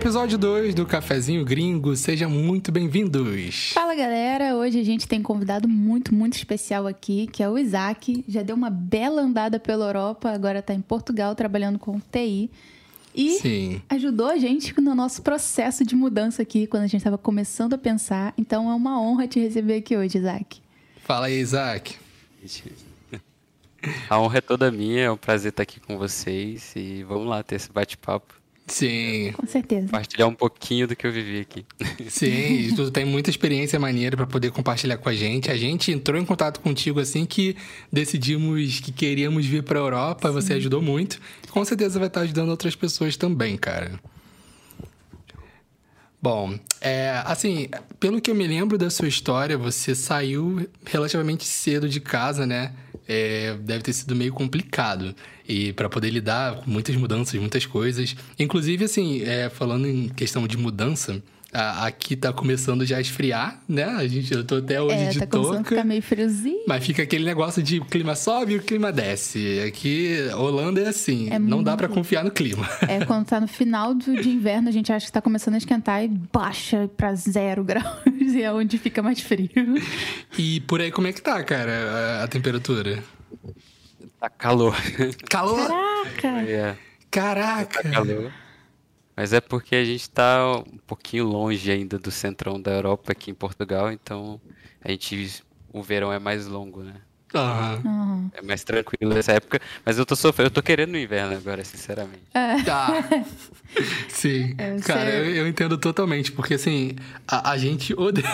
Episódio 2 do Cafezinho Gringo, sejam muito bem-vindos. Fala galera, hoje a gente tem um convidado muito, muito especial aqui, que é o Isaac. Já deu uma bela andada pela Europa, agora tá em Portugal trabalhando com TI. E Sim. ajudou a gente no nosso processo de mudança aqui, quando a gente estava começando a pensar. Então é uma honra te receber aqui hoje, Isaac. Fala aí, Isaac. A honra é toda minha, é um prazer estar aqui com vocês e vamos lá ter esse bate-papo. Sim, Com certeza. Compartilhar um pouquinho do que eu vivi aqui. sim, e tu tem muita experiência maneira pra poder compartilhar com a gente. A gente entrou em contato contigo assim que decidimos que queríamos vir pra Europa, você ajudou muito. Com certeza vai estar ajudando outras pessoas também, cara. Bom, é, assim, pelo que eu me lembro da sua história, você saiu relativamente cedo de casa, né? É, deve ter sido meio complicado e para poder lidar com muitas mudanças, muitas coisas. Inclusive, assim, é, falando em questão de mudança, aqui tá começando já a esfriar, né? A gente, eu tô até hoje É, de tá começando a touca. ficar meio friozinho. Mas fica aquele negócio de o clima sobe e o clima desce. Aqui, Holanda é assim, É não dá muito- para confiar no clima. É quando tá no final do, de inverno, a gente acha que tá começando a esquentar e baixa pra zero graus. E é onde fica mais frio. E por aí, como é que tá, cara, a, a temperatura? Tá calor. Calor! Caraca! É, Caraca! tá calor. Mas é porque a gente tá um pouquinho longe ainda do centrão da Europa aqui em Portugal, então a gente o verão é mais longo, né? Aham. É mais tranquilo nessa época, mas eu tô sofrendo, eu tô querendo o inverno agora, sinceramente. Tá. Sim. É, você- Cara, eu, eu entendo totalmente, porque assim, a, a gente odeia.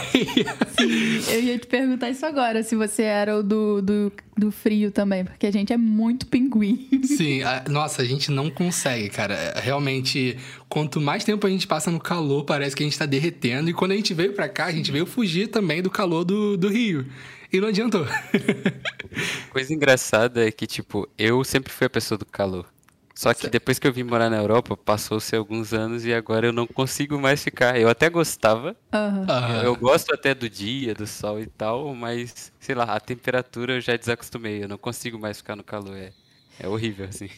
Eu ia te perguntar isso agora, se você era o do, do, do frio também, porque a gente é muito pinguim. Sim, a- nossa, a gente não consegue, cara. É, Realmente, quanto mais tempo a gente passa no calor, parece que a gente tá derretendo. E quando a gente veio pra cá, a gente veio fugir também do calor do, do Rio. E não adiantou. Coisa engraçada é que, tipo, eu sempre fui a pessoa do calor. Só que depois que eu vim morar na Europa, passou-se alguns anos e agora eu não consigo mais ficar. Eu até gostava. Aham. eu gosto até do dia, do sol e tal, mas, sei lá, a temperatura eu já desacostumei. Eu não consigo mais ficar no calor. É, é horrível, assim.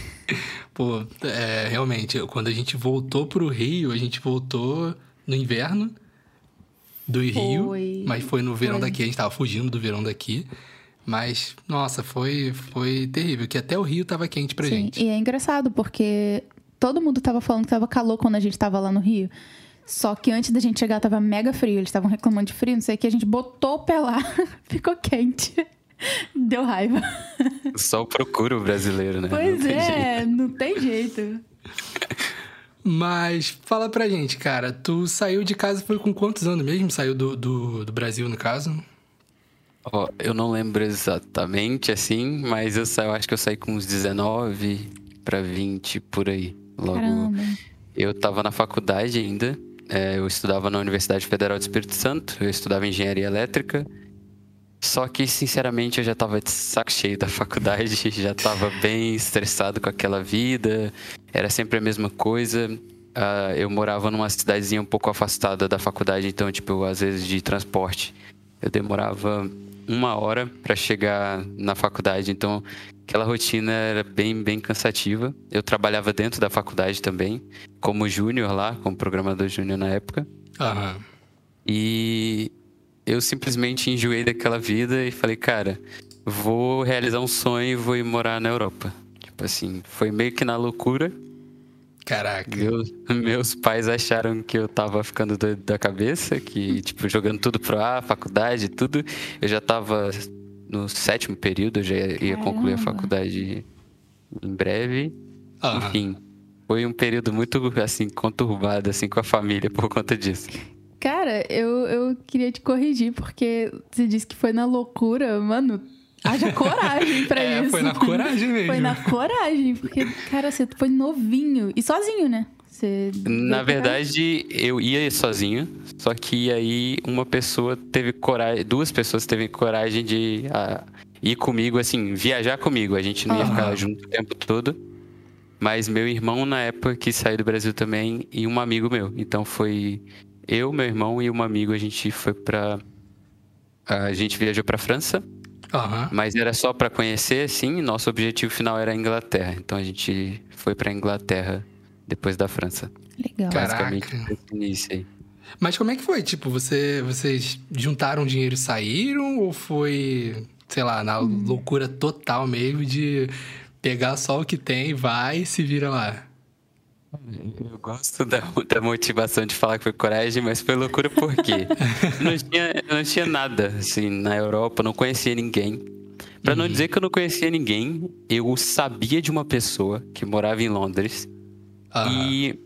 Pô, é, realmente, quando a gente voltou pro Rio, a gente voltou no inverno do Rio, Foi. mas foi no verão Foi. daqui, a gente tava fugindo do verão daqui. Mas, nossa, foi, foi terrível, que até o Rio tava quente pra Sim, gente. e é engraçado, porque todo mundo tava falando que tava calor quando a gente tava lá no Rio. Só que antes da gente chegar tava mega frio, eles estavam reclamando de frio, não sei o que, a gente botou o pé lá, ficou quente. Deu raiva. Só procura o brasileiro, né? Pois Não é, não tem jeito. Mas fala pra gente, cara, tu saiu de casa foi com quantos anos mesmo? Saiu do, do, do Brasil, no caso? Ó, eu não lembro exatamente assim, mas eu, sa- eu acho que eu saí com uns 19 pra 20 por aí. Logo, Caramba. eu tava na faculdade ainda. é, eu estudava na Universidade Federal do Espírito Santo, eu estudava engenharia elétrica. Só que, sinceramente, eu já tava de saco cheio da faculdade, já tava bem estressado com aquela vida, era sempre a mesma coisa. Ah, eu morava numa cidadezinha um pouco afastada da faculdade, então, tipo, às vezes de transporte, eu demorava uma hora pra chegar na faculdade, então aquela rotina era bem, bem cansativa. Eu trabalhava dentro da faculdade também, como júnior lá, como programador júnior na época. Aham. E eu simplesmente enjoei daquela vida e falei, cara, vou realizar um sonho e vou ir morar na Europa. Tipo assim, foi meio que na loucura. Caraca. Meus, meus pais acharam que eu tava ficando doido da cabeça, que, tipo, jogando tudo pro ar, faculdade e tudo. Eu já tava no sétimo período, eu já ia concluir a Caramba. faculdade em breve. Aham. Enfim, foi um período muito, assim, conturbado, assim, com a família por conta disso. Cara, eu, eu queria te corrigir, porque você disse que foi na loucura, mano. Haja coragem pra É, isso. foi na coragem mesmo. Foi na coragem, porque, cara, você foi novinho. E sozinho, né? Você Na verdade, eu ia sozinho, só que aí uma pessoa teve coragem, duas pessoas teve coragem de ah, ir comigo, assim, viajar comigo. A gente não ia ficar junto o tempo todo. Mas meu irmão, na época, que saiu do Brasil também, e um amigo meu. Então foi eu, meu irmão e um amigo, a gente foi pra. A gente viajou pra França, Aham. mas era só pra conhecer, assim. Nosso objetivo final era a Inglaterra. Então a gente foi pra Inglaterra depois da França. Legal. Basicamente, início aí. Mas como é que foi? Tipo, você, vocês juntaram dinheiro e saíram? Ou foi, sei lá, na loucura total mesmo de pegar só o que tem, vai e se vira lá? Eu gosto da, da motivação de falar que foi coragem, mas foi loucura por quê? eu, não tinha, não tinha nada, assim, na Europa, não conhecia ninguém. Pra não dizer que eu não conhecia ninguém, eu sabia de uma pessoa que morava em Londres. Aham. E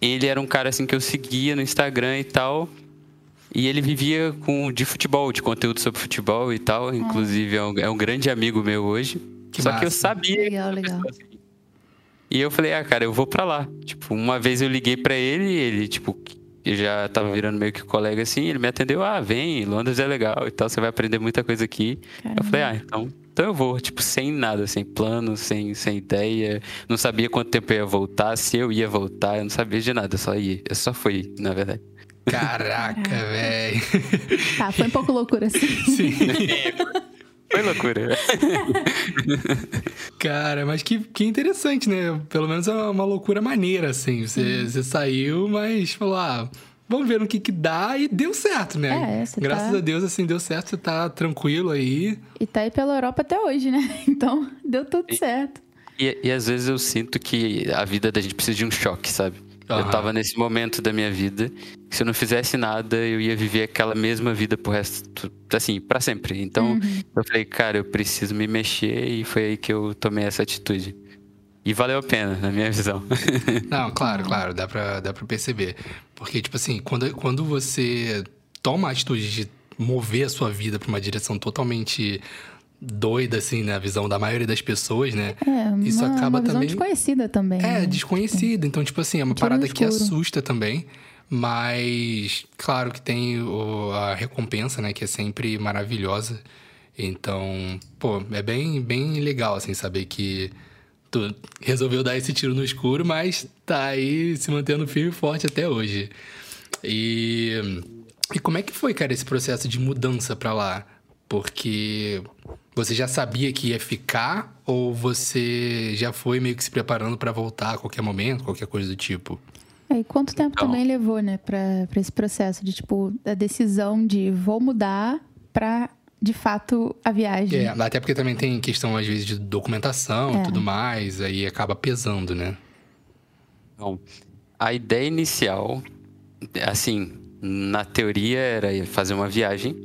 ele era um cara, assim, que eu seguia no Instagram e tal. E ele vivia com, de futebol, de conteúdo sobre futebol e tal. Inclusive, é um, é um grande amigo meu hoje. Que Só que eu massa. sabia Legal, legal. E eu falei, ah, cara, eu vou pra lá. Tipo, uma vez eu liguei pra ele e ele, tipo, já tava virando meio que colega assim, ele me atendeu, ah, vem, Londres é legal e tal, você vai aprender muita coisa aqui. Eu falei, ah, então, então eu vou, tipo, sem nada, sem plano, sem, sem ideia. Não sabia quanto tempo eu ia voltar, se eu ia voltar, eu não sabia de nada, eu só ia. Eu só fui, na verdade. Caraca, velho. Tá, foi um pouco loucura assim. Sim. Foi loucura. Cara, mas que, que interessante, né? Pelo menos é uma loucura maneira, assim. Você, você saiu, mas falou, ah, vamos ver no que que dá e deu certo, né? É, você Graças tá- a Deus, assim, deu certo, você tá tranquilo aí. E tá aí pela Europa até hoje, né? Então, deu tudo certo. E, e às vezes eu sinto que a vida da gente precisa de um choque, sabe? Aham. Eu tava nesse momento da minha vida que se eu não fizesse nada, eu ia viver aquela mesma vida pro resto, assim, pra sempre. Então, eu falei, cara, eu preciso me mexer e foi aí que eu tomei essa atitude. E valeu a pena, na minha visão. Não, claro, claro, dá pra, dá pra perceber. Porque, tipo assim, quando, quando você toma a atitude de mover a sua vida pra uma direção totalmente doida, assim, na visão da maioria das pessoas, né? É, Isso uma, acaba uma visão também- desconhecida também. É, né? desconhecido. Então, tipo assim, é uma Tiro parada que assusta também. Mas, claro que tem o- a recompensa, né? Que é sempre maravilhosa. Então, pô, é bem, bem legal, assim, saber que tu resolveu dar esse tiro no escuro, mas tá aí se mantendo firme e forte até hoje. E, e como é que foi, cara, esse processo de mudança pra lá? Porque você já sabia que ia ficar ou você já foi meio que se preparando pra voltar a qualquer momento, qualquer coisa do tipo? É, e quanto tempo Então. também levou, né, pra, pra esse processo de, tipo, a decisão de vou mudar pra, de fato, a viagem. É, até porque também tem questão, às vezes, de documentação e É. tudo mais, aí acaba pesando, né? Bom, a ideia inicial, assim, na teoria era fazer uma viagem.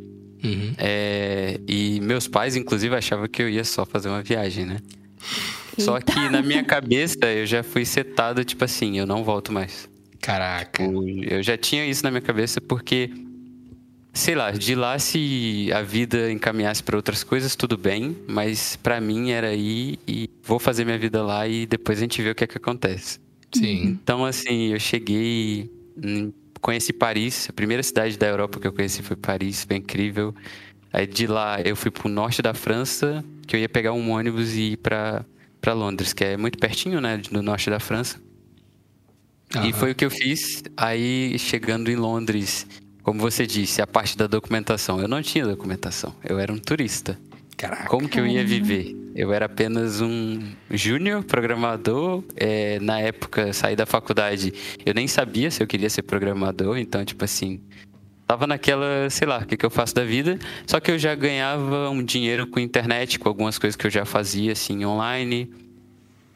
Uhum. É, e meus pais, inclusive, achavam que eu ia só fazer uma viagem, né? Só que na minha cabeça eu já fui setado, tipo assim, eu não volto mais. Caraca. O- Eu já tinha isso na minha cabeça porque, sei lá, de lá se a vida encaminhasse para outras coisas, tudo bem, mas pra mim era ir e vou fazer minha vida lá e depois a gente vê o que é que acontece. Sim. Então, assim, eu cheguei, conheci Paris, a primeira cidade da Europa que eu conheci foi Paris, foi incrível. Aí de lá eu fui pro norte da França, que eu ia pegar um ônibus e ir pra, pra Londres, que é muito pertinho, né, do norte da França. E Aham. foi o que eu fiz. Aí, chegando em Londres, como você disse, a parte da documentação. Eu não tinha documentação, eu era um turista. Caraca. Como que eu ia viver? Eu era apenas um júnior programador. é, na época, saí da faculdade, eu nem sabia se eu queria ser programador. Então, tipo assim, tava naquela, sei lá, o que, que eu faço da vida. Só que eu já ganhava um dinheiro com internet, com algumas coisas que eu já fazia, assim, online.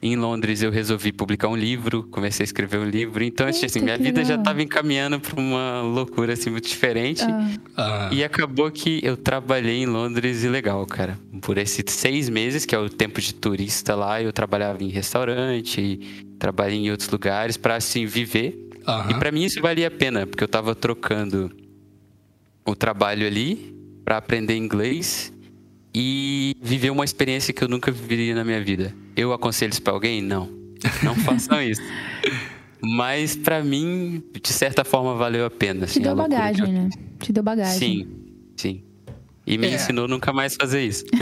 Em Londres eu resolvi publicar um livro, comecei a escrever um livro. Então, assim, Eita, minha que vida já estava encaminhando para uma loucura assim muito diferente. Ah, Ah, E acabou que eu trabalhei em Londres e legal, cara. Por esses seis meses, que é o tempo de turista lá, eu trabalhava em restaurante, trabalhei em outros lugares para assim viver. aham. E para mim isso valia a pena, porque eu tava trocando o trabalho ali para aprender inglês e viver uma experiência que eu nunca viveria na minha vida. Eu aconselho isso para alguém? Não. Não façam isso. Mas para mim, de certa forma, valeu a pena. te Assim, a deu que bagagem, eu né? Te deu bagagem. Sim, sim. E me É. ensinou nunca mais fazer isso.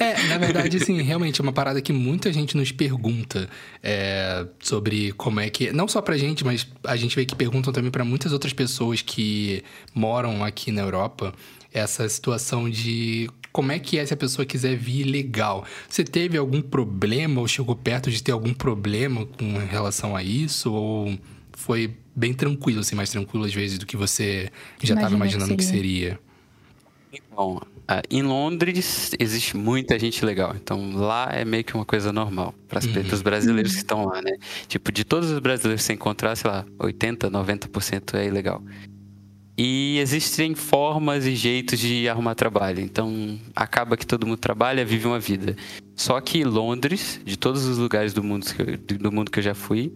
É, na verdade, assim, realmente é uma parada que muita gente nos pergunta é, sobre como é que. Não só pra gente, mas a gente vê que perguntam também pra muitas outras pessoas que moram aqui na Europa essa situação de como é que é se a pessoa quiser vir legal? Você teve algum problema ou chegou perto de ter algum problema com relação a isso? Ou foi bem tranquilo, assim, mais tranquilo às vezes do que você já estava imaginando que seria? Que seria? Bom, ah, em Londres existe muita gente legal, então lá é meio que uma coisa normal para uhum. os brasileiros que estão lá, né? Tipo, de todos os brasileiros que você encontrar, sei lá, 80, 90% é ilegal. E existem formas e jeitos de arrumar trabalho. Então, acaba que todo mundo trabalha, vive uma vida. Só que Londres, de todos os lugares do mundo que eu, do mundo que eu já fui,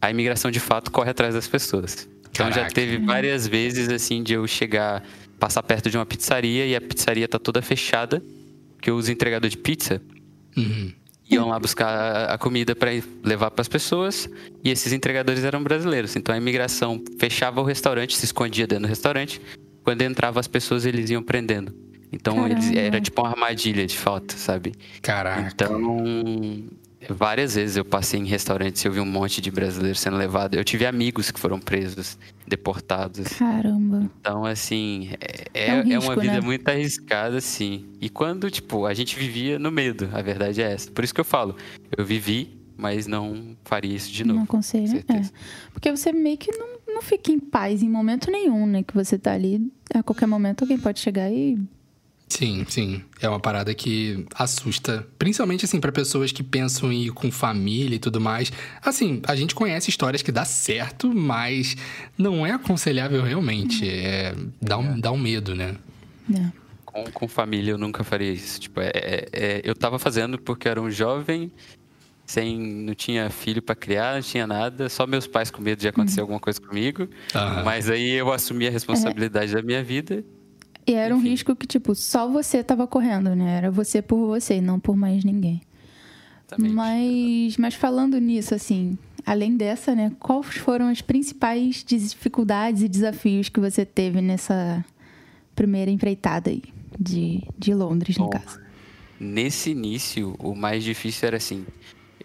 a imigração de fato corre atrás das pessoas. Então Caraca. já teve várias vezes assim de eu chegar, passar perto de uma pizzaria e a pizzaria tá toda fechada, porque os entregadores de pizza uhum. Iam lá buscar a comida para levar para as pessoas e esses entregadores eram brasileiros. Então a imigração fechava o restaurante, se escondia dentro do restaurante. Quando entrava as pessoas, eles iam prendendo. Então eles, era tipo uma armadilha de falta, sabe? Caraca. Então Várias vezes eu passei em restaurantes e eu vi um monte de brasileiros sendo levado. Eu tive amigos que foram presos, deportados. Caramba. Então, assim, é, é, um risco, é uma vida né? muito arriscada, sim. E quando, tipo, a gente vivia no medo, a verdade é essa. Por isso que eu falo, eu vivi, mas não faria isso de novo. Não aconselho, é. Porque você meio que não, não fica em paz em momento nenhum, né? Que você tá ali, a qualquer momento alguém pode chegar e Sim, sim. É uma parada que assusta. Principalmente, assim, para pessoas que pensam em ir com família e tudo mais. Assim, a gente conhece histórias que dá certo, mas não é aconselhável realmente. É, dá, um, dá um medo, né? É. Com, com família eu nunca faria isso. Tipo, é, é, é eu tava fazendo porque era um jovem, sem não tinha filho para criar, não tinha nada, só meus pais com medo de acontecer uhum. alguma coisa comigo. Mas aí eu assumi a responsabilidade da minha vida e era Enfim. um risco que, tipo, só você tava correndo, né? Era você por você e não por mais ninguém. Exatamente. Mas, mas falando nisso, assim, além dessa, né? Quais foram as principais dificuldades e desafios que você teve nessa primeira empreitada aí de, de Londres, Bom, no caso? Nesse início, o mais difícil era assim.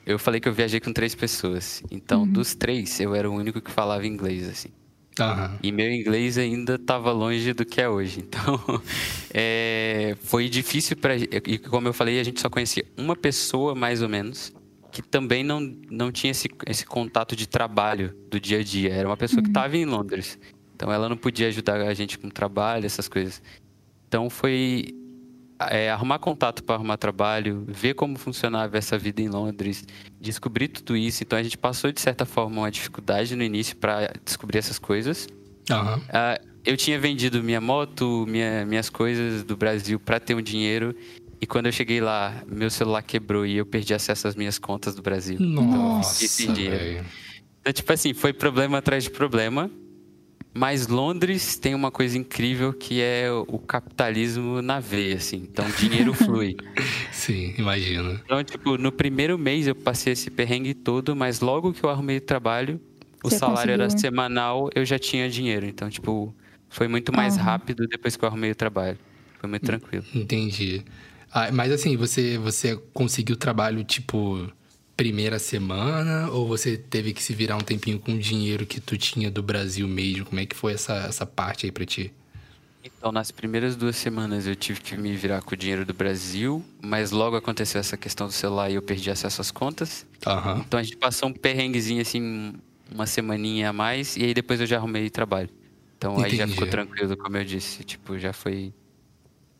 Eu falei que eu viajei com três pessoas. Então, uhum. dos três, eu era o único que falava inglês, assim. Uhum. E meu inglês ainda estava longe do que é hoje. Então, é, foi difícil para. E como eu falei, a gente só conhecia uma pessoa, mais ou menos, que também não, não tinha esse, esse contato de trabalho do dia a dia. Era uma pessoa uhum. que estava em Londres. Então, ela não podia ajudar a gente com trabalho, essas coisas. Então, foi é, arrumar contato para arrumar trabalho, ver como funcionava essa vida em Londres, descobrir tudo isso. Então a gente passou de certa forma uma dificuldade no início para descobrir essas coisas. Uhum. Uh, eu tinha vendido minha moto, minha, minhas coisas do Brasil para ter um dinheiro. E quando eu cheguei lá, meu celular quebrou e eu perdi acesso às minhas contas do Brasil. Nossa, então, Então, tipo assim, foi problema atrás de problema. Mas Londres tem uma coisa incrível que é o capitalismo na veia, assim. Então, dinheiro flui. Sim, imagino. Então, tipo, no primeiro mês eu passei esse perrengue todo, mas logo que eu arrumei o trabalho, o Você salário conseguiu... era semanal, eu já tinha dinheiro. Então, tipo, foi muito mais uhum. rápido depois que eu arrumei o trabalho. Foi muito tranquilo. Entendi. Ah, mas assim, você, você conseguiu trabalho, tipo primeira semana ou você teve que se virar um tempinho com o dinheiro que tu tinha do Brasil mesmo? Como é que foi essa, essa parte aí pra ti? Então, nas primeiras duas semanas eu tive que me virar com o dinheiro do Brasil, mas logo aconteceu essa questão do celular e eu perdi acesso às contas. Uhum. Então a gente passou um perrenguezinho assim, uma semaninha a mais, e aí depois eu já arrumei trabalho. Então Entendi. aí já ficou tranquilo, como eu disse. Tipo, já foi,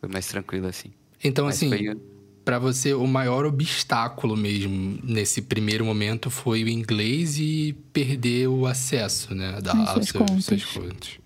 foi mais tranquilo assim. Então, mas assim. Foi para você o maior obstáculo mesmo nesse primeiro momento foi o inglês e perder o acesso, né, da, aos seus, seus contas.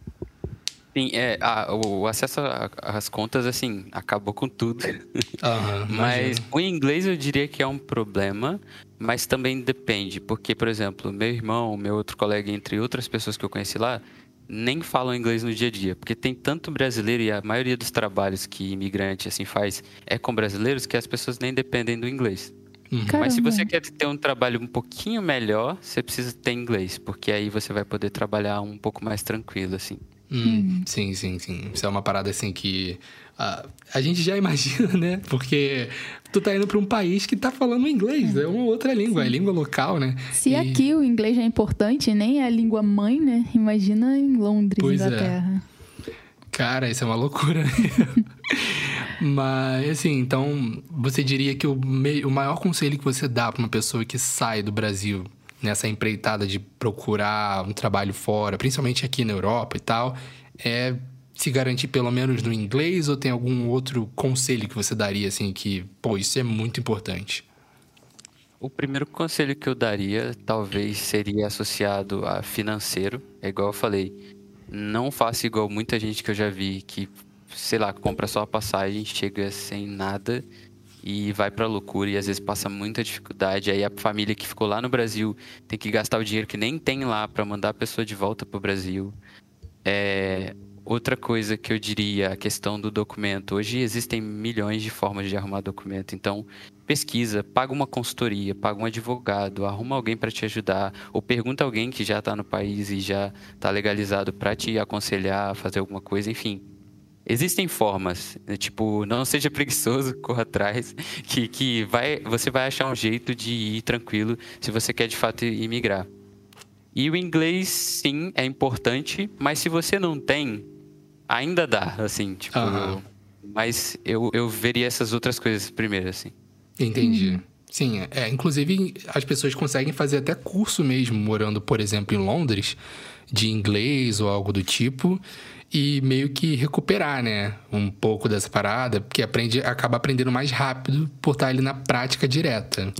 Sim, é, a, o acesso às contas, assim, acabou com tudo. Uhum, mas o inglês eu diria que é um problema, mas também depende. Porque, por exemplo, meu irmão, meu outro colega, entre outras pessoas que eu conheci lá, nem falam inglês no dia a dia, porque tem tanto brasileiro e a maioria dos trabalhos que imigrante assim faz é com brasileiros que as pessoas nem dependem do inglês. Uhum. Mas se você quer ter um trabalho um pouquinho melhor, você precisa ter inglês, porque aí você vai poder trabalhar um pouco mais tranquilo assim. Hum, uhum. Sim, sim, sim. Isso é uma parada assim que a, a gente já imagina, né? Porque tu tá indo para um país que tá falando inglês, é, é uma outra língua, Sim. é língua local, né? Se e... aqui o inglês é importante, nem é a língua mãe, né? Imagina em Londres, pois é. Inglaterra. É. Cara, isso é uma loucura. Mas, assim, então, você diria que o, me... o maior conselho que você dá para uma pessoa que sai do Brasil nessa empreitada de procurar um trabalho fora, principalmente aqui na Europa e tal, é se garantir pelo menos no inglês ou tem algum outro conselho que você daria, assim, que, pô, isso é muito importante? O primeiro conselho que eu daria talvez seria associado a financeiro. É igual eu falei, não faça igual muita gente que eu já vi que, sei lá, compra só a passagem, chega sem nada e vai pra loucura e às vezes passa muita dificuldade. Aí a família que ficou lá no Brasil tem que gastar o dinheiro que nem tem lá para mandar a pessoa de volta pro Brasil. É, Outra coisa que eu diria, a questão do documento. Hoje existem milhões de formas de arrumar documento. Então, pesquisa, paga uma consultoria, paga um advogado, arruma alguém para te ajudar, ou pergunta alguém que já está no país e já está legalizado para te aconselhar a fazer alguma coisa, enfim. Existem formas, né? tipo, não seja preguiçoso, corra atrás, que, que vai, você vai achar um jeito de ir tranquilo se você quer de fato imigrar. E o inglês, sim, é importante, mas se você não tem, ainda dá, assim, tipo. Uhum. Mas eu, eu veria essas outras coisas primeiro, assim. Entendi. Uhum. Sim, é. Inclusive, as pessoas conseguem fazer até curso mesmo, morando, por exemplo, em Londres, de inglês ou algo do tipo, e meio que recuperar, né? Um pouco dessa parada, porque aprende, acaba aprendendo mais rápido por estar ali na prática direta.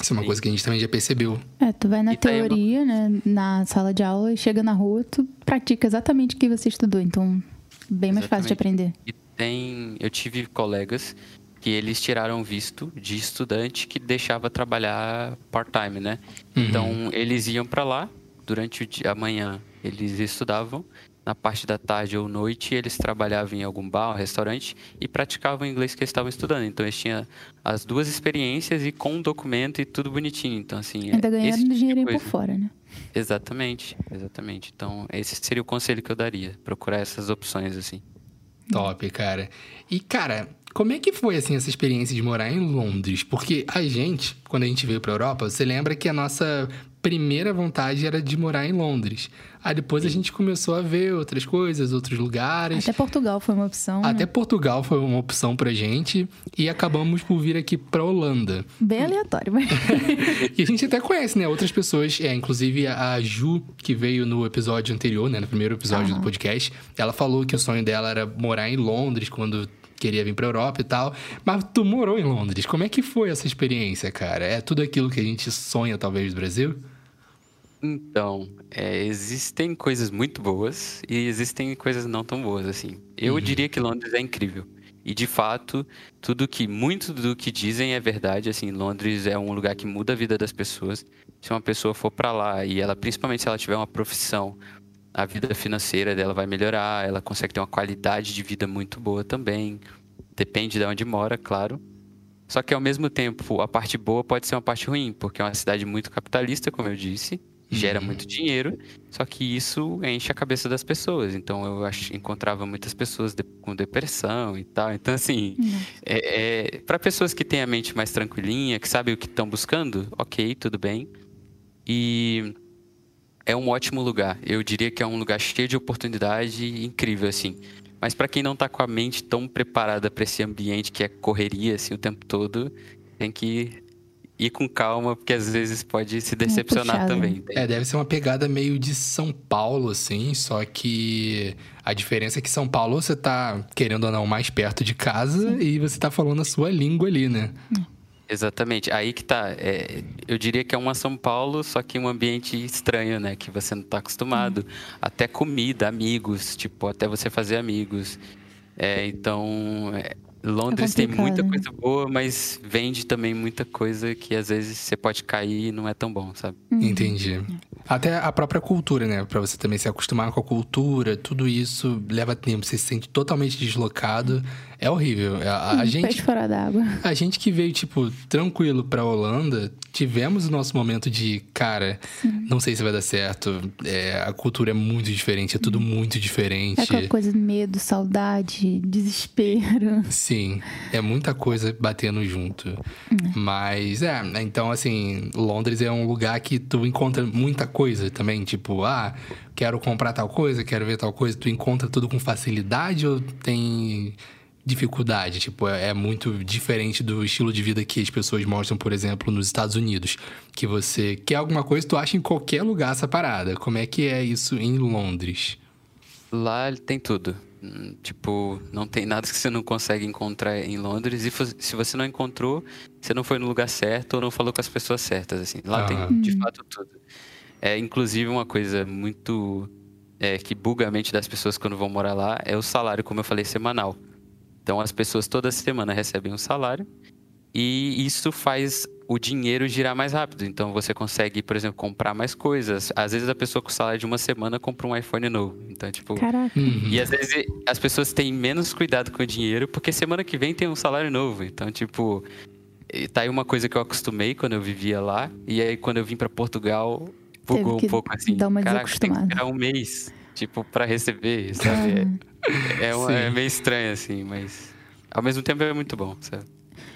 Isso é uma coisa que a gente também já percebeu. É, tu vai na e teoria, uma... né, na sala de aula e chega na rua, tu pratica exatamente o que você estudou, então bem mais exatamente. fácil de aprender. E tem, eu tive colegas que eles tiraram visto de estudante que deixava trabalhar part-time, né? Uhum. Então eles iam para lá durante o dia, a manhã, eles estudavam na parte da tarde ou noite eles trabalhavam em algum bar, restaurante e praticavam o inglês que eles estavam estudando. Então eles tinham as duas experiências e com um documento e tudo bonitinho. Então assim, ainda ganharam tipo dinheirinho por fora, né? Exatamente, exatamente. Então esse seria o conselho que eu daria, procurar essas opções assim. Top, cara. E cara, como é que foi assim essa experiência de morar em Londres? Porque a gente, quando a gente veio para Europa, você lembra que a nossa primeira vontade era de morar em Londres. Aí depois a gente começou a ver outras coisas, outros lugares. Até Portugal foi uma opção. Até né? Portugal foi uma opção pra gente. E acabamos por vir aqui pra Holanda. Bem aleatório, mas. e a gente até conhece, né? Outras pessoas. É, inclusive a Ju, que veio no episódio anterior, né? No primeiro episódio uhum. do podcast. Ela falou que o sonho dela era morar em Londres quando queria vir pra Europa e tal. Mas tu morou em Londres. Como é que foi essa experiência, cara? É tudo aquilo que a gente sonha, talvez, do Brasil? Então, é, existem coisas muito boas e existem coisas não tão boas, assim. Eu uhum. diria que Londres é incrível. E de fato, tudo que muito do que dizem é verdade, assim, Londres é um lugar que muda a vida das pessoas. Se uma pessoa for para lá e ela, principalmente se ela tiver uma profissão, a vida financeira dela vai melhorar, ela consegue ter uma qualidade de vida muito boa também. Depende de onde mora, claro. Só que ao mesmo tempo, a parte boa pode ser uma parte ruim, porque é uma cidade muito capitalista, como eu disse, gera uhum. muito dinheiro, só que isso enche a cabeça das pessoas. Então eu ach, encontrava muitas pessoas de, com depressão e tal. Então, assim, uhum. é, é para pessoas que têm a mente mais tranquilinha, que sabem o que estão buscando, ok, tudo bem. E é um ótimo lugar. Eu diria que é um lugar cheio de oportunidade e incrível, assim. Mas para quem não está com a mente tão preparada para esse ambiente que é correria assim o tempo todo, tem que ir com calma, porque às vezes pode se decepcionar também. É, deve ser uma pegada meio de São Paulo, assim, só que a diferença é que São Paulo você tá, querendo ou não, mais perto de casa Sim. e você tá falando a sua língua ali, né? É. Exatamente. Aí que tá. É, eu diria que é uma São Paulo, só que um ambiente estranho, né? Que você não tá acostumado. Até comida, amigos, tipo, até você fazer amigos. É, então, é, Londres é tem muita né? coisa boa, mas vende também muita coisa que às vezes você pode cair e não é tão bom, sabe? Uhum. Entendi. Até a própria cultura, né? Pra você também se acostumar com a cultura, tudo isso leva tempo. Você se sente totalmente deslocado. É horrível. A, a gente. Peixe fora d'água. A gente que veio, tipo, tranquilo pra Holanda, tivemos o nosso momento de, cara, Sim. não sei se vai dar certo. É, a cultura é muito diferente, é tudo muito diferente. É aquela coisa de medo, saudade, desespero. Sim, é muita coisa batendo junto. Hum. Mas, é, então, assim, Londres é um lugar que tu encontra muita coisa também. Tipo, ah, quero comprar tal coisa, quero ver tal coisa. Tu encontra tudo com facilidade ou tem dificuldade? Tipo, é, é muito diferente do estilo de vida que as pessoas mostram, por exemplo, nos Estados Unidos. Que você quer alguma coisa, tu acha em qualquer lugar essa parada. Como é que é isso em Londres? Lá tem tudo. Hum, Tipo, não tem nada que você não consegue encontrar em Londres. E se você não encontrou, você não foi no lugar certo ou não falou com as pessoas certas, assim. Lá Aham. tem, de fato, tudo. É, inclusive, uma coisa muito... é, que buga a mente das pessoas quando vão morar lá é o salário, como eu falei, semanal. Então, as pessoas toda semana recebem um salário e isso faz o dinheiro girar mais rápido. Então, você consegue, por exemplo, comprar mais coisas. Às vezes, a pessoa com o salário de uma semana compra um iPhone novo. Então, tipo... Caraca. Uhum. E às vezes as pessoas têm menos cuidado com o dinheiro, porque semana que vem tem um salário novo. Então, tipo, tá aí uma coisa que eu acostumei quando eu vivia lá. E aí, quando eu vim pra Portugal, bugou Teve que um pouco assim. dar uma Caraca, tem que esperar um mês, tipo, pra receber, sabe? É, é, uma- é meio estranho, assim, mas ao mesmo tempo é muito bom, sabe?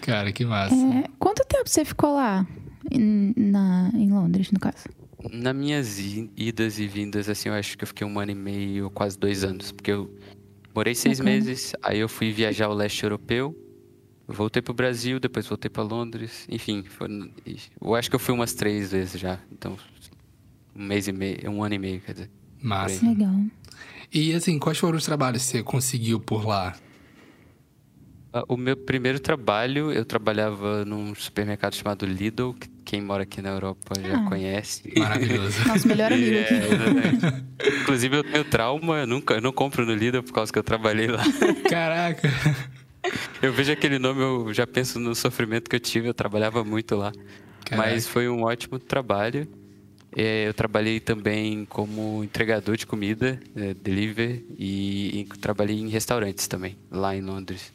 Cara, que massa. É, quanto tempo você ficou lá? Em, na, em Londres, no caso. Nas minhas i- idas e vindas, assim, eu acho que eu fiquei um ano e meio, quase dois anos. Porque eu morei seis Bacana. meses, aí eu fui viajar ao leste europeu, voltei pro Brasil, depois voltei pra Londres. Enfim, foi, eu acho que eu fui umas três vezes já. Então, um mês e meio, um ano e meio, quer dizer. Massa. Legal. E assim, quais foram os trabalhos que você conseguiu por lá? Ah, O meu primeiro trabalho, eu trabalhava num supermercado chamado Lidl, que quem mora aqui na Europa já Ah. conhece. Maravilhoso. Nosso melhor amigo É, aqui. exatamente. Inclusive, eu tenho trauma, eu, nunca, eu não compro no Lidl por causa que eu trabalhei lá. Caraca. Eu vejo aquele nome, eu já penso no sofrimento que eu tive, eu trabalhava muito lá. Caraca. Mas foi um ótimo trabalho. É, Eu trabalhei também como entregador de comida, é, delivery, e, e trabalhei em restaurantes também, lá em Londres.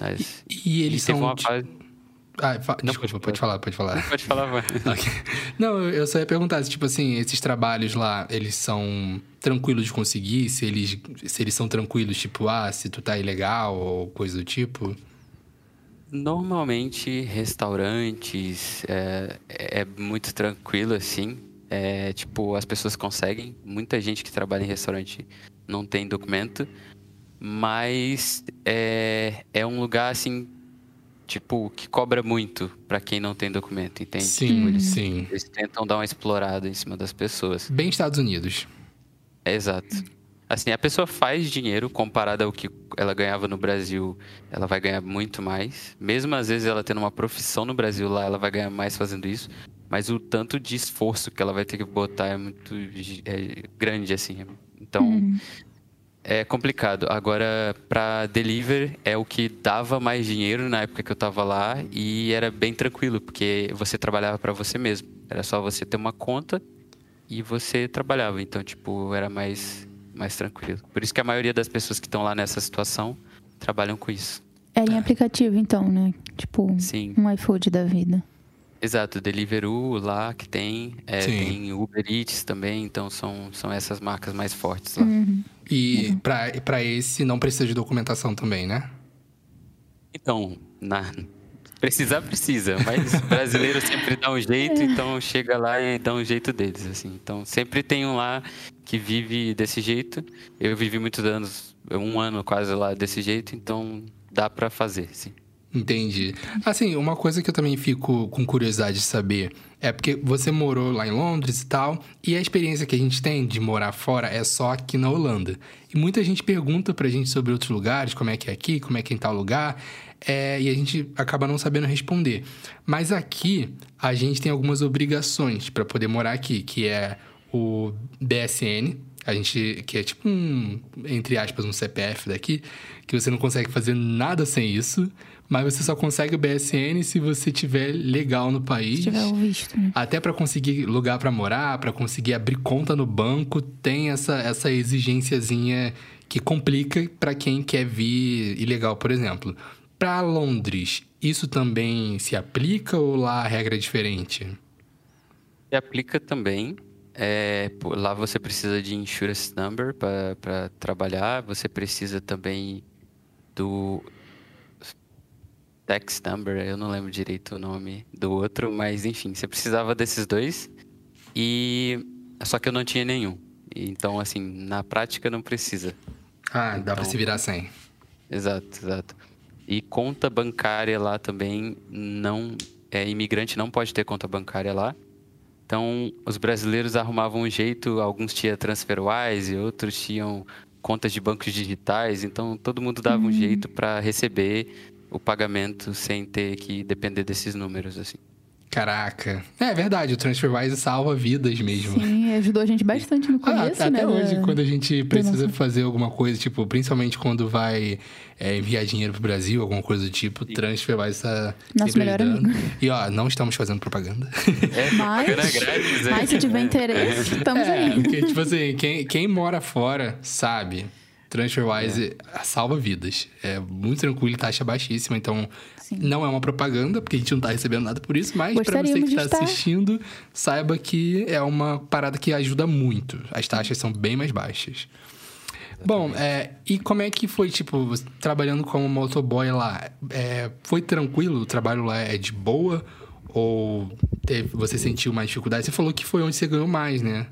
Mas, E eles teve são. uma fase- Ah, fa- Não, Desculpa, pode- falar, pode falar. Pode falar, vai. Não, eu só ia perguntar se, tipo assim, esses trabalhos lá, eles são tranquilos de conseguir? Se eles, se eles são tranquilos, tipo, ah, se tu tá ilegal ou coisa do tipo? Normalmente, restaurantes é, é muito tranquilo, assim. É, tipo, as pessoas conseguem. Muita gente que trabalha em restaurante não tem documento. Mas é, é um lugar, assim, tipo, que cobra muito pra quem não tem documento, entende? Sim, Tipo, eles, sim. eles tentam dar uma explorada em cima das pessoas. Bem Estados Unidos. É exato. Assim, a pessoa faz dinheiro comparado ao que ela ganhava no Brasil, ela vai ganhar muito mais. Mesmo às vezes ela tendo uma profissão no Brasil lá, ela vai ganhar mais fazendo isso. Mas o tanto de esforço que ela vai ter que botar é muito é grande, assim. Então, Uhum. é complicado. Agora, pra deliver é o que dava mais dinheiro na época que eu tava lá e era bem tranquilo, porque você trabalhava pra você mesmo. Era só você ter uma conta e você trabalhava. Então, tipo, era mais, mais tranquilo. Por isso que a maioria das pessoas que estão lá nessa situação trabalham com isso. Era em aplicativo, então, né? Tipo, Sim. um iFood da vida. Exato, Deliveroo lá que tem, é, tem Uber Eats também, então são, são essas marcas mais fortes lá. Uhum. E pra, pra esse não precisa de documentação também, né? Então, na... precisar precisa, mas brasileiro sempre dá um jeito, então chega lá e dá um jeito deles, assim. Então sempre tem um lá que vive desse jeito. Eu vivi muitos anos, um ano quase lá desse jeito, então dá pra fazer, sim. Entendi. Assim, uma coisa que eu também fico com curiosidade de saber é porque você morou lá em Londres e tal, e a experiência que a gente tem de morar fora é só aqui na Holanda. E muita gente pergunta pra gente sobre outros lugares, como é que é aqui, como é que é em tal lugar, é, e a gente acaba não sabendo responder. Mas aqui a gente tem algumas obrigações pra poder morar aqui, que é o BSN, a gente que é tipo um, entre aspas, um CPF daqui, que você não consegue fazer nada sem isso, mas você só consegue o BSN se você tiver legal no país. Se tiver o visto, né? Até pra conseguir lugar pra morar, pra conseguir abrir conta no banco, tem essa essa exigênciazinha que complica pra quem quer vir ilegal, por exemplo. Pra Londres, isso também se aplica ou lá a regra é diferente? Se aplica também. é, lá você precisa de insurance number para trabalhar. Você precisa também do tax number. Eu não lembro direito o nome do outro, mas enfim, você precisava desses dois. E só que eu não tinha nenhum. Então, assim, na prática não precisa. Ah, dá pra Então- se virar sem. Exato, exato. E conta bancária lá também não. É, imigrante não pode ter conta bancária lá. Então, os brasileiros arrumavam um jeito, alguns tinham TransferWise, outros tinham contas de bancos digitais, então todo mundo dava um jeito para receber o pagamento sem ter que depender desses números, assim. Caraca. É verdade, o TransferWise salva vidas mesmo. Sim, ajudou a gente bastante no Ah, começo, até né? hoje, da- quando a gente precisa nossa- fazer alguma coisa, tipo, principalmente quando vai é, enviar dinheiro pro Brasil, alguma coisa do tipo, TransferWise tá Nosso sempre melhor ajudando. amigo. E ó, não estamos fazendo propaganda. É, Mas, grátis, né? mas se tiver interesse, estamos é, aí. porque, tipo assim, quem, quem mora fora sabe. TransferWise salva vidas. É muito tranquilo, taxa baixíssima, então Sim. não é uma propaganda, porque a gente não tá recebendo nada por isso, mas pra você que de tá estar. assistindo, saiba que é uma parada que ajuda muito. As taxas são bem mais baixas. Bom, é, e como é que foi, tipo, trabalhando como motoboy lá? É, foi tranquilo? O trabalho lá é de boa? Ou teve- você sentiu mais dificuldade? Você falou que foi onde você ganhou mais, né?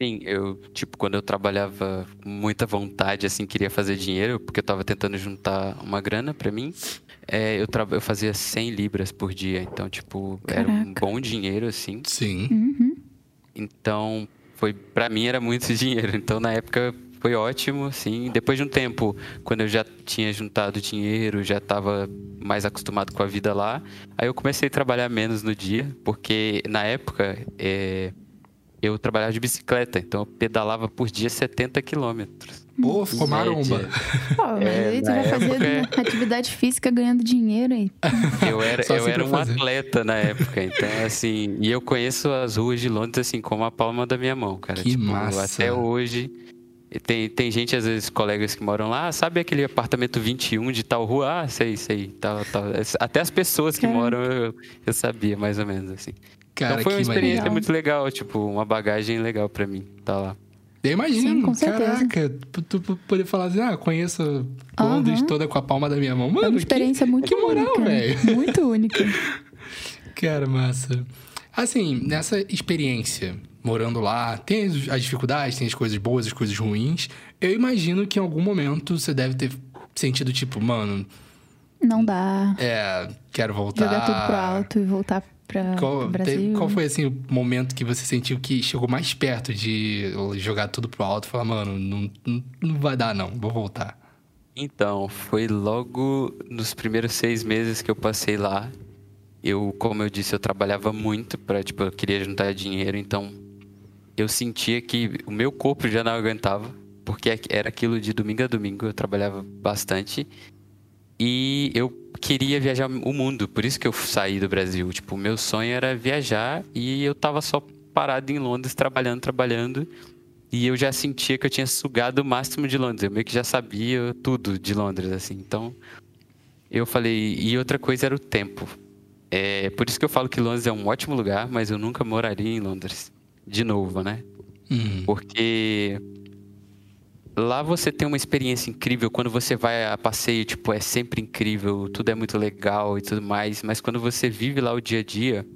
Sim, eu, tipo, quando eu trabalhava com muita vontade, assim, queria fazer dinheiro, porque eu tava tentando juntar uma grana pra mim, é, eu, tra- eu fazia 100 libras por dia. Então, tipo, era um Caraca. bom dinheiro, assim. Sim. Uhum. Então, foi para mim era muito dinheiro. Então, na época foi ótimo, sim. Depois de um tempo, quando eu já tinha juntado dinheiro, já estava mais acostumado com a vida lá, aí eu comecei a trabalhar menos no dia, porque na época é, eu trabalhava de bicicleta, então eu pedalava por dia 70 quilômetros. Pô, ficou maromba. Pô, mas É, aí tu vai fazer época- né, atividade física ganhando dinheiro aí. Eu era, Só eu assim era um fazer. atleta na época, então assim, e eu conheço as ruas de Londres assim como a palma da minha mão, cara. Que tipo, massa. até hoje e tem, tem gente, às vezes, colegas que moram lá, "Ah, sabe aquele apartamento 21 de tal rua? Ah, sei, sei, tal, tal. Até as pessoas que Caramba. moram eu, eu sabia, mais ou menos, assim. Cara, então foi uma experiência maneiro. muito legal, tipo, uma bagagem legal pra mim, tá lá. Eu imagino, Sim, com certeza. caraca, tu, poder falar assim, ah, conheço Londres Aham. toda com a palma da minha mão. É Mano, uma experiência que, muito que moral, única. né? velho. Muito única. Cara, massa. Assim, nessa experiência, morando lá, tem as- as dificuldades, tem as coisas boas, as coisas ruins. Eu imagino que em algum momento você deve ter sentido, tipo, mano, Não dá. é, quero voltar. Jogar tudo pro alto e voltar pra, Qual, pro Brasil. teve- qual foi, assim, o momento que você sentiu que chegou mais perto de jogar tudo pro alto e falar, mano, não, não, não vai dar não, vou voltar. Então, foi logo nos primeiros seis meses que eu passei lá. Eu, como eu disse, eu trabalhava muito para, tipo, eu queria juntar dinheiro, então eu sentia que o meu corpo já não aguentava, porque era aquilo de domingo a domingo, eu trabalhava bastante e eu queria viajar o mundo, por isso que eu saí do Brasil. Tipo, o meu sonho era viajar e eu tava só parado em Londres trabalhando, trabalhando. E eu já sentia que eu tinha sugado o máximo de Londres. Eu meio que já sabia tudo de Londres, assim. Então, eu falei. E outra coisa era o tempo. É por isso que eu falo que Londres é um ótimo lugar, mas eu nunca moraria em Londres. De novo, né? Hum, Porque lá você tem uma experiência incrível. Quando você vai a passeio, tipo, é sempre incrível, tudo é muito legal e tudo mais. Mas quando você vive lá o dia a dia,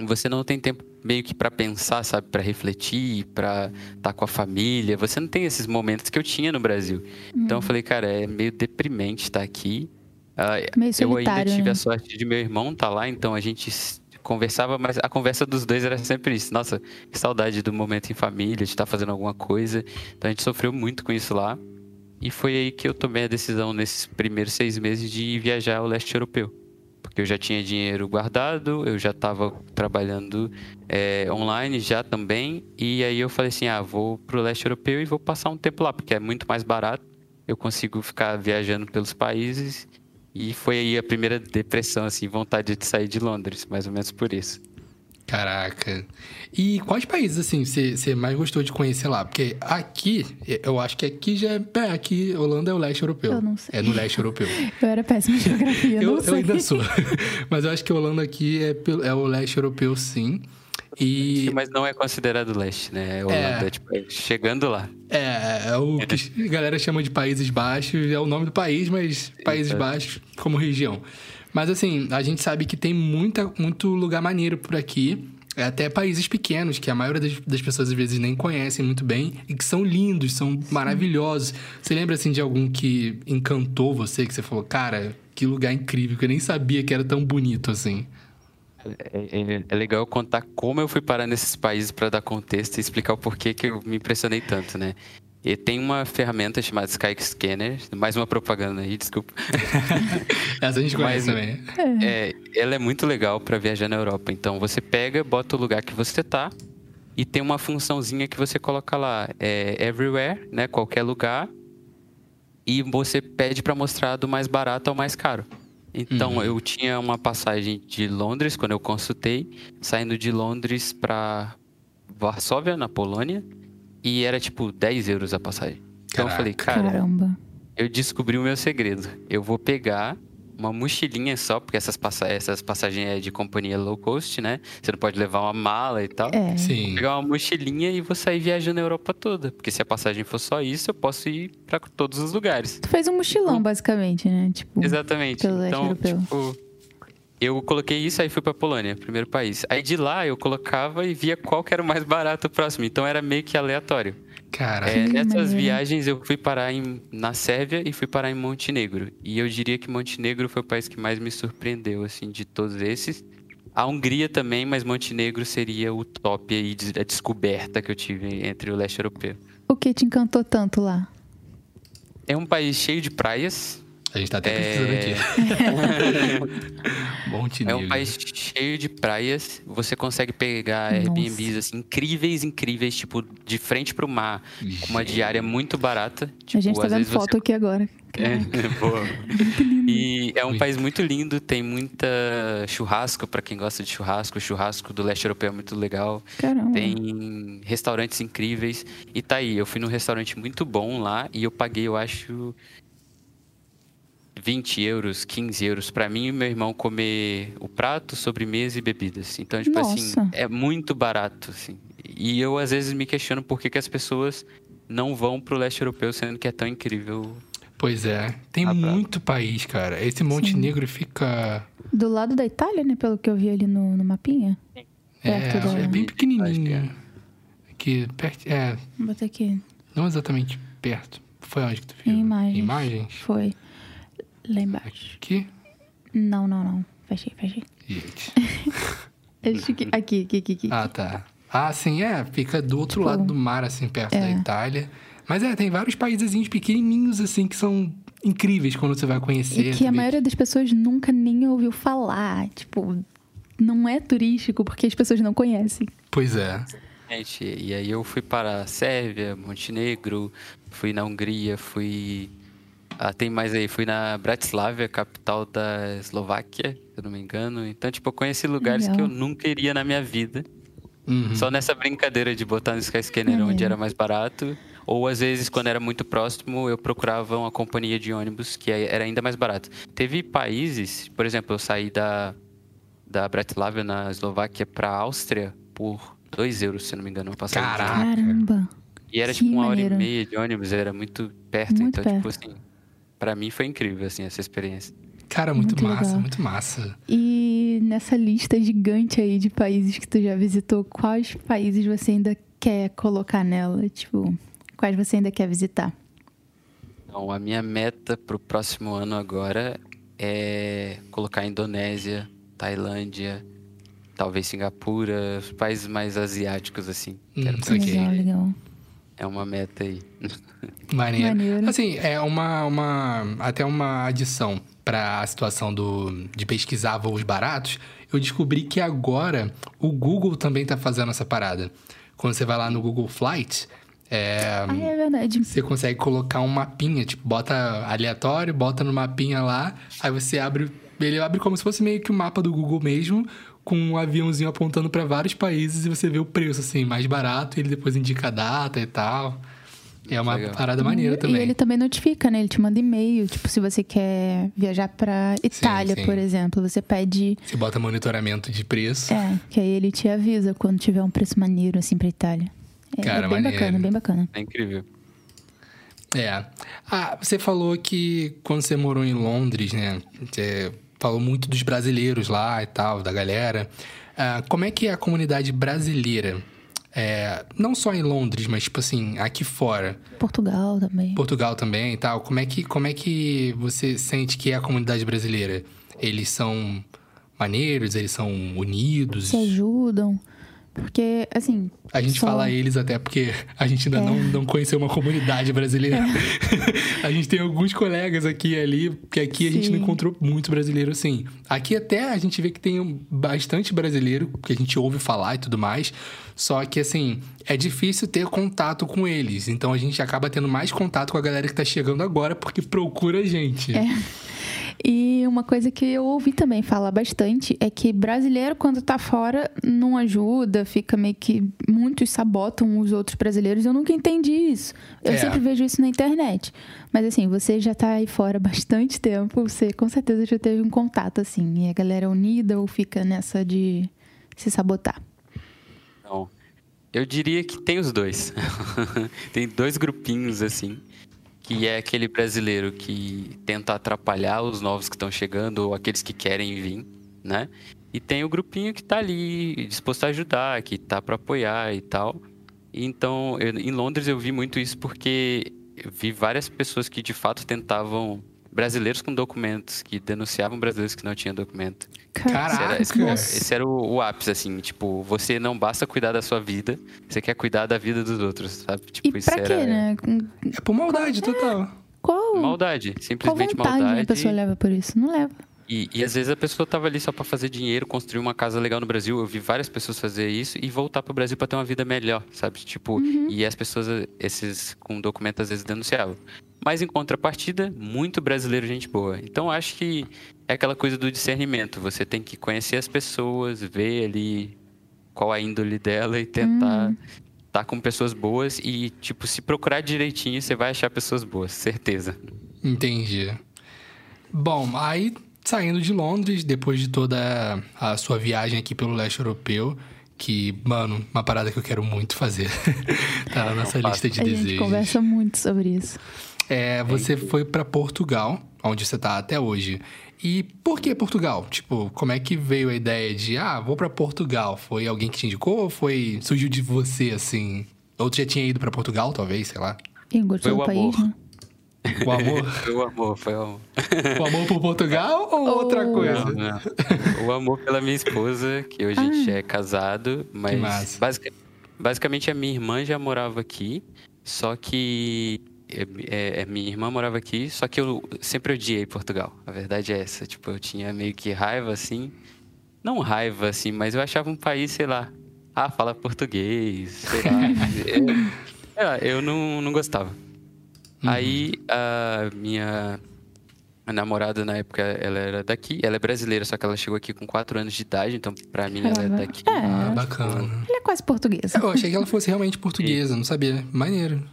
você não tem tempo meio que para pensar, sabe, para refletir, para estar com a família. Você não tem esses momentos que eu tinha no Brasil. Então eu falei, cara, é meio deprimente estar aqui. Ah, eu ainda tive né? a sorte de meu irmão estar lá, então a gente conversava, mas a conversa dos dois era sempre isso. Nossa, que saudade do momento em família, de estar fazendo alguma coisa. Então a gente sofreu muito com isso lá. E foi aí que eu tomei a decisão, nesses primeiros seis meses, de viajar ao leste europeu. Porque eu já tinha dinheiro guardado, eu já estava trabalhando é, online já também. E aí eu falei assim: ah, vou pro leste europeu e vou passar um tempo lá, porque é muito mais barato. Eu consigo ficar viajando pelos países. E foi aí a primeira depressão, assim, vontade de sair de Londres, mais ou menos por isso. Caraca. E quais países, assim, você mais gostou de conhecer lá? Porque aqui, eu acho que aqui já é... é, aqui, Holanda é o leste europeu. Eu não sei. É no leste europeu. Eu era péssima em geografia, eu, não eu sei. ainda sou. Mas eu acho que Holanda aqui é, é o leste europeu, sim. E Mas não é considerado leste, né? É Holanda, tipo, é chegando lá. é, é o que a galera chama de Países Baixos, é o nome do país, mas Países é. Baixos como região. Mas assim, a gente sabe que tem muita, muito lugar maneiro por aqui. é até países pequenos que a maioria das, das, pessoas às vezes nem conhecem muito bem e que são lindos, são maravilhosos. Você lembra assim de algum que encantou você, que você falou, cara, que lugar incrível, que eu nem sabia que era tão bonito assim? É, é, é legal contar como eu fui parar nesses países para dar contexto e explicar o porquê que eu me impressionei tanto, né? E tem uma ferramenta chamada Sky Scanner, mais uma propaganda aí, desculpa. Essa a gente conhece Mas, também. É, ela é muito legal para viajar na Europa. Então você pega, bota o lugar que você tá e tem uma funçãozinha que você coloca lá, é everywhere, né, qualquer lugar, e você pede para mostrar do mais barato ao mais caro. Então uhum. eu tinha uma passagem de Londres quando eu consultei, saindo de Londres para Varsóvia, na Polônia e era tipo 10 euros a passagem. Então Caraca. eu falei, cara, Caramba. eu descobri o meu segredo. Eu vou pegar uma mochilinha só, porque essas, passa essas passagens é de companhia low cost, né? Você não pode levar uma mala e tal. É. Sim. Vou pegar uma mochilinha e vou sair viajando a Europa toda. Porque se a passagem for só isso, eu posso ir para todos os lugares. Tu fez um mochilão, basicamente, né? Tipo, Exatamente. Então, tipo, eu coloquei isso, aí fui pra Polônia, primeiro país. Aí de lá eu colocava e via qual que era o mais barato próximo. Então era meio que aleatório. Cara, é, nessas viagens eu fui parar em, na Sérvia e fui parar em Montenegro. E eu diria que Montenegro foi o país que mais me surpreendeu, assim, de todos esses. A Hungria também, mas Montenegro seria o top aí, a descoberta que eu tive entre o leste europeu. O que te encantou tanto lá? É um país cheio de praias, a gente tá até pesquisando é... aqui. Montenegro. É um país cheio de praias. Você consegue pegar Nossa. Airbnbs assim, incríveis, incríveis, tipo, de frente pro mar. Com uma diária muito barata. Tipo, a gente tá vendo foto você... aqui agora. É, boa. e é um país muito lindo, tem muita churrasco para quem gosta de churrasco. O churrasco do leste europeu é muito legal. Caramba. Tem restaurantes incríveis. E tá aí, eu fui num restaurante muito bom lá e eu paguei, eu acho, 20 euros, 15 euros para mim e meu irmão comer o prato, sobremesa e bebidas. Então, tipo assim, Nossa. assim, é muito barato, assim. E eu às vezes me questiono por que, que as pessoas não vão pro leste europeu, sendo que é tão incrível. Pois é, tem muito país, cara. Esse Montenegro Sim. fica do lado da Itália, né, pelo que eu vi ali no, no mapinha. É, da... é bem pequenininho. É. Aqui perto, é. Vou botar aqui. Não exatamente perto. Foi onde que tu viu? Em imagens. Em imagens? Foi. Lá embaixo. Aqui? Não, não, não. Fechei, fechei. Gente. aqui, aqui, aqui, aqui. Ah, tá. Ah, sim, é. Fica do outro tipo, lado do mar, assim, perto é. da Itália. Mas é, tem vários países pequenininhos, assim, que são incríveis quando você vai conhecer. E que a maioria das pessoas nunca nem ouviu falar. Tipo, não é turístico porque as pessoas não conhecem. Pois é. E aí eu fui para Sérvia, Montenegro, fui na Hungria, fui ah, tem mais aí. Fui na Bratislava, capital da Eslováquia, se eu não me engano. Então, tipo, eu conheci lugares Legal. que eu nunca iria na minha vida. Uhum. Só nessa brincadeira de botar no Skyscanner uhum. onde era mais barato. Ou às vezes, quando era muito próximo, eu procurava uma companhia de ônibus que era ainda mais barato. Teve países, por exemplo, eu saí da, da Bratislava na Eslováquia para Áustria por 2 euros, se não me engano, uma passagem. Caramba! E era tipo uma hora e meia de ônibus, era muito perto. Muito então, tipo perto. tipo assim, para mim foi incrível, assim, essa experiência. Cara, muito, muito massa, legal. muito massa. E nessa lista gigante aí de países que tu já visitou, quais países você ainda quer colocar nela? Tipo, quais você ainda quer visitar? Então, a minha meta pro próximo ano agora é colocar a Indonésia, Tailândia, talvez Singapura, os países mais asiáticos, assim. Hum, legal, legal. É uma meta aí. Maneiro. Maneiro. Assim, é uma, uma até uma adição para a situação do, de pesquisar voos baratos. Eu descobri que agora o Google também está fazendo essa parada. Quando você vai lá no Google Flight, é, ah, é verdade. Você consegue colocar um mapinha, tipo, bota aleatório, bota no mapinha lá, aí você abre. Ele abre como se fosse meio que o um mapa do Google mesmo, com um aviãozinho apontando para vários países e você vê o preço, assim, mais barato, e ele depois indica a data e tal. É uma Legal. parada maneira também. E ele também notifica, né? Ele te manda e-mail. Tipo, se você quer viajar pra Itália, sim, sim. por exemplo, você pede. Você bota monitoramento de preço. É, que aí ele te avisa quando tiver um preço maneiro, assim, pra Itália. É, Cara, é bem maneiro. bacana, bem bacana. É incrível. É. Ah, você falou que quando você morou em Londres, né? Você falou muito dos brasileiros lá e tal, da galera. Uh, como é que é a comunidade brasileira? É, não só em Londres, mas tipo assim, aqui fora. Portugal também. Portugal também e tal. Como é que, como é que você sente que é a comunidade brasileira? Eles são maneiros, eles são unidos? Se ajudam. Porque, assim. A gente só... fala eles até porque a gente ainda é. não, não conheceu uma comunidade brasileira. É. a gente tem alguns colegas aqui e ali, porque aqui Sim. a gente não encontrou muito brasileiro assim. Aqui até a gente vê que tem bastante brasileiro, que a gente ouve falar e tudo mais. Só que, assim, é difícil ter contato com eles. Então a gente acaba tendo mais contato com a galera que tá chegando agora porque procura a gente. É. E uma coisa que eu ouvi também falar bastante é que brasileiro, quando tá fora, não ajuda, fica meio que. Muitos sabotam os outros brasileiros. Eu nunca entendi isso. Eu é. sempre vejo isso na internet. Mas assim, você já tá aí fora bastante tempo, você com certeza já teve um contato, assim. E a galera é unida ou fica nessa de se sabotar? Não. Eu diria que tem os dois. tem dois grupinhos, assim que é aquele brasileiro que tenta atrapalhar os novos que estão chegando ou aqueles que querem vir, né? E tem o grupinho que está ali disposto a ajudar, que está para apoiar e tal. Então, eu, em Londres eu vi muito isso porque vi várias pessoas que de fato tentavam brasileiros com documentos, que denunciavam brasileiros que não tinham documento. Caraca! Esse era, esse, era o, o, ápice, assim, tipo, você não basta cuidar da sua vida, você quer cuidar da vida dos outros, sabe? Tipo, e pra isso quê, era... né? É por maldade Qual, total. Qual? Maldade, simplesmente Qual maldade. a pessoa leva por isso? Não leva. E, e, às vezes a pessoa tava ali só para fazer dinheiro, construir uma casa legal no Brasil. Eu vi várias pessoas fazer isso e voltar para o Brasil para ter uma vida melhor, sabe? Tipo, uhum. e as pessoas, esses com documento às vezes denunciavam. Mas em contrapartida, muito brasileiro gente boa. Então acho que é aquela coisa do discernimento. Você tem que conhecer as pessoas, ver ali qual a índole dela e tentar uhum. estar tá com pessoas boas e, tipo, se procurar direitinho, você vai achar pessoas boas, certeza. Entendi. Bom, aí saindo de Londres, depois de toda a sua viagem aqui pelo leste europeu, que, mano, uma parada que eu quero muito fazer. tá na nossa lista de a desejos. A gente conversa muito sobre isso. É, você foi para Portugal, onde você tá até hoje. E por que Portugal? Tipo, como é que veio a ideia de, ah, vou para Portugal? Foi alguém que te indicou ou foi surgiu de você assim? Ou tu já tinha ido para Portugal, talvez, sei lá? E gostou do país, né? O amor? Foi o amor, foi o amor. O amor por Portugal ou oh. outra coisa? Não, não. O amor pela minha esposa, que hoje a gente ah. é casado, mas basic, basicamente a minha irmã já morava aqui, só que é, é, é, minha irmã morava aqui, só que eu sempre odiei Portugal. A verdade é essa. Tipo, eu tinha meio que raiva, assim. Não raiva, assim, mas eu achava um país, sei lá. Ah, fala português, sei lá. eu, eu não, não gostava. Uhum. Aí, a minha a namorada, na época, ela era daqui. Ela é brasileira, só que ela chegou aqui com 4 anos de idade. Então, pra mim, ela é daqui. É, ah, bacana. Ela é quase portuguesa. Eu achei que ela fosse realmente portuguesa, não sabia. Maneiro.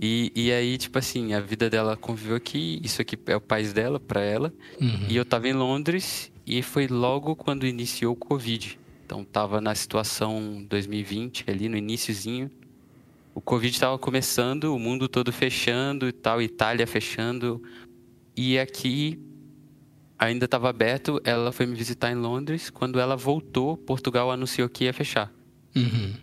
E, e aí, tipo assim, a vida dela conviveu aqui, isso aqui é o país dela, para ela. Uhum. E eu tava em Londres e foi logo quando iniciou o Covid. Então tava na situação 2020, ali no iníciozinho. O Covid estava começando, o mundo todo fechando e tal, Itália fechando. E aqui ainda estava aberto, ela foi me visitar em Londres. Quando ela voltou, Portugal anunciou que ia fechar. Uhum.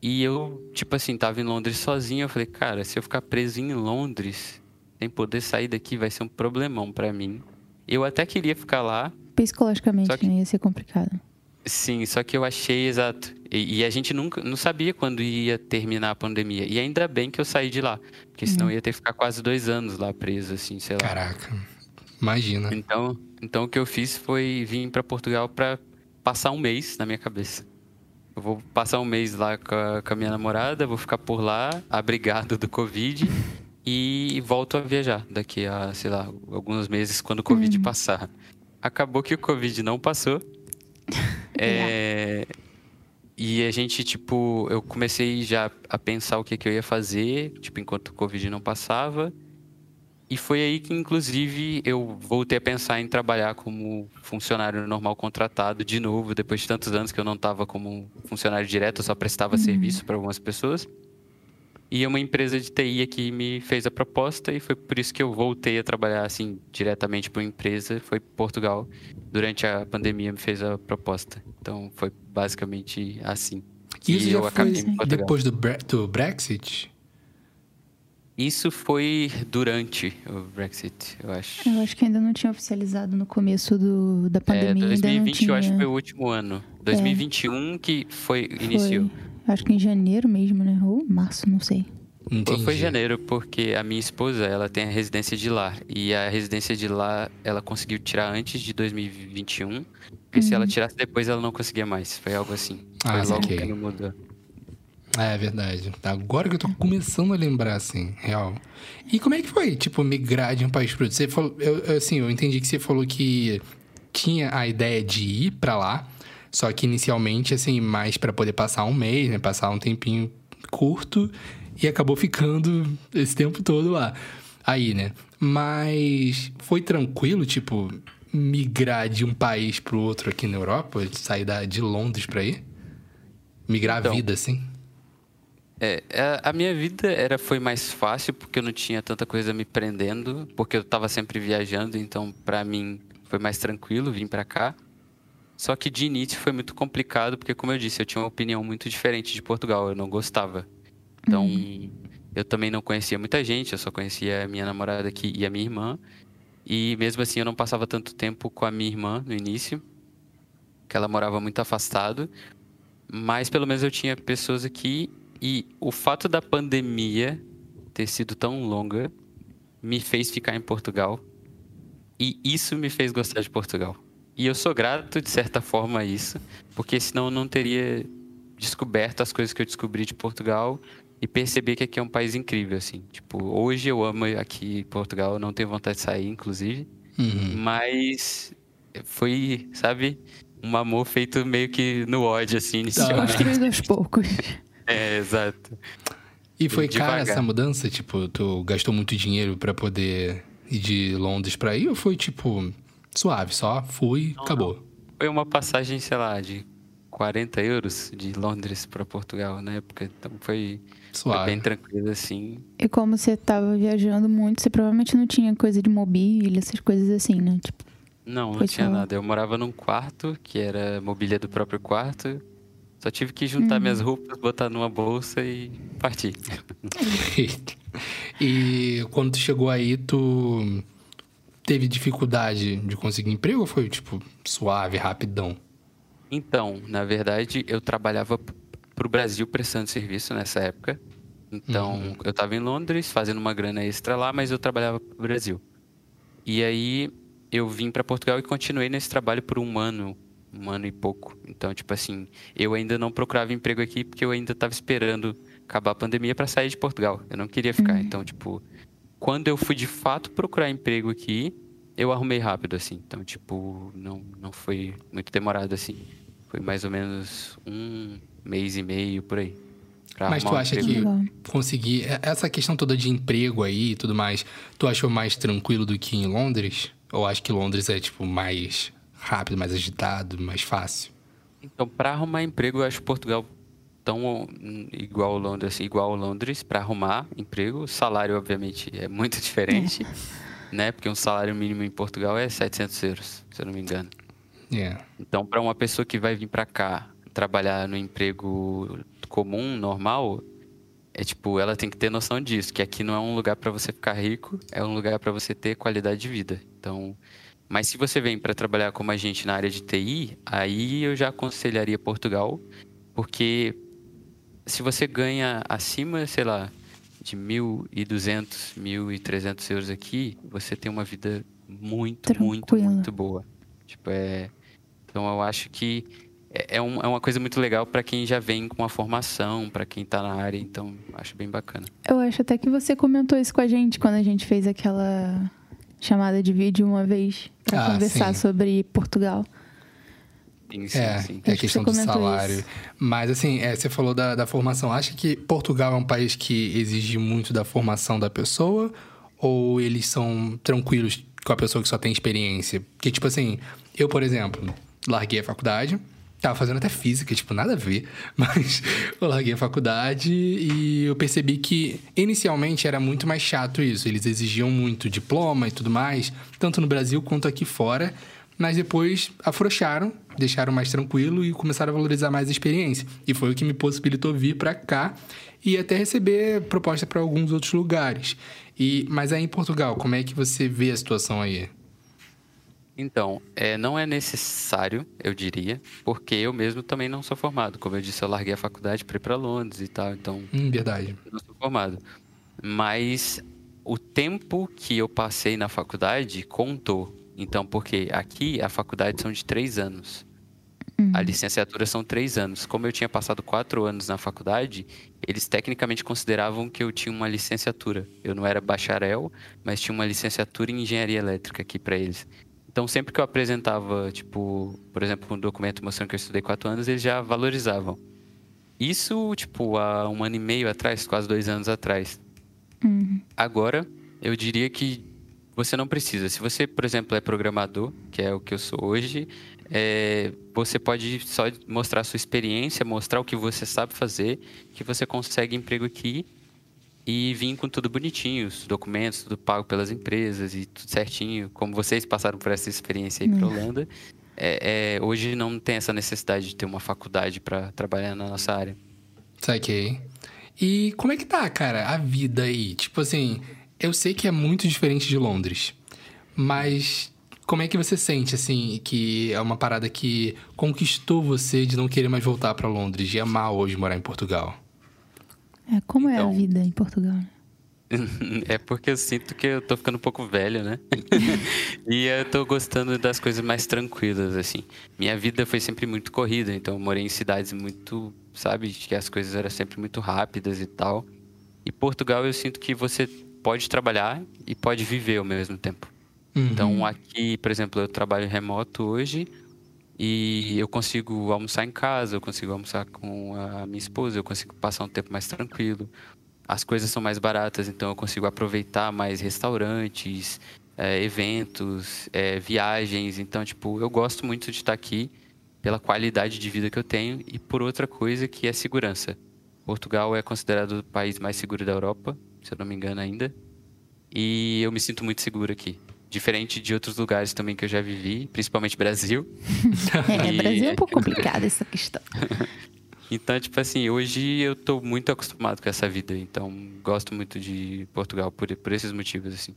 E eu, tipo assim, tava em Londres sozinho. Eu falei, cara, se eu ficar preso em Londres, sem poder sair daqui, vai ser um problemão para mim. Eu até queria ficar lá. Psicologicamente, que... né? Ia ser complicado. Sim, só que eu achei exato. E, e, a gente nunca não sabia quando ia terminar a pandemia. E ainda bem que eu saí de lá. Porque senão uhum. ia ter que ficar quase dois anos lá preso, assim, sei lá. Caraca. Imagina. Então, então o que eu fiz foi vir para Portugal para passar um mês na minha cabeça. Eu vou passar um mês lá com a, com a minha namorada, vou ficar por lá, abrigado do Covid, e volto a viajar daqui a, sei lá, alguns meses quando o Covid uhum. passar. Acabou que o Covid não passou. é, e a gente, tipo, eu comecei já a pensar o que, que eu ia fazer, tipo, enquanto o Covid não passava. E foi aí que, inclusive, eu voltei a pensar em trabalhar como funcionário normal contratado de novo, depois de tantos anos que eu não estava como funcionário direto, eu só prestava uhum. serviço para algumas pessoas. E uma empresa de TI aqui me fez a proposta e foi por isso que eu voltei a trabalhar assim diretamente para uma empresa, foi Portugal. Durante a pandemia me fez a proposta. Então foi basicamente assim. Isso já foi depois do, bre do Brexit? Isso foi durante o Brexit, eu acho. Eu acho que ainda não tinha oficializado no começo do, da é, pandemia. É, 2020 tinha... eu acho que foi o último ano. 2021 é. que foi, iniciou. Foi. Acho que em janeiro mesmo, né? Ou março, não sei. Entendi. Foi janeiro, porque a minha esposa, ela tem a residência de lá. E a residência de lá, ela conseguiu tirar antes de 2021. Porque uhum. se ela uhum. tirasse depois, ela não conseguia mais. Foi algo assim. Ah, foi logo okay. que mudou. É, é verdade. Agora que eu tô começando a lembrar, assim, real. E como é que foi, tipo, migrar de um país pro outro? Você falou, eu, assim, eu entendi que você falou que tinha a ideia de ir para lá, só que inicialmente, assim, mais para poder passar um mês, né? Passar um tempinho curto e acabou ficando esse tempo todo lá. Aí, né? Mas foi tranquilo, tipo, migrar de um país pro outro aqui na Europa? Sair da, de Londres pra ir? Migrar então, a vida, assim? É, é, a minha vida era foi mais fácil porque eu não tinha tanta coisa me prendendo, porque eu estava sempre viajando, então para mim foi mais tranquilo vir para cá. Só que de início foi muito complicado, porque como eu disse, eu tinha uma opinião muito diferente de Portugal, eu não gostava. Então, uhum. eu também não conhecia muita gente, eu só conhecia a minha namorada aqui e a minha irmã. E mesmo assim eu não passava tanto tempo com a minha irmã no início, que ela morava muito afastado. Mas pelo menos eu tinha pessoas aqui e o fato da pandemia ter sido tão longa me fez ficar em Portugal. E isso me fez gostar de Portugal. E eu sou grato, de certa forma, a isso, porque senão eu não teria descoberto as coisas que eu descobri de Portugal e perceber que aqui é um país incrível, assim. Tipo, hoje eu amo aqui em Portugal, não tenho vontade de sair, inclusive. Uhum. Mas foi, sabe, um amor feito meio que no ódio, assim, inicialmente. Construído aos poucos. É, exato. E foi cara essa mudança? Tipo, tu gastou muito dinheiro para poder ir de Londres pra ir? Ou foi, tipo, suave, só fui, não, acabou? Não. Foi uma passagem, sei lá, de 40 euros de Londres para Portugal na época. Então foi, foi, bem tranquilo, assim. E como você tava viajando muito, você provavelmente não tinha coisa de mobília, essas coisas assim, né? Tipo, não, não tinha só... nada. Eu morava num quarto, que era mobília do próprio quarto. Só tive que juntar uhum. minhas roupas, botar numa bolsa e partir. e quando tu chegou aí, tu teve dificuldade de conseguir emprego ou foi, tipo, suave, rapidão? Então, na verdade, eu trabalhava pro Brasil prestando serviço nessa época. Então, uhum. eu estava em Londres fazendo uma grana extra lá, mas eu trabalhava pro Brasil. E aí, eu vim para Portugal e continuei nesse trabalho por um ano, um ano e pouco. Então, tipo assim, eu ainda não procurava emprego aqui porque eu ainda estava esperando acabar a pandemia para sair de Portugal. Eu não queria ficar. Uhum. Então, tipo, quando eu fui de fato procurar emprego aqui, eu arrumei rápido, assim. Então, tipo, não, não foi muito demorado, assim. Foi mais ou menos um mês e meio por aí. Mas tu acha que conseguir. Essa questão toda de emprego aí e tudo mais, tu achou mais tranquilo do que em Londres? Ou acho que Londres é, tipo, mais rápido, mais agitado, mais fácil? Então, para arrumar emprego, eu acho Portugal tão igual ao Londres, igual Londres para arrumar emprego. O salário, obviamente, é muito diferente, né? Porque um salário mínimo em Portugal é 700 euros, se eu não me engano. Então, para uma pessoa que vai vir para cá trabalhar no emprego comum, normal, é tipo, ela tem que ter noção disso, que aqui não é um lugar para você ficar rico, é um lugar para você ter qualidade de vida. Então, mas se você vem para trabalhar como agente na área de TI, aí eu já aconselharia Portugal, porque se você ganha acima, sei lá, de 1.200, 1.300 euros aqui, você tem uma vida muito, Tranquila. muito, muito boa. Tipo, é... Então eu acho que é, é, um, é uma coisa muito legal para quem já vem com uma formação, para quem está na área, então acho bem bacana. Eu acho até que você comentou isso com a gente quando a gente fez aquela chamada de vídeo uma vez para ah, conversar sim. sobre Portugal. Sim, sim, é, sim. é a questão do salário. Isso. Mas, assim, é, você falou da, da formação. Acha que Portugal é um país que exige muito da formação da pessoa? Ou eles são tranquilos com a pessoa que só tem experiência? Porque, tipo assim, eu, por exemplo, larguei a faculdade, Tava fazendo até física, tipo, nada a ver. Mas eu larguei a faculdade e eu percebi que inicialmente era muito mais chato isso. Eles exigiam muito diploma e tudo mais, tanto no Brasil quanto aqui fora. Mas depois afrouxaram, deixaram mais tranquilo e começaram a valorizar mais a experiência. E foi o que me possibilitou vir para cá e até receber proposta para alguns outros lugares. E mas aí em Portugal, como é que você vê a situação aí? Então, é, não é necessário, eu diria, porque eu mesmo também não sou formado. Como eu disse, eu larguei a faculdade para ir para Londres e tal, então. Hum, verdade. Não sou formado. Mas o tempo que eu passei na faculdade contou. Então, porque aqui a faculdade são de três anos. A licenciatura são três anos. Como eu tinha passado quatro anos na faculdade, eles tecnicamente consideravam que eu tinha uma licenciatura. Eu não era bacharel, mas tinha uma licenciatura em engenharia elétrica aqui para eles. Então, sempre que eu apresentava, tipo, por exemplo, um documento mostrando que eu estudei quatro anos, eles já valorizavam. Isso, tipo, há um ano e meio atrás, quase dois anos atrás. Uhum. Agora, eu diria que você não precisa. Se você, por exemplo, é programador, que é o que eu sou hoje, é, você pode só mostrar sua experiência, mostrar o que você sabe fazer, que você consegue emprego aqui e vir com tudo bonitinho, os documentos, tudo pago pelas empresas e tudo certinho. Como vocês passaram por essa experiência aí para Holanda, é, é, hoje não tem essa necessidade de ter uma faculdade para trabalhar na nossa área. Saquei. E como é que tá, cara, a vida aí? Tipo assim, eu sei que é muito diferente de Londres, mas como é que você sente, assim, que é uma parada que conquistou você de não querer mais voltar para Londres, de amar hoje morar em Portugal? É, como é a Então. vida em Portugal? né? É porque eu sinto que eu tô ficando um pouco velho, né? e eu tô gostando das coisas mais tranquilas, assim. Minha vida foi sempre muito corrida, então eu morei em cidades muito, sabe, que as coisas eram sempre muito rápidas e tal. E Portugal eu sinto que você pode trabalhar e pode viver ao mesmo tempo. Uhum. Então aqui, por exemplo, eu trabalho remoto hoje e eu consigo almoçar em casa, eu consigo almoçar com a minha esposa, eu consigo passar um tempo mais tranquilo. As coisas são mais baratas, então eu consigo aproveitar mais restaurantes, eh, eventos, eh, viagens. Então, tipo, eu gosto muito de estar aqui pela qualidade de vida que eu tenho e por outra coisa que é segurança. Portugal é considerado o país mais seguro da Europa, se eu não me engano ainda. E eu me sinto muito seguro aqui. Diferente de outros lugares também que eu já vivi, principalmente Brasil. É, E- Brasil é um pouco complicado essa questão. Então, tipo assim, hoje eu tô muito acostumado com essa vida. Então, gosto muito de Portugal por, por esses motivos, assim.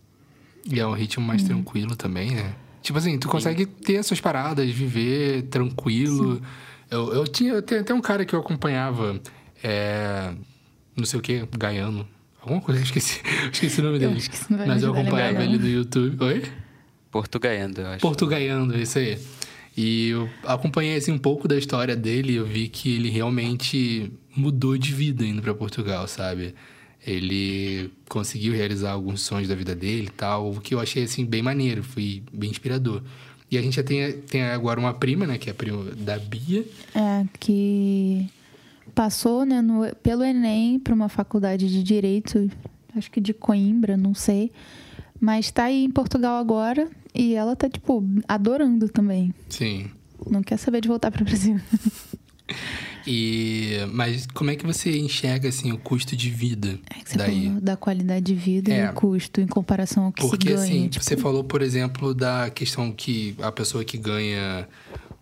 E é um ritmo mais tranquilo também, né? Tipo assim, tu consegue ter as suas paradas, viver tranquilo. Eu, eu tinha eu tenho até um cara que eu acompanhava, é, não sei o que, Gaiano. Alguma coisa, eu esqueci, eu esqueci o nome Eu dele. vai Mas eu acompanhava ele no YouTube. Oi? Portugaiando, eu acho. Portugaiando, isso aí. E eu acompanhei assim, um pouco da história dele e eu vi que ele realmente mudou de vida indo para Portugal, sabe? Ele conseguiu realizar alguns sonhos da vida dele e tal, o que eu achei assim bem maneiro, foi bem inspirador. E a gente já tem, tem agora uma prima, né, que é a prima da Bia. É, que passou né, no- pelo Enem para uma faculdade de Direito, acho que de Coimbra, não sei. Mas tá aí em Portugal agora e ela tá, tipo, adorando também. Sim. Não quer saber de voltar para o Brasil. E mas como é que você enxerga assim o custo de vida É que você daí? falou da qualidade de vida É. e o custo em comparação ao que Porque se ganha. assim, tipo, você falou, por exemplo, da questão que a pessoa que ganha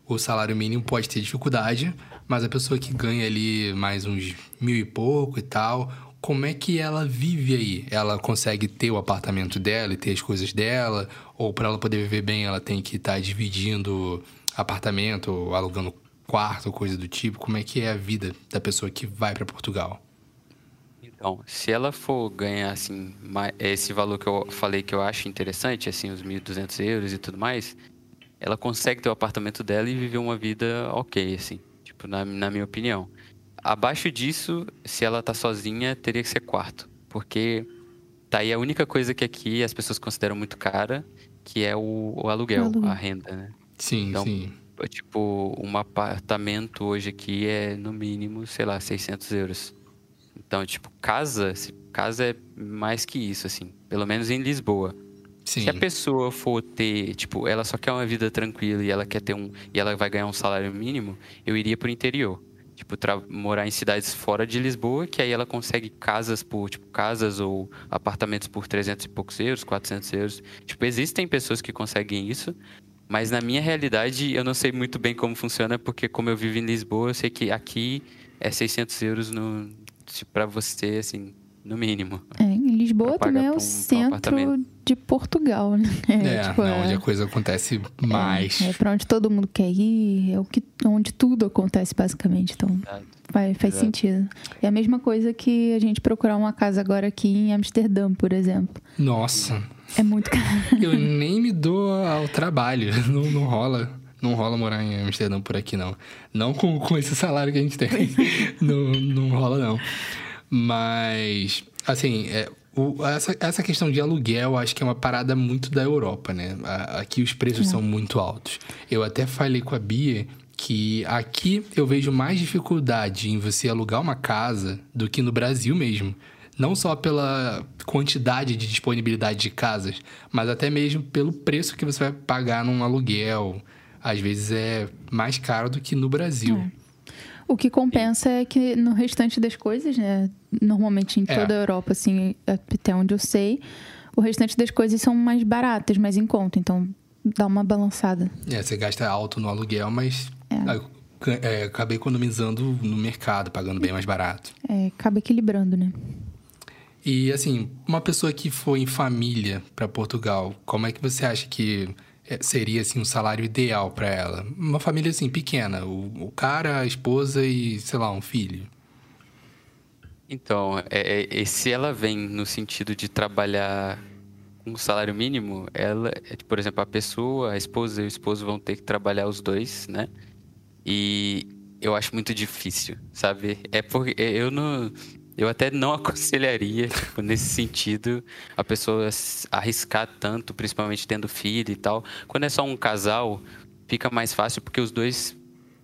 o salário mínimo pode ter dificuldade, mas a pessoa que ganha ali mais uns mil e pouco e tal, como é que ela vive aí? Ela consegue ter o apartamento dela e ter as coisas dela? Ou para ela poder viver bem, ela tem que estar dividindo apartamento, alugando quarto, coisa do tipo? Como é que é a vida da pessoa que vai para Portugal? Então, se ela for ganhar, assim, esse valor que eu falei que eu acho interessante, assim, os 1.200 euros e tudo mais, ela consegue ter o apartamento dela e viver uma vida ok, assim, tipo, na, na minha opinião. Abaixo disso, se ela tá sozinha, teria que ser quarto, porque tá aí a única coisa que aqui as pessoas consideram muito cara, que é o, o aluguel, a renda, né? Sim, Então, sim. Tipo, um apartamento hoje aqui é no mínimo, sei lá, 600 euros. Então, tipo, casa, casa é mais que isso, assim. Pelo menos em Lisboa. Sim. Se a pessoa for ter, tipo, ela só quer uma vida tranquila e ela quer ter um. e ela vai ganhar um salário mínimo, eu iria pro interior. Tipo, morar em cidades fora de Lisboa, que aí ela consegue casas por, tipo, casas ou apartamentos por 300 e poucos euros, 400 euros. Tipo, existem pessoas que conseguem isso, mas na minha realidade eu não sei muito bem como funciona, porque como eu vivo em Lisboa, eu sei que aqui é 600 euros no, pra você, assim, no mínimo. É, em Lisboa também é o um, centro um de Portugal, né? É, é tipo, não, é, onde a coisa acontece mais. É, é pra onde todo mundo quer ir, é o que, onde tudo acontece, basicamente. Então, faz Exato. sentido. É a mesma coisa que a gente procurar uma casa agora aqui em Amsterdã, por exemplo. Nossa. É muito caro. Eu nem me dou ao trabalho, não, não rola. Não rola morar em Amsterdã por aqui, não. Não com, com esse salário que a gente tem. não, não rola, não. Mas, assim, é, o, essa, essa questão de aluguel, acho que é uma parada muito da Europa, né? Aqui os preços é. são muito altos. Eu até falei com a Bia que aqui eu vejo mais dificuldade em você alugar uma casa do que no Brasil mesmo. Não só pela quantidade de disponibilidade de casas, mas até mesmo pelo preço que você vai pagar num aluguel. Às vezes é mais caro do que no Brasil. É. O que compensa é que no restante das coisas, né? Normalmente em é. toda é. a Europa, assim, até onde eu sei, o restante das coisas são mais baratas, mais em conta. Então dá uma balançada. É, você gasta alto no aluguel, mas é. É, acaba economizando no mercado, pagando bem mais barato. É, acaba equilibrando, né? E assim, uma pessoa que foi em família para Portugal, como é que você acha que seria assim um salário ideal para ela? Uma família assim pequena, o, o, cara, a esposa e sei lá um filho. Então, é, é, se ela vem no sentido de trabalhar um salário mínimo, ela, é, por exemplo, a pessoa, a esposa e o esposo vão ter que trabalhar os dois, né? E eu acho muito difícil, sabe? É porque eu não eu até não aconselharia, tipo, nesse sentido, a pessoa arriscar tanto, principalmente tendo filho e tal. Quando é só um casal, fica mais fácil porque os dois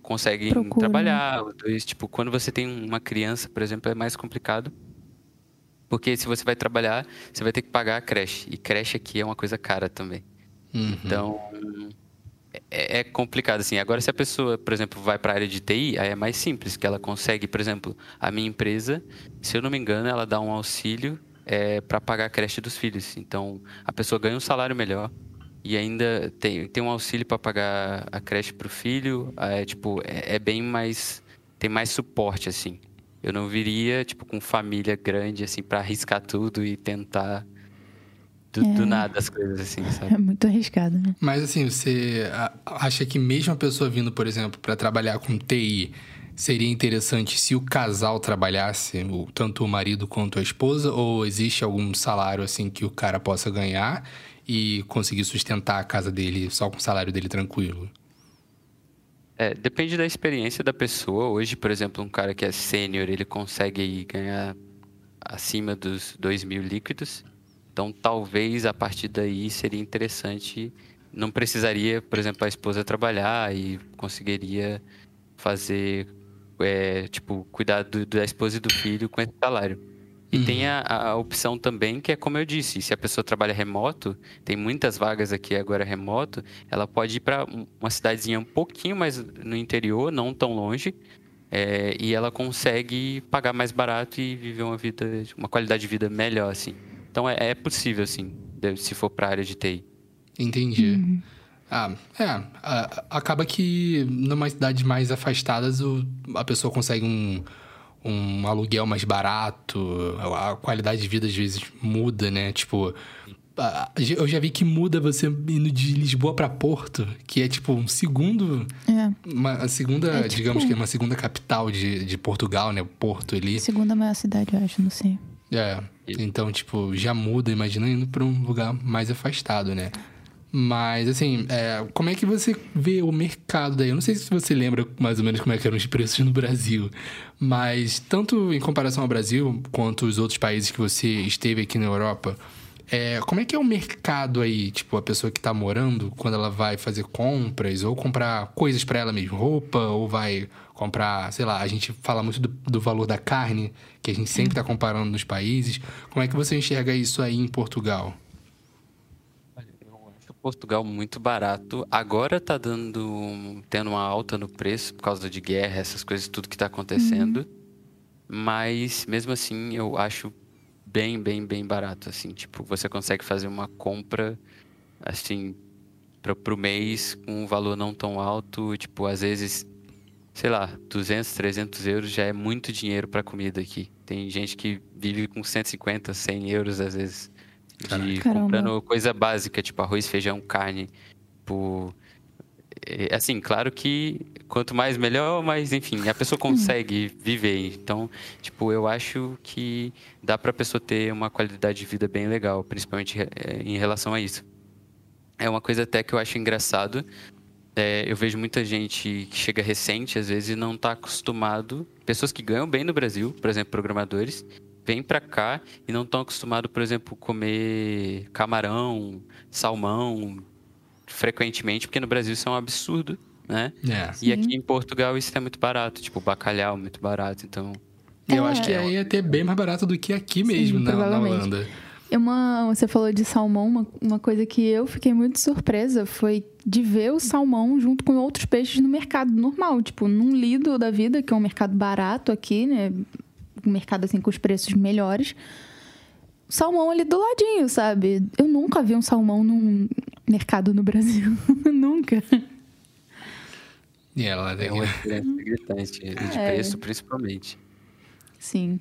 conseguem Procura. Né? trabalhar. Os dois, tipo, quando você tem uma criança, por exemplo, é mais complicado. Porque se você vai trabalhar, você vai ter que pagar a creche. E creche aqui é uma coisa cara também. Uhum. Então, é, é, complicado, assim. Agora, se a pessoa, por exemplo, vai para a área de TI, aí é mais simples, que ela consegue, por exemplo, a minha empresa, se eu não me engano, ela dá um auxílio é, para pagar a creche dos filhos. Então, a pessoa ganha um salário melhor e ainda tem, tem um auxílio para pagar a creche para o filho. É, tipo, é, é bem mais... tem mais suporte, assim. Eu não viria, tipo, com família grande, assim, para arriscar tudo e tentar do, é. do, nada as coisas assim, sabe? É muito arriscado, né? Mas assim, você acha que mesmo a pessoa vindo, por exemplo, para trabalhar com TI, seria interessante se o casal trabalhasse, tanto o marido quanto a esposa, ou existe algum salário assim que o cara possa ganhar e conseguir sustentar a casa dele só com o salário dele tranquilo? É, depende da experiência da pessoa. Hoje, por exemplo, um cara que é sênior, ele consegue ganhar acima dos 2 mil líquidos. Então, talvez a partir daí seria interessante. Não precisaria, por exemplo, a esposa trabalhar e conseguiria fazer, é, tipo, cuidar do, da esposa e do filho com esse salário. E uhum. tem a, a, opção também, que é como eu disse, se a pessoa trabalha remoto, tem muitas vagas aqui agora remoto, ela pode ir para uma cidadezinha um pouquinho mais no interior, não tão longe, é, e ela consegue pagar mais barato e viver uma vida, uma qualidade de vida melhor, assim. Então é, é possível, assim, se for para a área de TI. Entendi. Uhum. Ah, é. A, acaba que numa cidade mais afastadas o, a pessoa consegue um, um aluguel mais barato, a qualidade de vida às vezes muda, né? Tipo, eu já vi que muda você indo de Lisboa para Porto, que é tipo um segundo. É. Uma a segunda, é, tipo, digamos que é uma segunda capital de, de Portugal, né? Porto ali. Segunda maior cidade, eu acho, não sei. É. Então, tipo, já muda, imagina indo pra um lugar mais afastado, né? Mas, assim, é, como é que você vê o mercado daí? Eu não sei se você lembra mais ou menos como é que eram os preços no Brasil, mas tanto em comparação ao Brasil quanto os outros países que você esteve aqui na Europa, é, como é que é o mercado aí? Tipo, a pessoa que tá morando, quando ela vai fazer compras ou comprar coisas para ela mesma, roupa, ou vai comprar, sei lá, a gente fala muito do, do valor da carne, que a gente sempre está comparando nos países. Como é que você enxerga isso aí em Portugal? Portugal muito barato. Agora tá dando. tendo uma alta no preço por causa de guerra, essas coisas, tudo que tá acontecendo. Uhum. Mas mesmo assim eu acho bem, bem, bem barato. Assim, tipo, você consegue fazer uma compra assim para pro mês com um valor não tão alto. Tipo, às vezes, sei lá, 200, 300 euros já é muito dinheiro para comida aqui. Tem gente que vive com 150, 100 euros às vezes de Caramba. comprando coisa básica, tipo arroz, feijão, carne. Tipo, é, assim, claro que quanto mais melhor, mas enfim, a pessoa consegue viver. Então, tipo, eu acho que dá para a pessoa ter uma qualidade de vida bem legal, principalmente é, em relação a isso. É uma coisa até que eu acho engraçado. É, eu vejo muita gente que chega recente, às vezes, e não está acostumado. Pessoas que ganham bem no Brasil, por exemplo, programadores, vêm para cá e não estão acostumados, por exemplo, comer camarão, salmão frequentemente, porque no Brasil isso é um absurdo, né? É. E aqui em Portugal isso é muito barato, tipo bacalhau muito barato, então. Eu é. acho que aí é até bem mais barato do que aqui mesmo Sim, na, na Holanda. Uma, você falou de salmão, uma, uma coisa que eu fiquei muito surpresa foi de ver o salmão junto com outros peixes no mercado normal, tipo, num Lido da vida, que é um mercado barato aqui, né? mercado assim com os preços melhores. Salmão ali do ladinho, sabe? Eu nunca vi um salmão num mercado no Brasil. nunca. E ela é uma diferença gritante, de é. preço principalmente. Sim.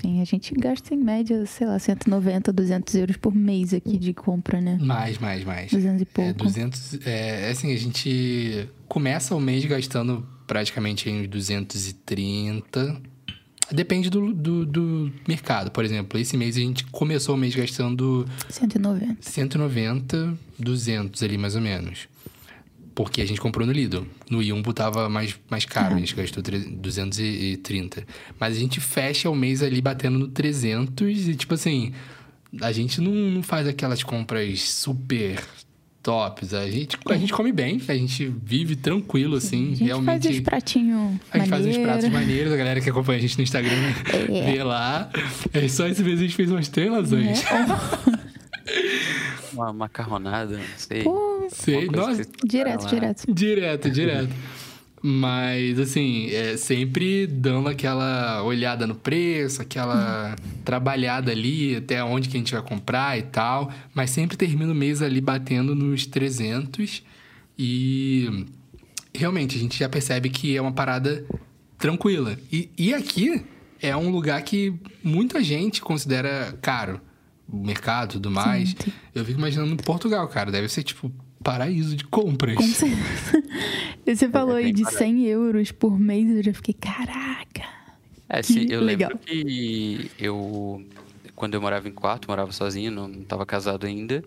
Tem, a gente gasta em média, sei lá, 190, 200 euros por mês aqui de compra, né? Mais, mais, mais. 200 e pouco. É, 200, é, assim, a gente começa o mês gastando praticamente em 230, Depende do, do, do, mercado. Por exemplo, esse mês a gente começou o mês gastando... 190. 190, 200 ali, mais ou menos. Porque a gente comprou no Lidl. No Iumbo tava mais, mais caro, é. a gente gastou 230. Mas a gente fecha o mês ali batendo no 300 e, tipo assim... A gente não, não faz aquelas compras super tops. A gente, a gente come bem, a gente vive tranquilo, assim. A gente realmente. faz os pratinhos. A gente faz uns pratos maneiros, a galera que acompanha a gente no Instagram é. vê lá. É só esse mês a gente fez umas três lasanhas. É. Uma macarronada, não sei. Pô, sei, nossa. Direto, direto. Direto, direto. Mas, assim, é sempre dando aquela olhada no preço, aquela trabalhada ali, até onde que a gente vai comprar e tal. Mas sempre termina o mês ali batendo nos 300. E realmente, a gente já percebe que é uma parada tranquila. E, e aqui é um lugar que muita gente considera caro. O mercado e tudo mais. Sim. Eu fico imaginando Portugal, cara. Deve ser, tipo, paraíso de compras. Com certeza. Você falou é aí de 100 euros por mês, eu já fiquei, caraca. É, sim, eu legal. lembro que eu, quando eu morava em quarto, morava sozinho, não estava casado ainda,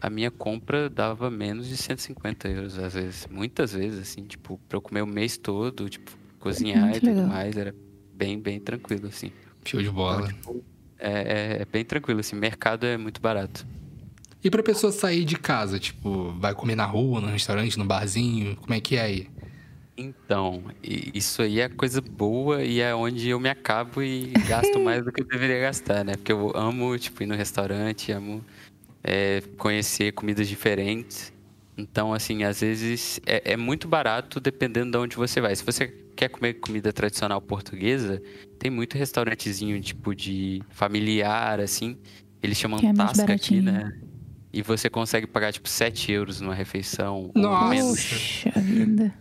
a minha compra dava menos de 150 euros, às vezes. Muitas vezes, assim, tipo, pra eu comer o mês todo, tipo, cozinhar Muito e tudo legal. mais, era bem, bem tranquilo, assim. Show de bola. Então, tipo, é, é, é bem tranquilo, assim, mercado é muito barato. E pra pessoa sair de casa, tipo, vai comer na rua, no restaurante, no barzinho, como é que é aí? Então, isso aí é coisa boa e é onde eu me acabo e gasto mais do que eu deveria gastar, né? Porque eu amo, tipo, ir no restaurante, amo é, conhecer comidas diferentes. Então, assim, às vezes é, é, muito barato dependendo de onde você vai. Se você quer comer comida tradicional portuguesa, tem muito restaurantezinho, tipo, de familiar, assim. Eles chamam é tasca aqui, né? E você consegue pagar, tipo, 7 euros numa refeição. Nossa vida.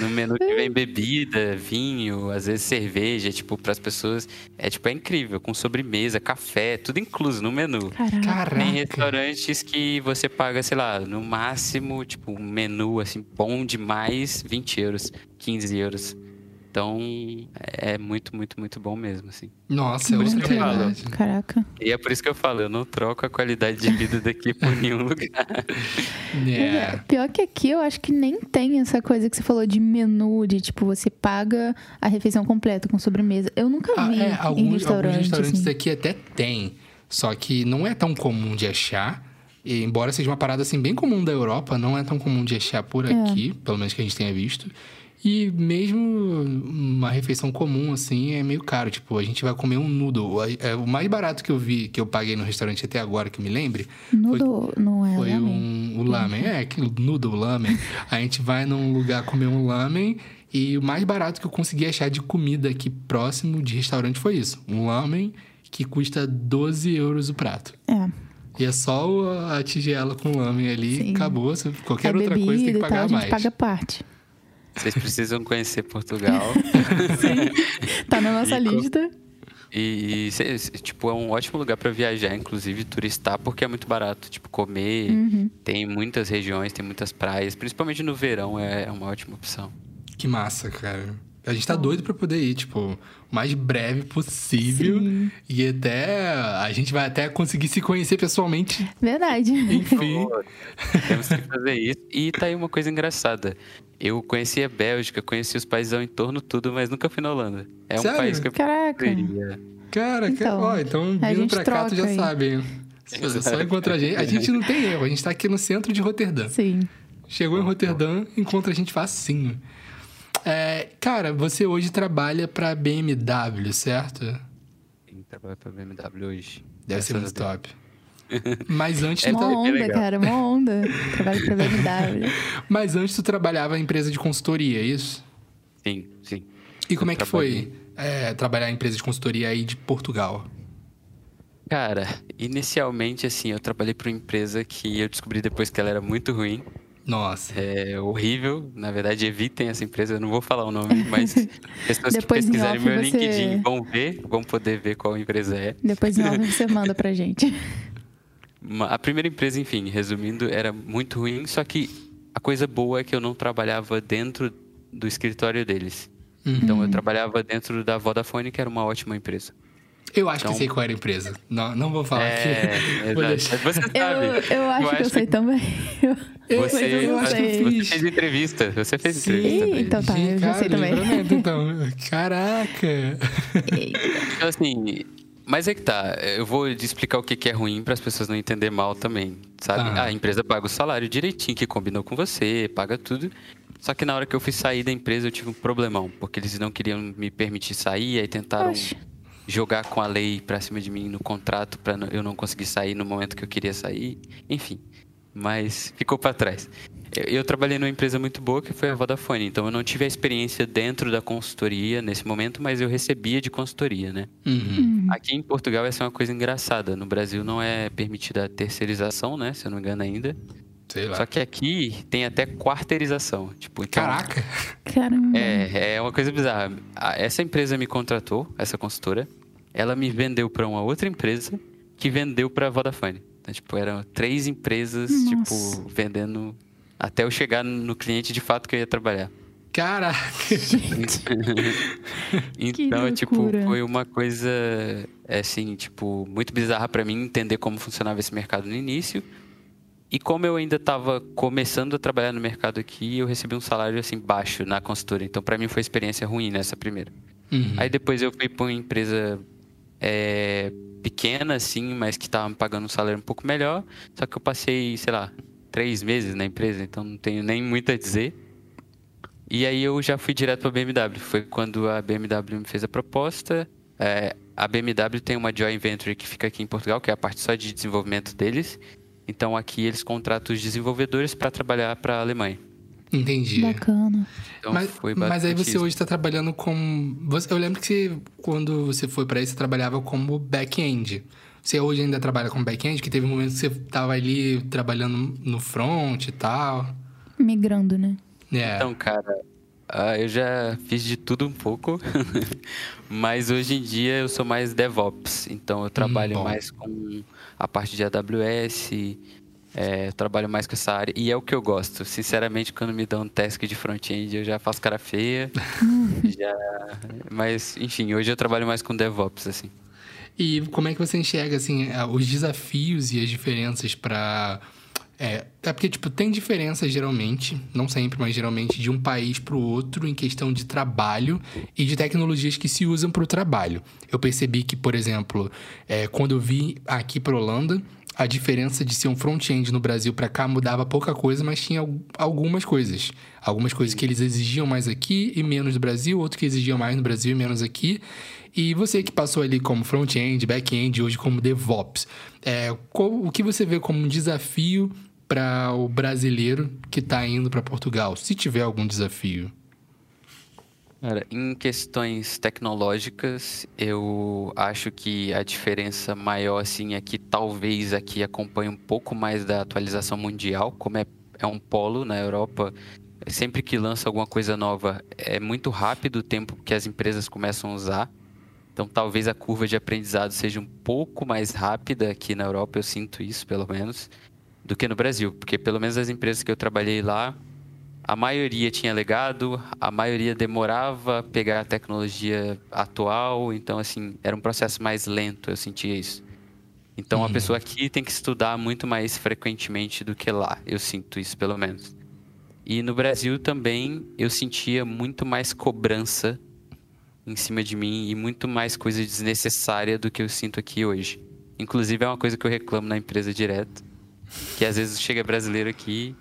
No menu que vem bebida, vinho, às vezes cerveja, tipo, para as pessoas. É, tipo, é incrível. Com sobremesa, café, tudo incluso no menu. Caraca. Tem restaurantes que você paga, sei lá, no máximo, tipo, um menu, assim, bom demais, 20 euros, 15 euros. Então, é muito, muito, muito bom mesmo, assim. Nossa, é isso que eu falo. Caraca. E é por isso que eu falo, eu não troco a qualidade de vida daqui por nenhum lugar. Yeah. É, pior que aqui eu acho que nem tem essa coisa que você falou de menu, de tipo, você paga a refeição completa com sobremesa. Eu nunca ah, vi é, alguns, em restaurante, alguns restaurantes assim. aqui até tem. Só que não é tão comum de achar. E, embora seja uma parada assim bem comum da Europa, não é tão comum de achar por é. aqui, pelo menos que a gente tenha visto. E mesmo uma refeição comum, assim, é meio caro. Tipo, a gente vai comer um noodle. É, o mais barato que eu vi, que eu paguei no restaurante até agora, que eu me lembre... Noodle foi, não é Foi um, o lamen. É, aquele noodle lamen. A gente vai num lugar comer um lamen e o mais barato que eu consegui achar de comida aqui próximo de restaurante foi isso. Um lamen que custa 12 euros o prato. É. E é só a tigela com lamen ali, Sim. acabou. Qualquer é outra coisa tem que e tal, pagar a gente mais. paga parte. Vocês precisam conhecer Portugal. Tá na nossa E lista. E, e tipo, é um ótimo lugar pra viajar, inclusive turistar, porque é muito barato. Tipo, comer, Uhum. tem muitas regiões, tem muitas praias, principalmente no verão é é uma ótima opção. Que massa, cara. A gente tá doido pra poder ir, tipo, o mais breve possível. Sim. E até. A gente vai até conseguir se conhecer pessoalmente. Verdade. Enfim. Temos que fazer isso. E tá aí uma coisa engraçada. Eu conheci a Bélgica, conheci os países ao entorno, tudo, mas nunca fui na Holanda. É um Sério? país que eu Caraca. queria. Cara, Então, ó, então a vindo gente pra cá, tu já aí. sabe. hein? Só- Só encontra a gente. A gente não tem erro, a gente tá aqui no centro de Roterdã. Sim. Chegou em Roterdã, encontra a gente facinho. É, cara, você hoje trabalha pra BMW, certo? Trabalhar pra BMW hoje. Deve ser muito Deus. Mas antes, É tu, bem onda, legal. cara. Mó onda. Trabalho pra BMW. mas antes tu trabalhava em empresa de consultoria, é isso? Sim, sim. E como é que trabalhei. foi é, trabalhar em empresa de consultoria aí de Portugal? Cara, inicialmente, assim, eu trabalhei pra uma empresa que eu descobri depois que ela era muito ruim. Nossa. É horrível. Na verdade, evitem essa empresa. Eu não vou falar o nome, mas pessoas que pesquisarem meu você- LinkedIn vão ver, vão poder ver qual empresa é. Depois em off você manda pra gente. Uma- A primeira empresa, enfim, resumindo, era muito ruim, só que a coisa boa é que eu não trabalhava dentro do escritório deles. Uhum. Então eu trabalhava dentro da Vodafone, que era uma ótima empresa. Eu acho Então- que sei qual era a empresa. Não, não vou falar É, aqui. Você sabe. Eu, eu acho que eu sei também. Eu, Você, eu acho que eu sei. você fiz. fez entrevista. Você fez Sim. entrevista. então tá, eu já sei também. então. Caraca. Então, assim, mas é que tá. Eu vou te explicar o que é ruim para as pessoas não entenderem mal também, sabe? Tá. A empresa paga o salário direitinho, que combinou com você, paga tudo. Só que na hora que eu fui sair da empresa, eu tive um problemão, porque eles não queriam me permitir sair, aí tentaram Oxe. jogar com a lei pra cima de mim no contrato para eu não conseguir sair no momento que eu queria sair. Enfim, mas ficou para trás. Eu, trabalhei numa empresa muito boa que foi a Vodafone, então eu não tive a experiência dentro da consultoria nesse momento, mas eu recebia de consultoria, né? Uhum. Aqui em Portugal essa é uma coisa engraçada. No Brasil não é permitida a terceirização, né? Se eu não me engano ainda. Sei lá. Só que aqui tem até quarteirização. Tipo, então, Caraca. Caramba. É, é uma coisa bizarra. A- Essa empresa me contratou, essa consultora. Ela me vendeu para uma outra empresa que vendeu para Vodafone. Então, tipo, eram três empresas, Nossa. tipo, vendendo até eu chegar no cliente de fato que eu ia trabalhar. Caraca. então, tipo, loucura. foi uma coisa, assim, tipo, muito bizarra pra mim entender como funcionava esse mercado no início. E como eu ainda estava começando a trabalhar no mercado aqui, eu recebi um salário, assim, baixo na consultora. Então, pra mim foi experiência ruim nessa primeira. Uhum. Aí depois eu fui pra uma empresa é, pequena, assim, mas que tava me pagando um salário um pouco melhor. Só que eu passei, sei lá, três meses na empresa, então não tenho nem muito a dizer. E aí eu já fui direto pra BMW. Foi quando a BMW me fez a proposta. É, a BMW tem uma joint venture que fica aqui em Portugal, que é a parte só de desenvolvimento deles. Então aqui eles contratam os desenvolvedores para trabalhar para a Alemanha. Entendi. Bacana. Então mas, foi mas aí você isso. hoje está trabalhando com. Eu lembro que você, quando você foi para aí, você trabalhava como back-end. Você hoje ainda trabalha como back-end? Que teve um momento que você tava ali trabalhando no front e tal. Migrando, né? É. Então, cara, ah, eu já fiz de tudo um pouco, mas hoje em dia eu sou mais DevOps, então eu trabalho bom. mais com a parte de AWS, é, eu trabalho mais com essa área e é o que eu gosto. Sinceramente, quando me dão um task de front-end, eu já faço cara feia, já... mas enfim, hoje eu trabalho mais com DevOps, assim. E como é que você enxerga, assim, eh, os desafios e as diferenças para É, é porque, tipo, tem diferença geralmente, não sempre, mas geralmente, de um país para o outro em questão de trabalho e de tecnologias que se usam para o trabalho. Eu percebi que, por exemplo, é, quando eu vim aqui para Holanda, a diferença de ser um front-end no Brasil para cá mudava pouca coisa, mas tinha al- algumas coisas. Algumas coisas que eles exigiam mais aqui e menos no Brasil, outras que exigiam mais no Brasil e menos aqui. E você que passou ali como front-end, back-end, hoje como DevOps, é, qual- o que você vê como um desafio para o brasileiro que está indo para Portugal, se tiver algum desafio? Cara, em questões tecnológicas, eu acho que a diferença maior, assim, é que talvez aqui acompanhe um pouco mais da atualização mundial, como é, é um polo na Europa, sempre que lança alguma coisa nova, é muito rápido o tempo que as empresas começam a usar. Então, talvez a curva de aprendizado seja um pouco mais rápida aqui na Europa, eu sinto isso, pelo menos, do que no Brasil, porque pelo menos as empresas que eu trabalhei lá, a maioria tinha legado, a maioria demorava a pegar a tecnologia atual, então assim, era um processo mais lento, eu sentia isso. Então uhum. a pessoa aqui tem que estudar muito mais frequentemente do que lá, eu sinto isso pelo menos. E no Brasil também eu sentia muito mais cobrança em cima de mim e muito mais coisa desnecessária do que eu sinto aqui hoje. Inclusive é uma coisa que eu reclamo na empresa direto, que às vezes chega brasileiro aqui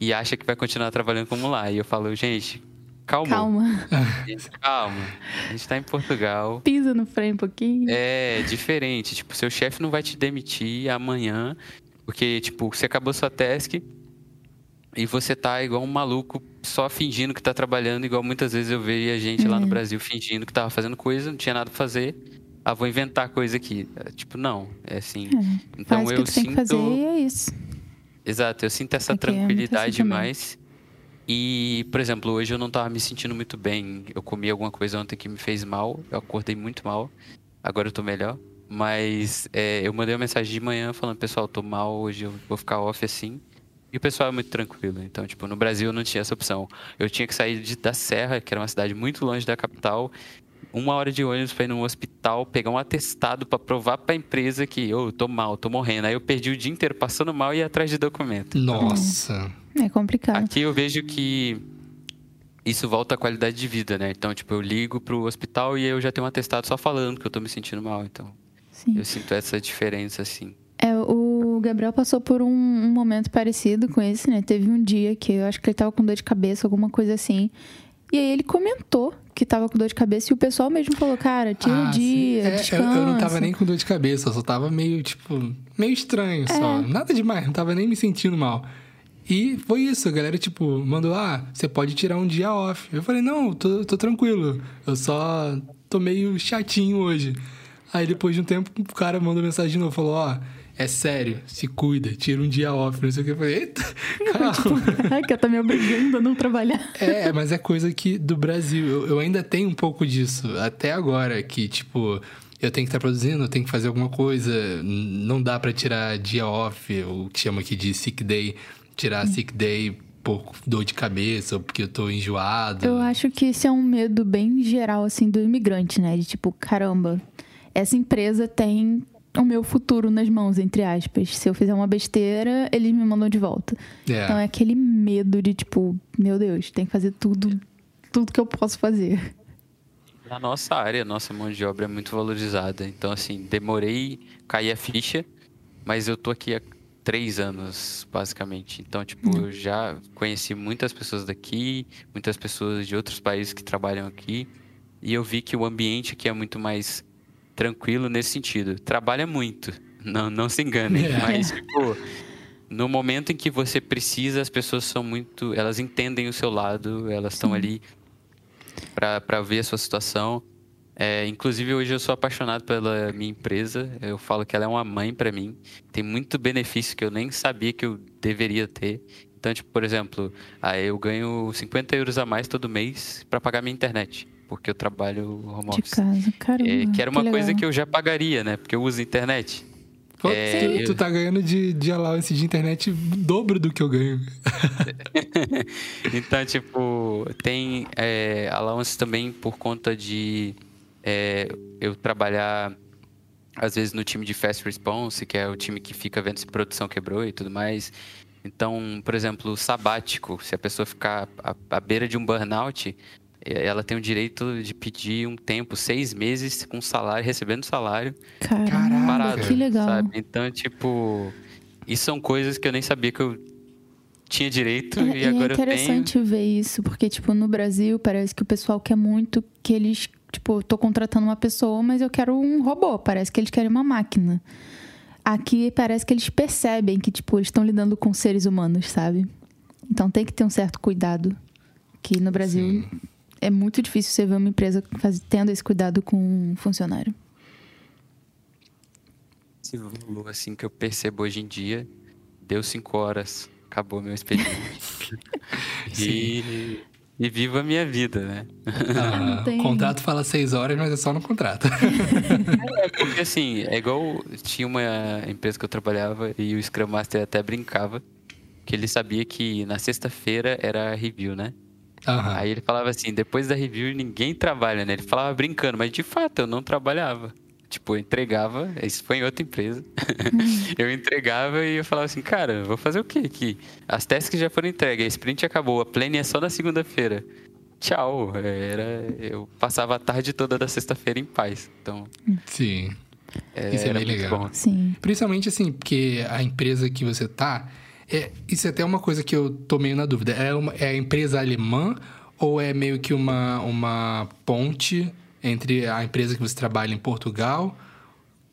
e acha que vai continuar trabalhando como lá. E eu falo, gente, calma. Calma. Gente, calma. A gente tá em Portugal. Pisa no freio um pouquinho. É, diferente. Tipo, seu chefe não vai te demitir amanhã, porque, tipo, você acabou sua task e você tá igual um maluco só fingindo que tá trabalhando, igual muitas vezes eu vejo a gente lá no uhum. Brasil fingindo que tava fazendo coisa, não tinha nada pra fazer. Ah, vou inventar coisa aqui. É, tipo, não. É assim. É, então faz eu que tu sinto. Tem que fazer e é isso. Exato, eu sinto essa Aqui é tranquilidade é mais. E, por exemplo, hoje eu não estava me sentindo muito bem. Eu comi alguma coisa ontem que me fez mal. Eu acordei muito mal. Agora eu tô melhor. Mas é, eu mandei uma mensagem de manhã falando, pessoal, tô mal, hoje eu vou ficar off assim. E o pessoal é muito tranquilo. Então, tipo, no Brasil eu não tinha essa opção. Eu tinha que sair de, da Serra, que era uma cidade muito longe da capital, uma hora de ônibus para ir num hospital, pegar um atestado para provar para a empresa que eu oh, tô mal, tô morrendo. Aí eu perdi o dia inteiro passando mal e ia atrás de documento. Nossa. É complicado. Aqui eu vejo que isso volta à qualidade de vida, né? Então, tipo, eu ligo pro hospital e eu já tenho um atestado só falando que eu tô me sentindo mal. Então, Sim. eu sinto essa diferença, assim. É, o Gabriel passou por um, um, momento parecido com esse, né? Teve um dia que eu acho que ele tava com dor de cabeça, alguma coisa assim. E aí ele comentou que tava com dor de cabeça e o pessoal mesmo falou, cara, tira um ah, dia, é, descansa. Eu, eu, não tava nem com dor de cabeça, eu só tava meio, tipo, meio estranho só. É. Nada demais, não tava nem me sentindo mal. E foi isso, a galera, tipo, mandou, ah, você pode tirar um dia off. Eu falei, não, tô, tô tranquilo, eu só tô meio chatinho hoje. Aí depois de um tempo, o cara mandou mensagem de novo, falou, ó... Oh, é sério, se cuida, tira um dia off, não sei o que. Eu falei, eita, calma. tipo, que tá me obrigando a não trabalhar. É, mas é coisa que do Brasil, eu, eu ainda tenho um pouco disso, até agora, que tipo, eu tenho que estar produzindo, eu tenho que fazer alguma coisa, não dá para tirar dia off, eu chamo aqui de sick day, tirar hum. sick day por dor de cabeça ou porque eu tô enjoado. Eu acho que esse é um medo bem geral, assim, do imigrante, né? De tipo, caramba, essa empresa tem o meu futuro nas mãos, entre aspas. Se eu fizer uma besteira, eles me mandam de volta. É. Então é aquele medo de, tipo, meu Deus, tem que fazer tudo, tudo que eu posso fazer. Na nossa área, nossa mão de obra é muito valorizada. Então, assim, demorei cair a ficha, mas eu tô aqui há três anos, basicamente. Então, tipo, hum. eu já conheci muitas pessoas daqui, muitas pessoas de outros países que trabalham aqui. E eu vi que o ambiente aqui é muito mais tranquilo nesse sentido. Trabalha muito, não, não se enganem, é. mas, tipo, no momento em que você precisa, as pessoas são muito. Elas entendem o seu lado, elas estão ali para ver a sua situação. É, inclusive, hoje eu sou apaixonado pela minha empresa. Eu falo que ela é uma mãe para mim. Tem muito benefício que eu nem sabia que eu deveria ter. Então, tipo, por exemplo, aí eu ganho 50 euros a mais todo mês para pagar minha internet porque eu trabalho home office. De casa, caramba. É, que era uma que coisa que eu já pagaria, né? Porque eu uso internet. É, tu, tu tá ganhando de, de allowance de internet dobro do que eu ganho. então, tipo, tem é, allowance também por conta de é, eu trabalhar, às vezes, no time de Fast Response, que é o time que fica vendo se produção quebrou e tudo mais. Então, por exemplo, sabático, se a pessoa ficar à, à beira de um burnout, ela tem o direito de pedir um tempo, seis meses com salário, recebendo salário. Caramba, parado, que legal. Sabe? Então, tipo, isso são coisas que eu nem sabia que eu tinha direito é, e agora eu tenho. É interessante ver isso, porque, tipo, no Brasil parece que o pessoal quer muito que eles, tipo, tô contratando uma pessoa, mas eu quero um robô. Parece que eles querem uma máquina. aqui parece que eles percebem que, tipo, eles estão lidando com seres humanos, sabe? Então tem que ter um certo cuidado. Que no Brasil Sim. É muito difícil você ver uma empresa faz- tendo esse cuidado com um funcionário. Esse valor, assim, que eu percebo hoje em dia, deu cinco horas, acabou meu expediente. e, e vivo a minha vida, né? Ah, tem- O contrato fala seis horas, mas é só no contrato. É porque assim, é igual. Tinha uma empresa que eu trabalhava e o Scrum Master até brincava que ele sabia que na sexta-feira era review, né? Aham. Aí ele falava assim: depois da review ninguém trabalha, né? Ele falava brincando, mas de fato eu não trabalhava. Tipo, eu entregava, isso foi em outra empresa. eu entregava e eu falava assim, cara, vou fazer o quê aqui? As tasks já foram entregues, a sprint acabou, a plane é só na segunda-feira. Tchau. Era, eu passava a tarde toda da sexta-feira em paz. Então, Sim. é, Isso é era bem muito legal. bom. Sim. Principalmente assim, porque a empresa que você tá. É, isso é até uma coisa que eu tô meio na dúvida. É, uma, é a empresa alemã ou é meio que uma, uma ponte entre a empresa que você trabalha em Portugal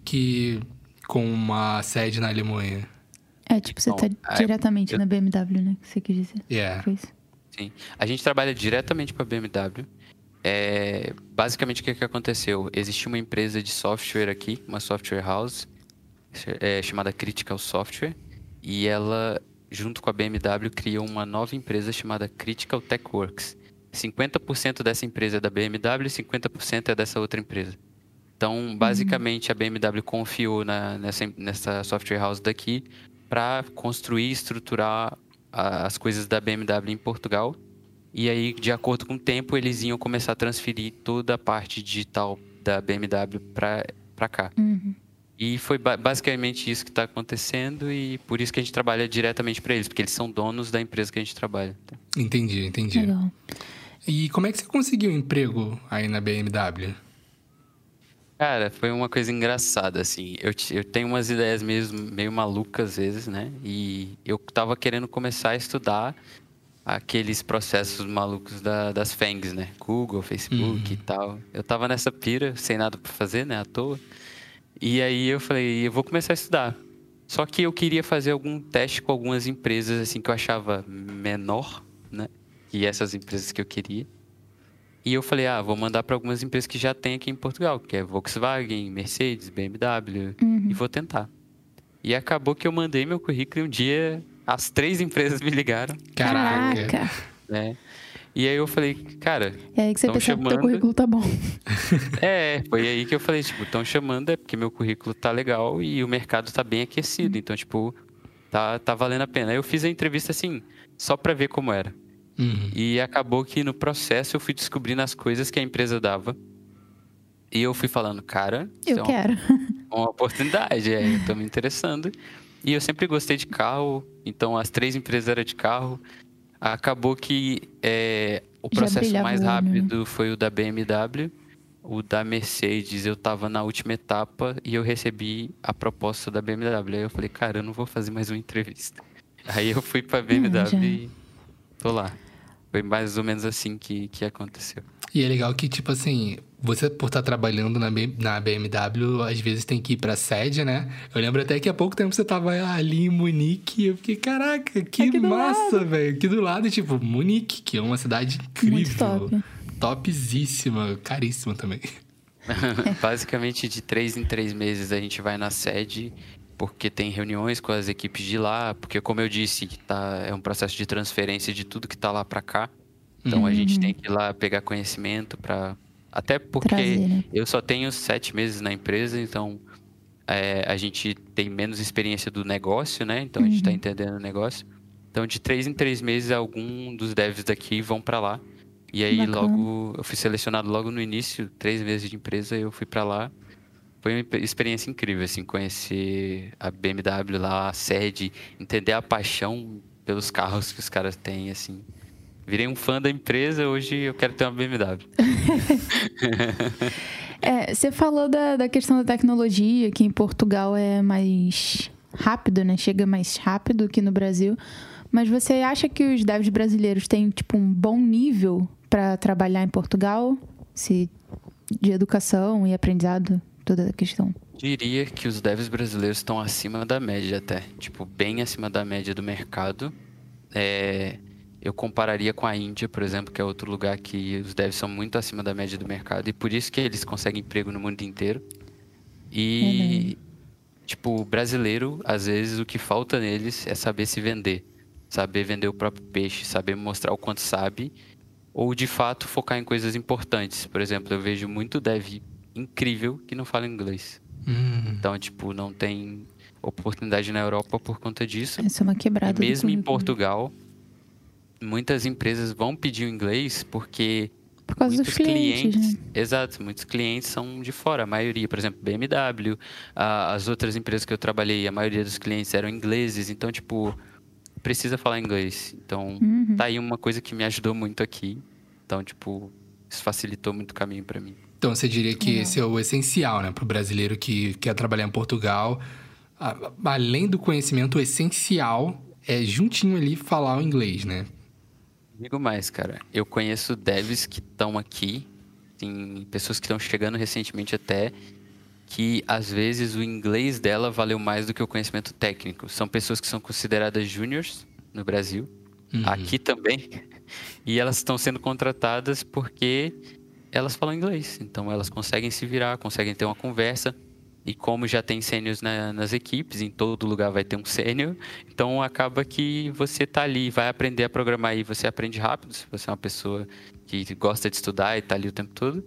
que com uma sede na Alemanha? É, tipo, você Bom, tá aí diretamente eu- na BMW, né? Que você quis dizer. Yeah. Foi isso. Sim. A gente trabalha diretamente para a BMW. É, basicamente, o que, que aconteceu? Existia uma empresa de software aqui, uma software house, é, chamada Critical Software, e ela, junto com a BMW, criou uma nova empresa chamada Critical Tech Works. 50% dessa empresa é da BMW e 50% é dessa outra empresa. Então, basicamente, a BMW confiou na- nessa, nessa software house daqui para construir e estruturar a- as coisas da BMW em Portugal. E aí, de acordo com o tempo, eles iam começar a transferir toda a parte digital da BMW para cá. Uhum. E foi ba- basicamente isso que está acontecendo e por isso que a gente trabalha diretamente para eles, porque eles são donos da empresa que a gente trabalha. Entendi, entendi. Legal. E como é que você conseguiu um emprego aí na BMW? Cara, foi uma coisa engraçada, assim. Eu, eu tenho umas ideias mesmo meio malucas às vezes, né? E eu tava querendo começar a estudar aqueles processos malucos da- das FANGs, né? Google, Facebook e tal. Eu tava nessa pira, sem nada pra fazer, né? À toa. E aí eu falei, eu vou começar a estudar. Só que eu queria fazer algum teste com algumas empresas, assim, que eu achava menor, né? Que essas empresas que eu queria. E eu falei, ah, vou mandar para algumas empresas que já tem aqui em Portugal, que é Volkswagen, Mercedes, BMW, e vou tentar. E acabou que eu mandei meu currículo e um dia as três empresas me ligaram, Caraca. Caraca. né? E aí eu falei, cara, É aí que você Tão percebe que teu chamando. currículo tá bom. é, foi aí que eu falei, tipo, estão chamando é porque meu currículo tá legal e o mercado tá bem aquecido, então, tipo, tá, tá valendo a pena. Aí eu fiz a entrevista assim, só pra ver como era. Uhum. E acabou que no processo eu fui descobrindo as coisas que a empresa dava. E eu fui falando, cara, Eu é uma, quero. uma oportunidade, é, eu tô me interessando. E eu sempre gostei de carro, então as três empresas eram de carro. Acabou que é, o processo mais né? rápido foi o da BMW. O da Mercedes, eu tava na última etapa e eu recebi a proposta da BMW. Aí eu falei, cara, eu não vou fazer mais uma entrevista. Aí eu fui pra BMW e tô lá. Foi mais ou menos assim que, que aconteceu. E é legal que, tipo assim, você por estar trabalhando na, BMW, às vezes tem que ir pra sede, né? Eu lembro até que há pouco tempo você tava ali em Munique e eu fiquei, caraca, que Aqui massa, velho. Aqui do lado, tipo, Munique, que é uma cidade incrível. Muito top. Topzíssima, caríssima também. Basicamente, de três em três meses a gente vai na sede, porque tem reuniões com as equipes de lá, porque como eu disse, tá, é um processo de transferência de tudo que tá lá para cá. Então a gente tem que ir lá pegar conhecimento para até porque né? eu só tenho sete meses na empresa, então é, a gente tem menos experiência do negócio, né? Então a gente está entendendo o negócio. Então de três em três meses algum dos devs daqui vão para lá. E aí Bacana. logo eu fui selecionado logo no início, três meses de empresa, eu fui para lá. Foi uma experiência incrível, assim, conhecer a BMW lá, a sede, entender a paixão pelos carros que os caras têm, assim. Virei um fã da empresa, hoje eu quero ter uma BMW. É, você falou da, da questão da tecnologia, que em Portugal é mais rápido, né? Chega mais rápido que no Brasil. Mas você acha que os devs brasileiros têm, tipo, um bom nível para trabalhar em Portugal? Se de educação e aprendizado, toda a questão. diria que os devs brasileiros estão acima da média até. Tipo, bem acima da média do mercado. É, eu compararia com a Índia, por exemplo, que é outro lugar que os devs são muito acima da média do mercado. E por isso que eles conseguem emprego no mundo inteiro. E, tipo, brasileiro, às vezes, o que falta neles é saber se vender. Saber vender o próprio peixe, saber mostrar o quanto sabe. Ou, de fato, focar em coisas importantes. Por exemplo, eu vejo muito dev incrível que não fala inglês. Hum. Então, tipo, não tem oportunidade na Europa por conta disso. Essa é uma quebrada. E mesmo em. Portugal, muitas empresas vão pedir o inglês porque Por causa muitos dos clientes, né? exato, muitos clientes são de fora, a maioria, por exemplo, BMW, a- as outras empresas que eu trabalhei, a maioria dos clientes eram ingleses, então tipo, precisa falar inglês. Então, Uhum. tá aí uma coisa que me ajudou muito aqui. Então, tipo, isso facilitou muito o caminho para mim. Então você diria que Legal. esse é o essencial, né, para o brasileiro que quer trabalhar em Portugal. A- Além do conhecimento, o essencial é juntinho ali falar o inglês, né? Digo mais, cara. Eu conheço devs que estão aqui, tem pessoas que estão chegando recentemente até, que às vezes o inglês dela valeu mais do que o conhecimento técnico. São pessoas que são consideradas júniors no Brasil, Uhum. aqui também, e elas estão sendo contratadas porque elas falam inglês. Então elas conseguem se virar, conseguem ter uma conversa. E como já tem sêniors na- nas equipes, em todo lugar vai ter um sênior, então acaba que você tá ali, vai aprender a programar e você aprende rápido, se você é uma pessoa que gosta de estudar e tá ali o tempo todo.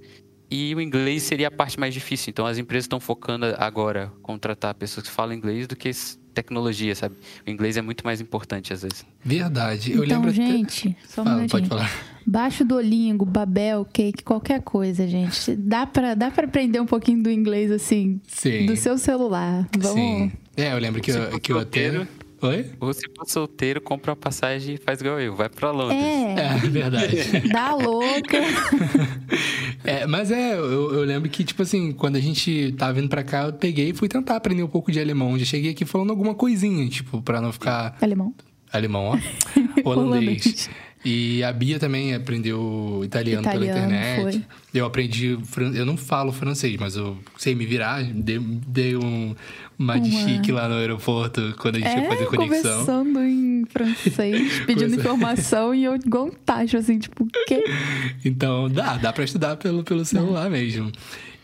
E o inglês seria a parte mais difícil. Então as empresas estão focando agora em contratar pessoas que falam inglês do que tecnologia, sabe? O inglês é muito mais importante às vezes. Verdade. Eu Então, até- gente, só um Fala, minutinho. pode falar. Baixo Duolingo, Babel, Cake, qualquer coisa, gente. Dá pra, dá pra aprender um pouquinho do inglês, assim, Sim. do seu celular. Vamos... Sim. É, eu lembro que Se eu, que eu até. Oi? Ou se for solteiro, compra uma passagem e faz igual eu, vai pra Londres. É, É, verdade. dá louca. É, mas é, eu, eu lembro que, tipo assim, quando a gente tava vindo pra cá, eu peguei e fui tentar aprender um pouco de alemão. Já cheguei aqui falando alguma coisinha, tipo, pra não ficar. Alemão. Alemão, ó. Holandês. E a Bia também aprendeu italiano, pela Italiano, internet. foi. Eu aprendi. Eu não falo francês, mas eu sei me virar. Dei, dei um, de Uma- chique lá no aeroporto quando a gente ia É, fazer conexão. conversando em francês, pedindo informação e eu igual um tacho, assim, tipo, o quê? Então, dá, dá pra estudar pelo, pelo celular mesmo.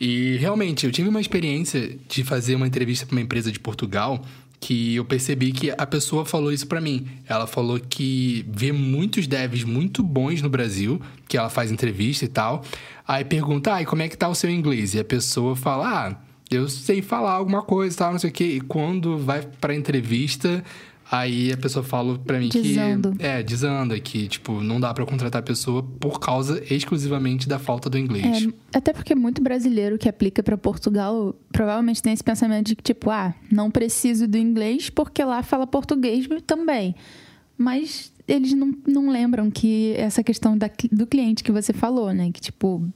E realmente, eu tive uma experiência de fazer uma entrevista pra uma empresa de Portugal que eu percebi que a pessoa falou isso pra mim. Ela falou que vê muitos devs muito bons no Brasil, que ela faz entrevista e tal. Aí pergunta, ah, e como é que tá o seu inglês? E a pessoa fala, ah, eu sei falar alguma coisa e tal, não sei o quê. E quando vai pra entrevista, aí a pessoa fala pra mim Desando. que... É, desanda, que, tipo, não dá pra contratar a pessoa por causa exclusivamente da falta do inglês. É, até porque muito brasileiro que aplica pra Portugal provavelmente tem esse pensamento de que, tipo, ah, não preciso do inglês porque lá fala português também. Mas eles não, não lembram que essa questão da, do cliente que você falou, né? Que, tipo,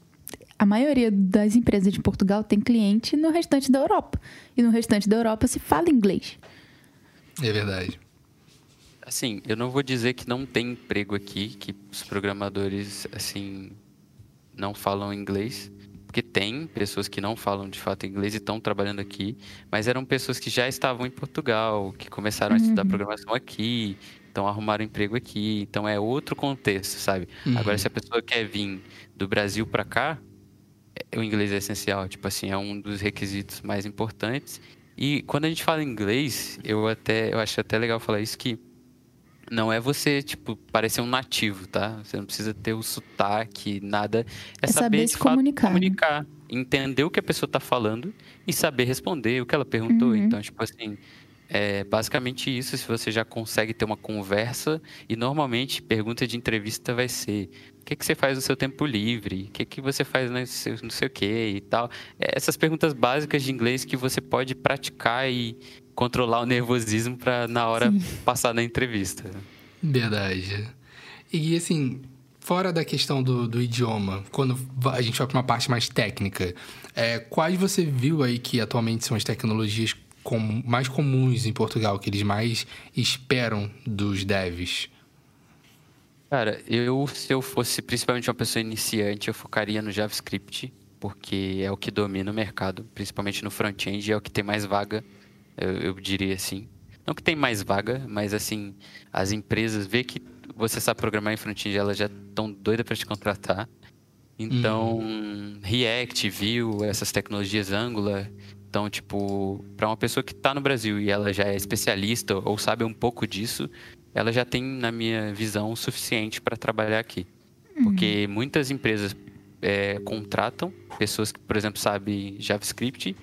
a maioria das empresas de Portugal tem cliente no restante da Europa. E no restante da Europa se fala inglês. É verdade. Assim, eu não vou dizer que não tem emprego aqui, que os programadores, assim, não falam inglês. Porque tem pessoas que não falam de fato inglês e estão trabalhando aqui, mas eram pessoas que já estavam em Portugal, que começaram a estudar programação aqui, então arrumaram emprego aqui. Então é outro contexto, sabe? Uhum. Agora, se a pessoa quer vir do Brasil para cá, o inglês é essencial. Tipo assim, é um dos requisitos mais importantes. E quando a gente fala inglês, eu até eu acho até legal falar isso que não é você, tipo, parecer um nativo, tá? Você não precisa ter o sotaque, nada. É, É saber de se fato, comunicar, né? comunicar, entender o que a pessoa tá falando e saber responder o que ela perguntou. Uhum. Então, tipo assim, é basicamente isso. Se você já consegue ter uma conversa, e normalmente pergunta de entrevista vai ser: o que, que você faz no seu tempo livre? O que, que você faz no seu, não sei o que e tal. É, Essas perguntas básicas de inglês que você pode praticar e controlar o nervosismo para na hora passar na entrevista. Verdade. E assim, fora da questão do, do idioma, quando a gente vai para uma parte mais técnica, é, quais você viu aí que atualmente são as tecnologias com- mais comuns em Portugal, que eles mais esperam dos devs? Cara, eu, se eu fosse principalmente uma pessoa iniciante, eu focaria no JavaScript, porque é o que domina o mercado, principalmente no front-end, é o que tem mais vaga, eu, eu diria assim. Não que tem mais vaga, mas assim, as empresas vê que você sabe programar em front-end, elas já estão doidas para te contratar. Então, hum. React, Vue, essas tecnologias Angular, então, tipo, para uma pessoa que está no Brasil e ela já é especialista ou sabe um pouco disso, ela já tem, na minha visão, o suficiente para trabalhar aqui. Uhum. Porque muitas empresas é, contratam pessoas que, por exemplo, sabem JavaScript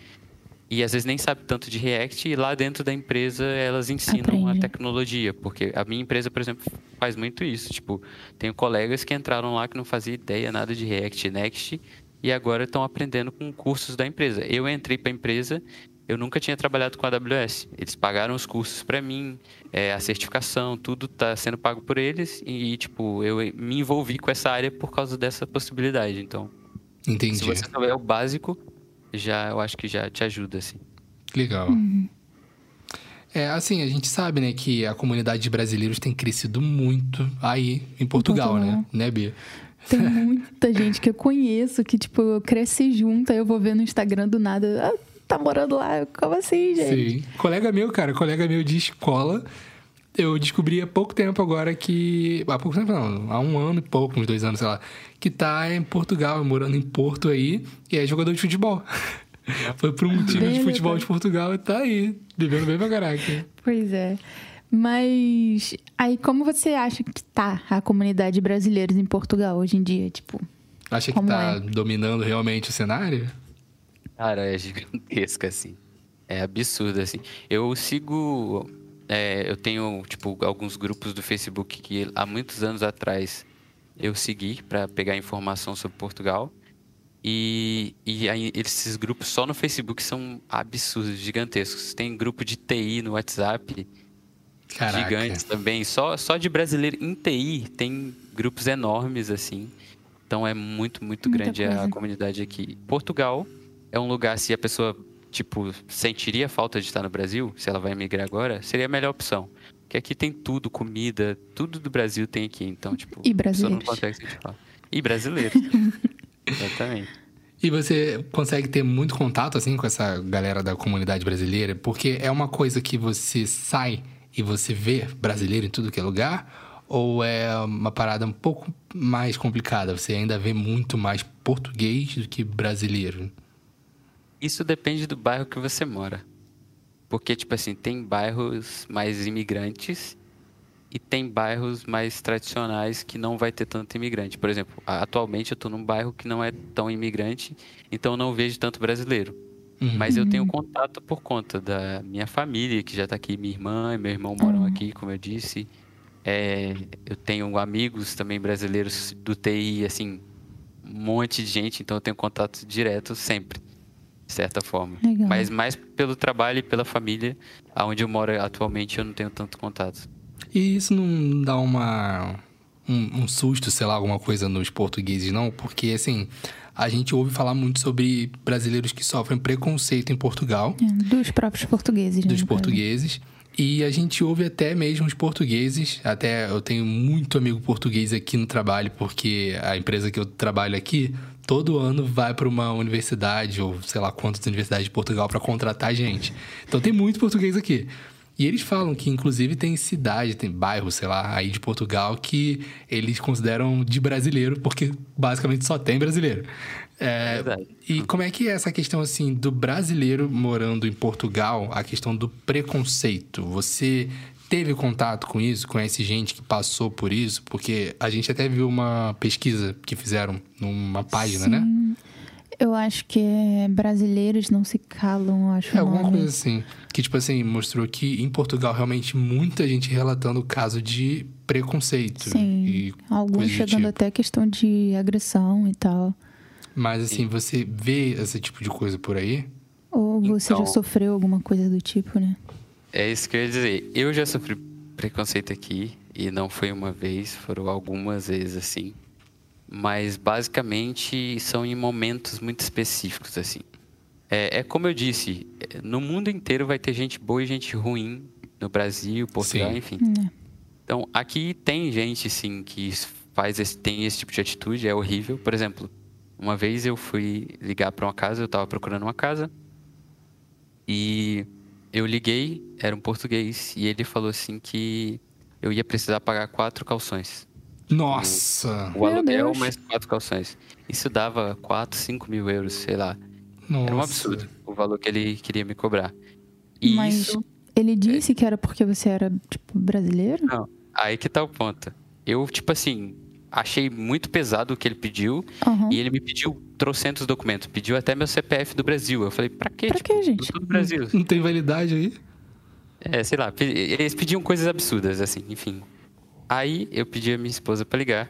e às vezes nem sabem tanto de React e lá dentro da empresa elas ensinam Aprende. a tecnologia. Porque a minha empresa, por exemplo, faz muito isso. Tipo, tenho colegas que entraram lá que não faziam ideia nada de React Next e agora estão aprendendo com cursos da empresa. Eu entrei para a empresa, eu nunca tinha trabalhado com a AWS. Eles pagaram os cursos para mim, é, a certificação, tudo está sendo pago por eles e tipo eu me envolvi com essa área por causa dessa possibilidade. Então, Entendi. se você souber o básico, já eu acho que já te ajuda assim. Legal. Uhum. É, assim, a gente sabe, né, que a comunidade de brasileiros tem crescido muito aí em Portugal, Portugal. né? Né, Bia? Tem muita gente que eu conheço que, tipo, eu cresci junto, aí eu vou ver no Instagram do nada. Ah, tá morando lá? Como assim, gente? Sim. Colega meu, cara, colega meu de escola. Eu descobri há pouco tempo agora que. Há pouco tempo não, há um ano e pouco, uns dois anos, sei lá. Que tá em Portugal, morando em Porto aí, e é jogador de futebol. Foi para um time de futebol de Portugal e tá aí, vivendo bem pra caraca. Pois é. Mas aí como você acha que tá a comunidade brasileira em Portugal hoje em dia, tipo? Acha que tá é? dominando realmente o cenário? Cara, é gigantesca assim. É absurdo assim. Eu sigo é, eu tenho tipo alguns grupos do Facebook que há muitos anos atrás eu segui para pegar informação sobre Portugal. E, e aí, esses grupos só no Facebook são absurdos, gigantescos. Tem grupo de TI no WhatsApp Caraca. gigantes também. Só, só de brasileiro em TI tem grupos enormes, assim. Então é muito, muito Muita grande coisa. a comunidade aqui. Portugal é um lugar, se a pessoa, tipo, sentiria falta de estar no Brasil, se ela vai emigrar agora, seria a melhor opção. Porque aqui tem tudo, comida, tudo do Brasil tem aqui. Então, tipo, e brasileiros. não consegue sentir falta. E brasileiros. Exatamente. E você consegue ter muito contato, assim, com essa galera da comunidade brasileira? Porque é uma coisa que você sai e você vê brasileiro em tudo que é lugar? Ou é uma parada um pouco mais complicada? Você ainda vê muito mais português do que brasileiro? Isso depende do bairro que você mora. Porque, tipo assim, tem bairros mais imigrantes e tem bairros mais tradicionais que não vai ter tanto imigrante. Por exemplo, atualmente eu estou num bairro que não é tão imigrante, então eu não vejo tanto brasileiro. Uhum. Mas eu tenho contato por conta da minha família, que já está aqui, minha irmã e meu irmão moram uhum. aqui, como eu disse. É, eu tenho amigos também brasileiros do TI, assim, um monte de gente, então eu tenho contato direto sempre, de certa forma. Legal. Mas mais pelo trabalho e pela família, aonde eu moro atualmente eu não tenho tanto contato. E isso não dá uma um, um susto, sei lá, alguma coisa nos portugueses, não? Porque, assim, a gente ouve falar muito sobre brasileiros que sofrem preconceito em Portugal. É, dos próprios portugueses, né? Dos portugueses. E a gente ouve até mesmo os portugueses, até eu tenho muito amigo português aqui no trabalho, porque a empresa que eu trabalho aqui, todo ano vai para uma universidade, ou sei lá quantas universidades de Portugal, para contratar gente. Então tem muito português aqui. E eles falam que, inclusive, tem cidade, tem bairro, sei lá, aí de Portugal que eles consideram de brasileiro, porque basicamente só tem brasileiro. É, Verdade. E como é que é essa questão, assim, do brasileiro morando em Portugal, a questão do preconceito? Você teve contato com isso? Conhece gente que passou por isso? Porque a gente até viu uma pesquisa que fizeram numa página, né? Sim. né? Eu acho que é brasileiros não se calam, acho. É alguma coisa assim. Que, tipo assim, mostrou que em Portugal realmente muita gente relatando o caso de preconceito. Sim. Alguns chegando tipo. até questão de agressão e tal. Mas assim, você vê esse tipo de coisa por aí? Ou você então, já sofreu alguma coisa do tipo, né? É isso que eu ia dizer. Eu já sofri preconceito aqui. E não foi uma vez, foram algumas vezes assim mas basicamente são em momentos muito específicos assim. É, é, como eu disse, no mundo inteiro vai ter gente boa e gente ruim no Brasil, Portugal, sim. enfim. É. Então aqui tem gente sim que faz esse, tem esse tipo de atitude, é horrível. Por exemplo, Uma vez eu fui ligar para uma casa, eu tava procurando uma casa. E eu liguei, era um português, e ele falou assim que eu ia precisar pagar quatro calções. Nossa! O Meu aluguel Deus. mais quatro calções. Isso dava 4, 5 mil euros, sei lá. Nossa. Era um absurdo o valor que ele queria me cobrar. E Mas isso, ele disse que era porque você era, tipo, brasileiro? não, aí que tá o ponto. Eu, tipo assim, achei muito pesado o que ele pediu. Aham. E ele me pediu trocentos documentos. Pediu até meu CPF do Brasil. Eu falei, pra quê? Pra Tipo, quê, gente? Do Brasil. Não tem validade aí? É, sei lá, eles pediam coisas absurdas, assim, enfim. Aí eu pedi a minha esposa pra ligar.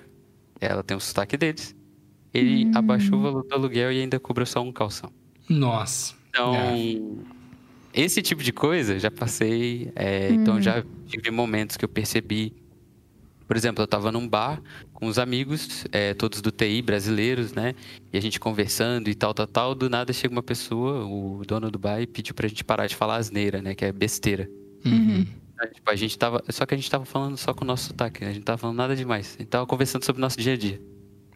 Ela tem o sotaque deles. Ele Hum. abaixou o valor do aluguel e ainda cobrou só um calção. Nossa. Então, É. esse tipo de coisa já passei. é, Então já tive momentos que eu percebi. Por exemplo, eu tava num bar com os amigos, é, todos do TI brasileiros, né? E a gente conversando e tal, tal, tal. Do nada chega uma pessoa, o dono do bar, e pediu pra gente parar de falar asneira, né? Que é besteira. Uhum. Tipo, a gente tava. Só que a gente tava falando só com o nosso sotaque, né? A gente tava falando nada demais. A gente tava conversando sobre o nosso dia a dia.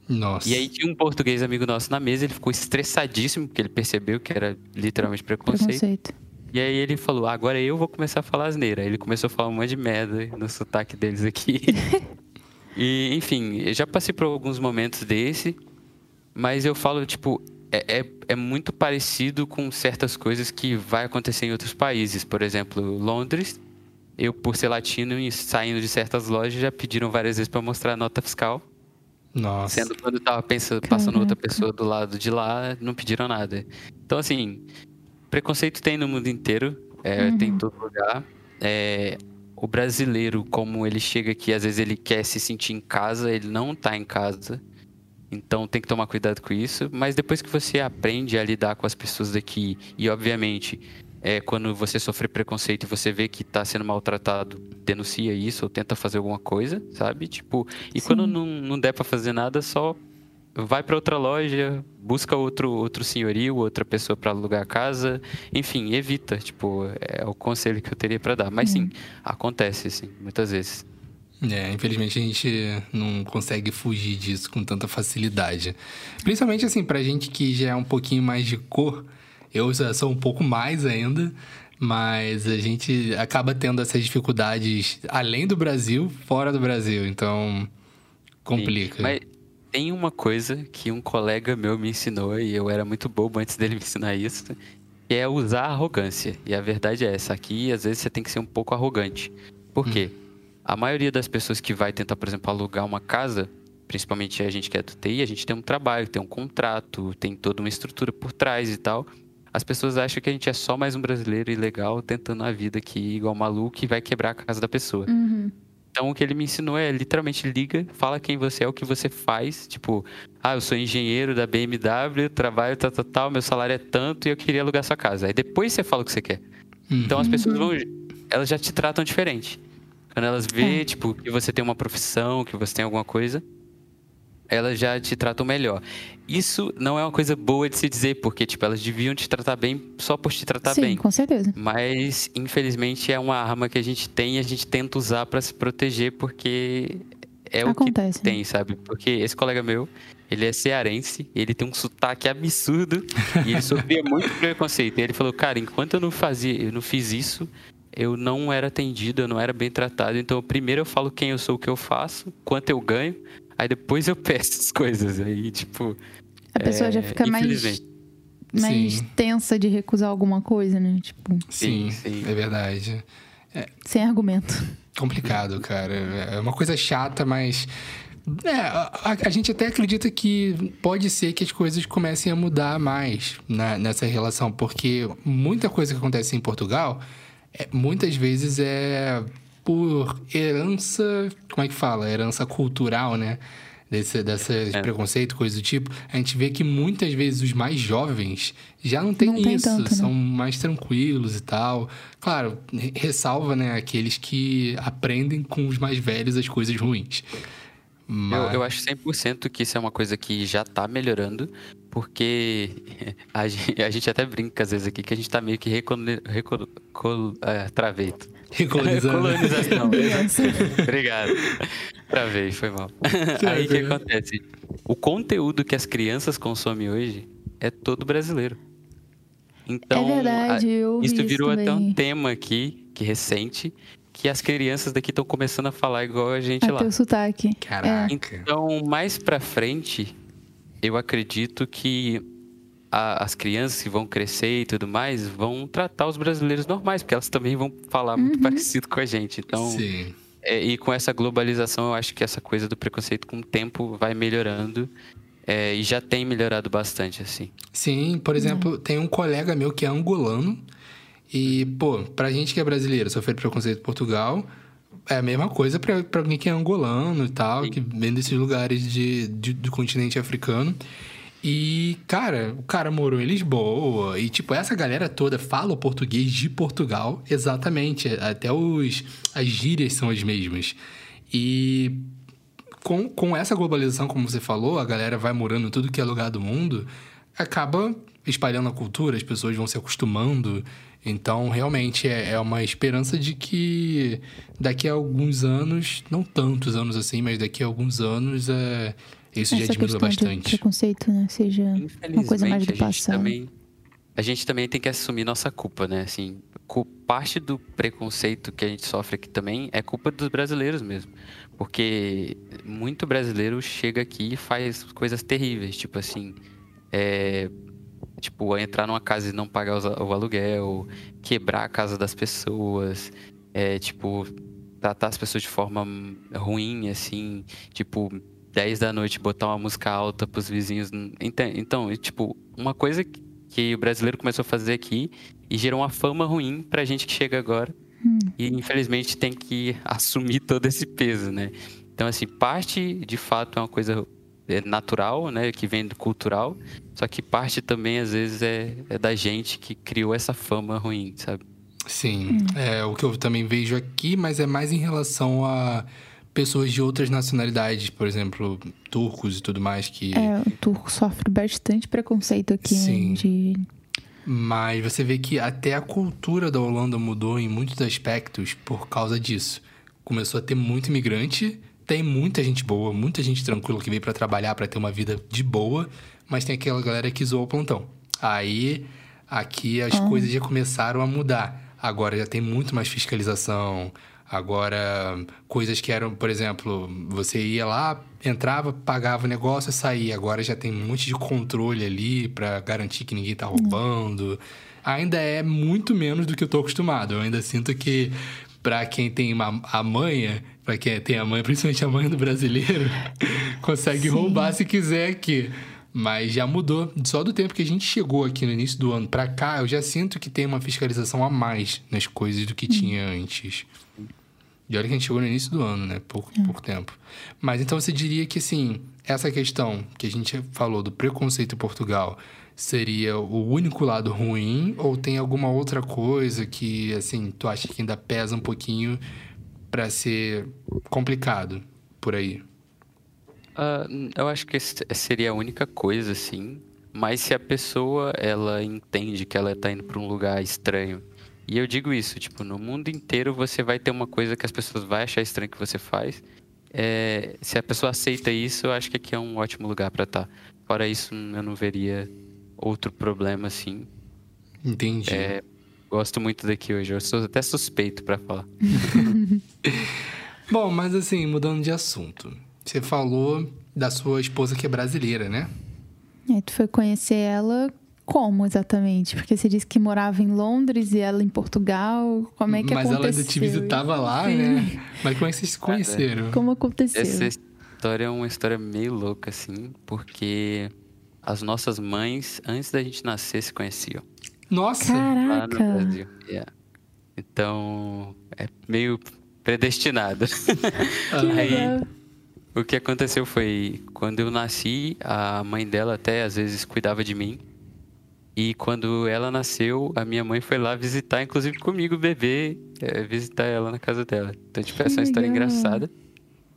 Nossa. E aí tinha um português amigo nosso na mesa, ele ficou estressadíssimo, porque ele percebeu que era literalmente preconceito. Preconceito. E aí ele falou, agora eu vou começar a falar asneira. Aí Ele começou a falar um monte de merda no sotaque deles aqui. e, enfim, eu já passei por alguns momentos desse, mas eu falo, tipo, é, é, é muito parecido com certas coisas que vai acontecer em outros países. Por exemplo, Londres, eu, por ser latino e saindo de certas lojas, já pediram várias vezes para mostrar a nota fiscal. Nossa. Sendo quando tava pensando, passando outra Caraca. pessoa do lado de lá, não pediram nada. Então, assim, preconceito tem no mundo inteiro, é, Uhum. tem em todo lugar. É, o brasileiro, como ele chega aqui, às vezes ele quer se sentir em casa, ele não tá em casa. Então tem que tomar cuidado com isso. Mas depois que você aprende a lidar com as pessoas daqui, e obviamente, é, quando você sofre preconceito e você vê que tá sendo maltratado, denuncia isso ou tenta fazer alguma coisa, sabe? Tipo, e Sim. quando não, não der pra fazer nada, só vai pra outra loja, busca outro, outro senhorio, outra pessoa pra alugar a casa. Enfim, evita. Tipo, é o conselho que eu teria pra dar. Mas sim, acontece, sim, muitas vezes. É, infelizmente a gente não consegue fugir disso com tanta facilidade. Principalmente assim, pra gente que já é um pouquinho mais de cor, eu já sou um pouco mais ainda, mas a gente acaba tendo essas dificuldades além do Brasil, fora do Brasil, então complica. Sim. Mas tem uma coisa que um colega meu me ensinou e eu era muito bobo antes dele me ensinar isso, que é usar a arrogância. E a verdade é essa, aqui às vezes você tem que ser um pouco arrogante. Por quê? A maioria das pessoas que vai tentar, por exemplo, alugar uma casa, principalmente a gente que é do TI, a gente tem um trabalho, tem um contrato, tem toda uma estrutura por trás e tal. As pessoas acham que a gente é só mais um brasileiro ilegal tentando a vida aqui igual maluco e vai quebrar a casa da pessoa. Uhum. Então o que ele me ensinou é literalmente liga, fala quem você é, o que você faz. Tipo, ah, eu sou engenheiro da BMW, trabalho tal, tal, tal, meu salário é tanto e eu queria alugar sua casa. Aí depois você fala o que você quer. Então as pessoas vão. Elas já te tratam diferente. Quando elas vê, É. tipo, que você tem uma profissão, que você tem alguma coisa, elas já te tratam melhor. Isso não é uma coisa boa de se dizer, porque, tipo, elas deviam te tratar bem só por te tratar Sim, bem. com certeza. Mas, infelizmente, é uma arma que a gente tem e a gente tenta usar pra se proteger porque é Acontece, o que tem, sabe? Porque esse colega meu, ele é cearense, ele tem um sotaque absurdo e ele sofria muito preconceito. E ele falou, cara, enquanto eu não fazia, eu não fiz isso, eu não era atendido, eu não era bem tratado. Então, primeiro eu falo quem eu sou, o que eu faço, quanto eu ganho, aí depois eu peço as coisas. Aí, tipo. A pessoa já é, fica mais, mais Sim. tensa de recusar alguma coisa, né? Tipo, Sim, sim. é verdade. sem argumento. Complicado, cara. É uma coisa chata, mas. É, a, a- a gente até acredita que pode ser que as coisas comecem a mudar mais na- nessa relação, porque muita coisa que acontece em Portugal, é, muitas vezes é por herança. Como é que fala? Herança cultural, né? Desse, desse É. preconceito, coisa do tipo. A gente vê que muitas vezes os mais jovens já não tem isso, tanto, né? são mais tranquilos e tal. Claro, re- ressalva, né, aqueles que aprendem com os mais velhos as coisas ruins. Eu, Mas... eu acho 100% que isso é uma coisa que já tá melhorando, porque a gente, a gente até brinca às vezes aqui que a gente tá meio que recolo... col- é, traveito. Recolonizando. Colonização. Obrigado. Travei, foi mal. Aí o que acontece? O conteúdo que as crianças consomem hoje é todo brasileiro. Então, é verdade, eu isso virou também. até um tema aqui, que recente, que as crianças daqui estão começando a falar igual a gente a lá. Teu sotaque. Caraca. Então, mais pra frente, eu acredito que a, as crianças que vão crescer e tudo mais vão tratar os brasileiros normais, porque elas também vão falar muito parecido com a gente. Então, Sim. é, e com essa globalização, eu acho que essa coisa do preconceito com o tempo vai melhorando. é, e já tem melhorado bastante, assim. Sim, por exemplo, tem um colega meu que é angolano. E, pô, pra gente que é brasileiro, sofrer preconceito em Portugal, é a mesma coisa pra, pra alguém que é angolano e tal, Sim. que vem desses lugares de, de- do continente africano. E, cara, o cara morou em Lisboa. E, tipo, essa galera toda fala o português de Portugal, exatamente. Até os, as gírias são as mesmas. E com, com essa globalização, como você falou, a galera vai morando em tudo que é lugar do mundo, acaba espalhando a cultura, as pessoas vão se acostumando. Então, realmente, é, é uma esperança de que daqui a alguns anos, não tantos anos assim, mas daqui a alguns anos, é, isso já Essa questão de bastante. preconceito, né? Seja uma coisa mais do Infelizmente, a passado. também a gente também tem que assumir nossa culpa, né? Assim, parte do preconceito que a gente sofre aqui também é culpa dos brasileiros mesmo. Porque muito brasileiro chega aqui e faz coisas terríveis, tipo assim, é, tipo, entrar numa casa e não pagar o aluguel, quebrar a casa das pessoas, é, tipo, tratar as pessoas de forma ruim, assim, tipo, 10 da noite botar uma música alta pros vizinhos. Então, tipo, uma coisa que o brasileiro começou a fazer aqui e gerou uma fama ruim pra gente que chega agora. E infelizmente tem que assumir todo esse peso, né? Então, assim, parte de fato é uma coisa é, natural, né? Que vem do cultural. Só que parte também, às vezes, é, é da gente que criou essa fama ruim, sabe? Sim, é o que eu também vejo aqui, mas é mais em relação a pessoas de outras nacionalidades, por exemplo, turcos e tudo mais, que... É, o turco sofre bastante preconceito aqui, Sim. né? De... Mas você vê que até a cultura da Holanda mudou em muitos aspectos por causa disso. Começou a ter muito imigrante, tem muita gente boa, muita gente tranquila que veio pra trabalhar, pra ter uma vida de boa, mas tem aquela galera que zoa o plantão. Aí, aqui as coisas já começaram a mudar. Agora já tem muito mais fiscalização. Agora, coisas que eram, por exemplo, você ia lá, entrava, pagava o negócio e saía. Agora já tem um monte de controle ali pra garantir que ninguém tá roubando. Ainda é muito menos do que eu tô acostumado. Eu ainda sinto que pra quem tem uma, a manha, pra quem tem a manha, principalmente a manha do brasileiro, consegue roubar se quiser aqui. Mas já mudou. Só do tempo que a gente chegou aqui no início do ano pra cá, eu já sinto que tem uma fiscalização a mais nas coisas do que tinha antes. E olha que a gente chegou no início do ano, né? Pouco, pouco tempo. Mas então você diria que, assim, essa questão que a gente falou do preconceito em Portugal seria o único lado ruim? Ou tem alguma outra coisa que, assim, tu acha que ainda pesa um pouquinho pra ser complicado por aí? Ah, eu acho que seria a única coisa, assim. Mas se a pessoa, ela entende que ela tá indo pra um lugar estranho. E eu digo isso, tipo, no mundo inteiro você vai ter uma coisa que as pessoas vão achar estranho que você faz. É, se a pessoa aceita isso, eu acho que aqui é um ótimo lugar pra estar. Fora isso, eu não veria outro problema, assim. Entendi. É, gosto muito daqui hoje. Eu sou até suspeito pra falar. Bom, mas assim, mudando de assunto. Você falou da sua esposa que é brasileira, né? Aí tu foi conhecer ela como exatamente? Porque você disse que morava em Londres e ela em Portugal. Como é que Mas aconteceu? ela ainda te visitava lá, Sim. né? Mas como é que vocês se conheceram? Como aconteceu? Essa história é uma história meio louca, assim, porque as nossas mães, antes da gente nascer, se conheciam. Nossa! Lá no Caraca! Brasil. Yeah. Então, é meio predestinado. Que Aí, legal. O que aconteceu foi, quando eu nasci, a mãe dela até às vezes cuidava de mim. E quando ela nasceu, a minha mãe foi lá visitar, inclusive comigo, o bebê, é, visitar ela na casa dela. Então, tipo, essa é uma história engraçada.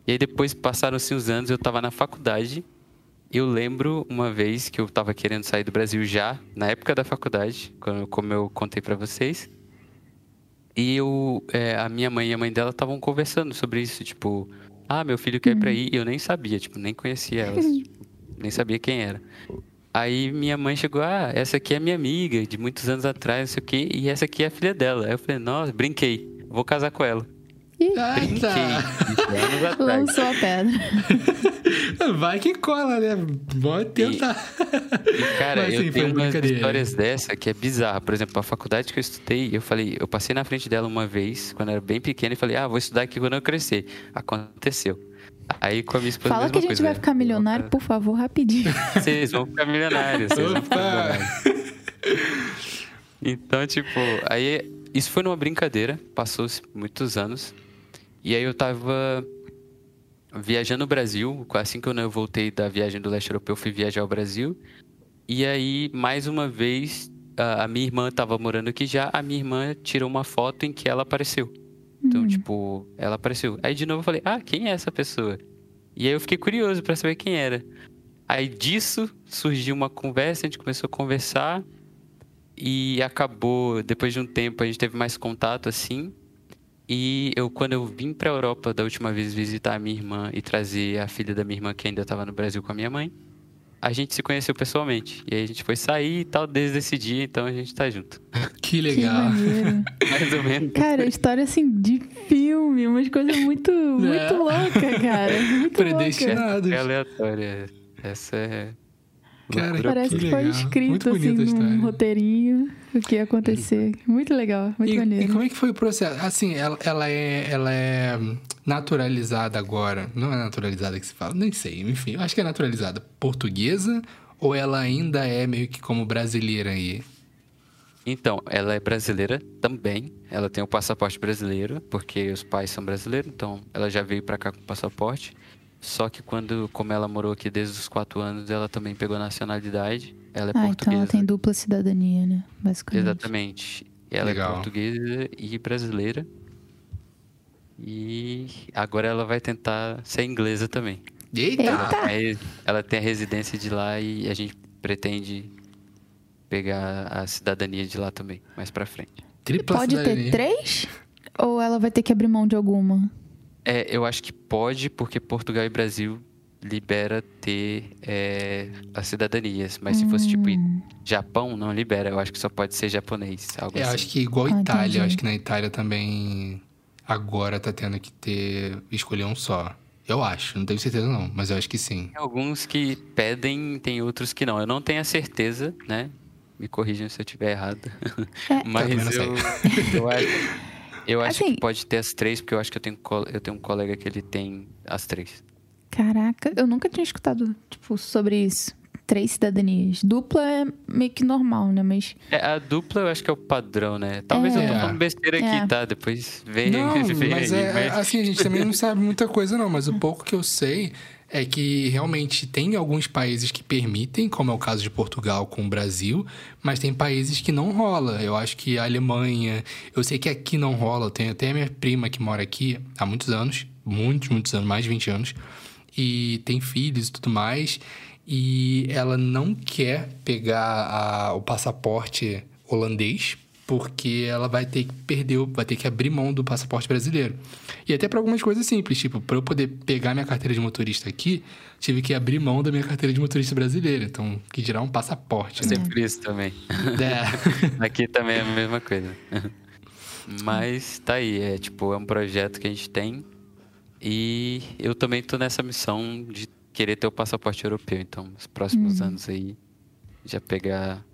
E aí depois passaram-se os anos, eu tava na faculdade. Eu lembro uma vez que eu tava querendo sair do Brasil já, na época da faculdade, quando- como eu contei pra vocês. E eu, é, a minha mãe e a mãe dela estavam conversando sobre isso, tipo, Ah, meu filho quer ir Uhum. pra aí. E eu nem sabia, tipo, nem conhecia elas. tipo, nem sabia quem era. Aí minha mãe chegou, ah, essa aqui é minha amiga, de muitos anos atrás, não sei o quê, e essa aqui é a filha dela. Aí eu falei, nossa, brinquei, vou casar com ela. Ih, Ah, tá. lançou a pedra. Vai que cola, né? Pode tentar. E, cara, Mas, eu assim, foi tenho uma umas histórias dessa que é bizarra. Por exemplo, a faculdade que eu estudei, eu falei, eu passei na frente dela uma vez, quando eu era bem pequeno, e falei, ah, vou estudar aqui quando eu crescer. Aconteceu. Aí com a minha esposa. Fala mesma que a gente coisa, vai né? ficar milionário, por favor, rapidinho. Vocês vão ficar milionários. Vocês vão ficar milionários. Então, tipo, aí isso foi numa brincadeira, passou-se muitos anos. E aí eu tava viajando no Brasil, assim que eu voltei da viagem do leste europeu, fui viajar ao Brasil. E aí, mais uma vez, a minha irmã tava morando aqui já, a minha irmã tirou uma foto em que ela apareceu. Então, tipo, ela apareceu. Aí de novo eu falei, ah, quem é essa pessoa? E aí eu fiquei curioso pra saber quem era. Aí disso surgiu uma conversa, a gente começou a conversar e acabou, depois de um tempo, a gente teve mais contato assim. E eu, quando eu vim pra Europa da última vez visitar a minha irmã e trazer a filha da minha irmã que ainda estava no Brasil com a minha mãe, a gente se conheceu pessoalmente. E aí a gente foi sair e tal desde esse dia, então a gente tá junto. Que Que legal. maneiro. Mais ou menos. Cara, história assim de filme, umas coisas muito, muito louca, cara. Muito louca. Predestinados. É aleatória. Essa é. Cara. Parece que, Que foi escrito assim num roteirinho o que ia acontecer. Muito legal, muito E, e maneiro. como é que foi o processo? Assim, ela, ela, é, ela é naturalizada agora. Não é naturalizada que se fala, nem sei. Enfim, eu acho que é naturalizada portuguesa ou ela ainda é meio que como brasileira aí? Então, ela é brasileira também. Ela tem o passaporte brasileiro, porque os pais são brasileiros, então ela já veio pra cá com o passaporte. Só que quando, como ela morou aqui desde os quatro anos, ela também pegou a nacionalidade. Ela é Ah, então portuguesa. ela tem dupla cidadania, né? Basicamente. Exatamente. Ela Legal. é portuguesa e brasileira. E agora ela vai tentar ser inglesa também. Eita! Eita! Ela tem a residência de lá e a gente pretende pegar a cidadania de lá também, mais pra frente. Tripla Pode ter cidadania. três? Ou ela vai ter que abrir mão de alguma? É, eu acho que pode, porque Portugal e Brasil libera ter é, as cidadanias. Mas se fosse tipo Hum. Japão, não libera. Eu acho que só pode ser japonês. Algo É, assim. acho que igual a Ah, Itália, entendi. eu acho que na Itália também agora tá tendo que ter escolher um só. Eu acho, não tenho certeza não, mas eu acho que sim. Tem alguns que pedem, tem outros que não. Eu não tenho a certeza, né? Me corrijam se eu estiver errado. É. Mas não eu, eu acho, eu acho Assim- que pode ter as três, porque eu acho que eu tenho, eu tenho um colega que ele tem as três. Caraca, eu nunca tinha escutado, tipo, sobre isso. Três cidadanias. Dupla é meio que normal, né? Mas. É, a dupla eu acho que é o padrão, né? Talvez eu tô É. falando besteira aqui, É. tá? Depois vem, Não, vem mas aí, é, mas- assim, a gente também não sabe muita coisa não, mas o pouco que eu sei é que realmente tem alguns países que permitem, como é o caso de Portugal com o Brasil, mas tem países que não rola. Eu acho que a Alemanha, eu sei que aqui não rola, eu tenho até a minha prima que mora aqui há muitos anos, muitos, muitos anos, mais de 20 anos, e tem filhos e tudo mais, e ela não quer pegar a- o passaporte holandês porque ela vai ter que perder, o- vai ter que abrir mão do passaporte brasileiro. E até para algumas coisas simples, tipo, para eu poder pegar minha carteira de motorista aqui, tive que abrir mão da minha carteira de motorista brasileira. Então, que dirá um passaporte, né? Sempre isso também. É. Aqui também é a mesma coisa. Mas tá aí, é tipo, é um projeto que a gente tem. E eu também tô nessa missão de querer ter o passaporte europeu. Então, nos próximos anos aí, já pegar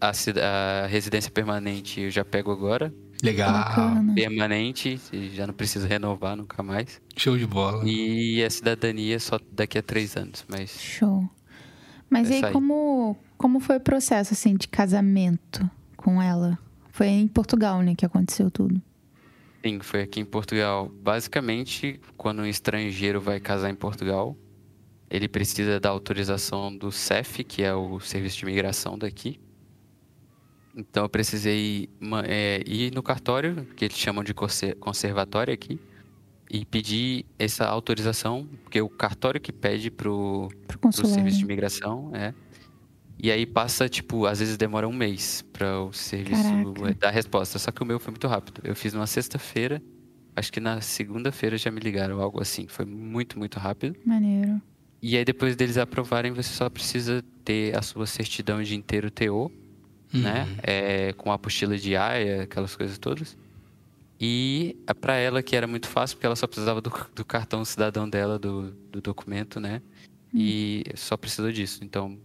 a, a a residência permanente eu já pego agora. Legal. Bacana. Permanente, já não preciso renovar nunca mais. Show de bola. E a cidadania só daqui a três anos. Mas Show. Mas aí, aí. como, como foi o processo, assim, de casamento com ela? Foi em Portugal, né, que aconteceu tudo. Sim, foi aqui em Portugal. Basicamente, quando um estrangeiro vai casar em Portugal, ele precisa da autorização do CEF, que é o Serviço de Imigração daqui. Então, eu precisei é, ir no cartório, que eles chamam de conser- conservatório aqui, e pedir essa autorização, porque o cartório que pede pro, Pro pro. Serviço de Imigração, é. E aí passa, tipo, às vezes demora um mês para o serviço Caraca. é, dar resposta. Só que o meu foi muito rápido. Eu fiz numa sexta-feira Acho que na segunda-feira já me ligaram, algo assim. Foi muito, muito rápido. Maneiro. E aí, depois deles aprovarem, você só precisa ter a sua certidão de inteiro TO, né? Uhum. É, com a apostila de AIA, aquelas coisas todas. E para ela, que era muito fácil, porque ela só precisava do, do cartão cidadão dela, do, do documento, né? E só precisou disso. Então,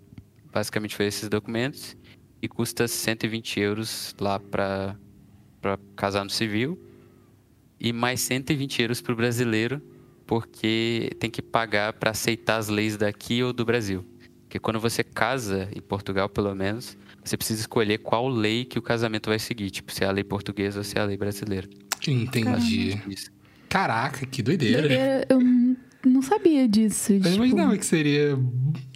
basicamente foi esses documentos. E custa 120 euros lá para casar no civil. E mais 120 euros para o brasileiro, porque tem que pagar para aceitar as leis daqui ou do Brasil. Porque quando você casa, em Portugal pelo menos, você precisa escolher qual lei que o casamento vai seguir. Tipo, se é a lei portuguesa ou se é a lei brasileira. Entendi. Isso. Caraca, que doideira. Doideira, Eu não sabia disso. Eu não tipo, imaginava que seria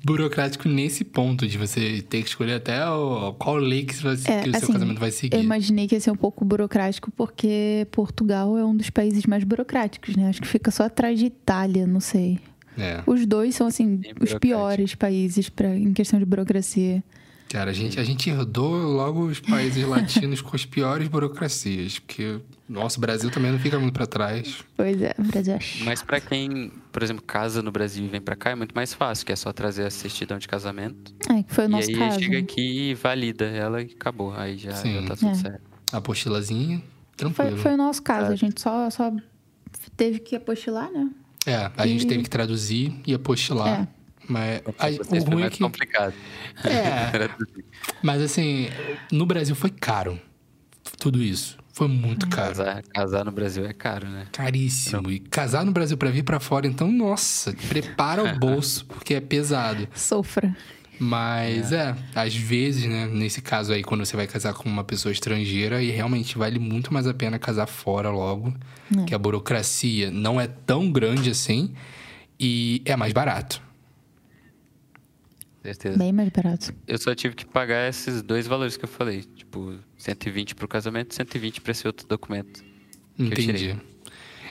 burocrático nesse ponto de você ter que escolher até o- qual lei que, você- É, que o seu assim, casamento vai seguir. Eu imaginei que ia ser um pouco burocrático, porque Portugal é um dos países mais burocráticos, né? Acho que fica só atrás de Itália, não sei. É. Os dois são, assim, Bem os piores países pra, em questão de burocracia. Cara, a gente, a gente herdou logo os países latinos com as piores burocracias. Porque nosso Brasil também não fica muito pra trás. Pois é, o Brasil é Mas para quem, por exemplo, casa no Brasil e vem para cá, é muito mais fácil, que é só trazer a certidão de casamento. É, que foi o e nosso aí caso. chega aqui e valida ela e acabou. Aí já, Sim. já tá tudo É. certo. A apostilazinha, Foi, tranquilo. foi o nosso caso. É. A gente só, só teve que apostilar, né? É, a gente E- teve que traduzir e apostilar. É. Mas aí, vocês o ruim é que. complicado. É, mas assim, no Brasil foi caro. Tudo isso. Foi muito caro. casar, casar no Brasil é caro, né? Caríssimo. E casar no Brasil pra vir pra fora, então, nossa, prepara o bolso, porque é pesado. Sofra. Mas é. às vezes, né, nesse caso aí, quando você vai casar com uma pessoa estrangeira, e realmente vale muito mais a pena casar fora logo, É. que a burocracia não é tão grande assim e é mais barato. Certeza. Bem mais barato. Eu só tive que pagar esses dois valores que eu falei. Tipo, 120 pro casamento e 120 pra esse outro documento. eu Entendi. tirei.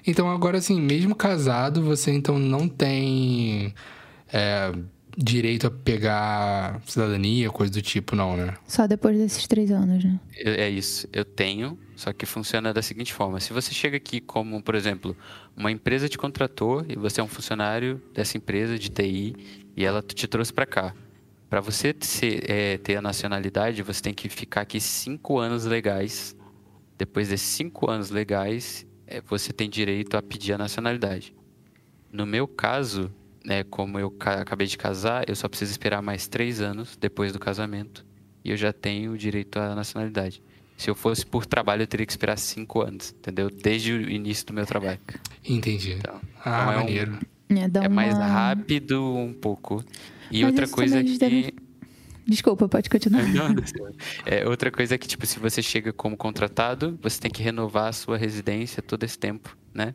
Então, agora assim, mesmo casado, você então não tem é, direito a pegar cidadania, coisa do tipo, não, né? Só depois desses três anos, né? Eu- É isso, eu tenho, só que funciona da seguinte forma: se você chega aqui como, por exemplo, uma empresa te contratou e você é um funcionário dessa empresa de TI e ela te trouxe para cá. Para você ser, é, ter a nacionalidade, você tem que ficar aqui cinco anos legais. Depois desses cinco anos legais, é, você tem direito a pedir a nacionalidade. No meu caso, né, como eu ca- acabei de casar, eu só preciso esperar mais três anos depois do casamento e eu já tenho direito à nacionalidade. Se eu fosse por trabalho, eu teria que esperar cinco anos, entendeu? Desde o início do meu trabalho. Entendi. Então, ah, então é um- maneiro. É, dá é mais uma- rápido um pouco. E Mas outra coisa que. devem- Desculpa, pode continuar. Não, não é, outra coisa é que, tipo, se você chega como contratado, você tem que renovar a sua residência todo esse tempo, né?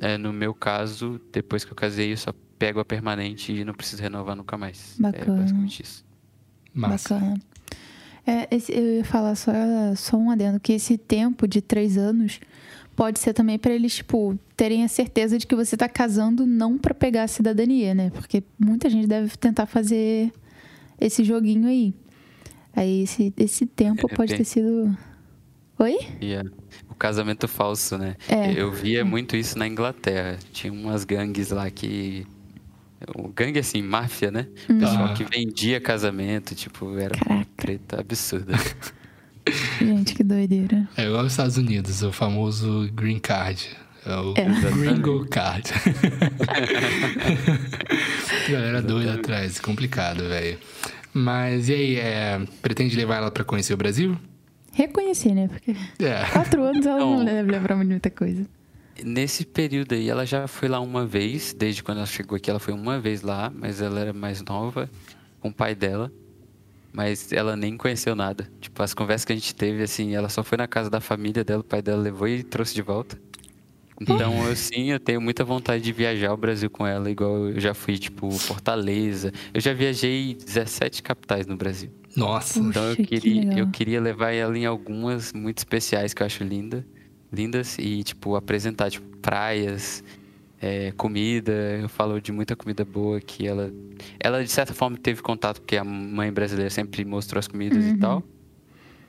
É, no meu caso, depois que eu casei, eu só pego a permanente e não preciso renovar nunca mais. É Bacana. basicamente isso. Massa. Bacana. É, esse- eu ia falar só, só um adendo, que esse tempo de três anos pode ser também pra eles, tipo, terem a certeza de que você tá casando não pra pegar a cidadania, né? Porque muita gente deve tentar fazer esse joguinho aí. Aí esse, esse tempo É, pode bem- ter sido. Oi? E é, o casamento falso, né? É. Eu via muito isso na Inglaterra. Tinha umas gangues lá que. O gangue assim, máfia, né? Pessoal Ah. que vendia casamento, tipo, era uma Caraca. treta absurda. Gente, que doideira. É igual os Estados Unidos, o famoso green card. É o É. gringo card. Galera doida atrás, complicado, velho. Mas e aí, é, pretende levar ela pra conhecer o Brasil? Reconhecer, né? Porque É. quatro anos ela não Não. deve muita coisa. Nesse período aí, ela já foi lá uma vez, desde quando ela chegou aqui, ela foi uma vez lá, mas ela era mais nova, com o pai dela. Mas ela nem conheceu nada. Tipo, as conversas que a gente teve, assim, ela só foi na casa da família dela, o pai dela levou e trouxe de volta. Então, eu sim, eu tenho muita vontade de viajar ao Brasil com ela, igual eu já fui, tipo, Fortaleza. Eu já viajei 17 capitais no Brasil. Nossa. Puxa, Então eu que queria, legal. eu queria levar ela em algumas muito especiais que eu acho linda, lindas e tipo apresentar tipo praias, é, comida. Eu falo de muita comida boa que ela, ela de certa forma teve contato porque a mãe brasileira sempre mostrou as comidas Uhum. e tal.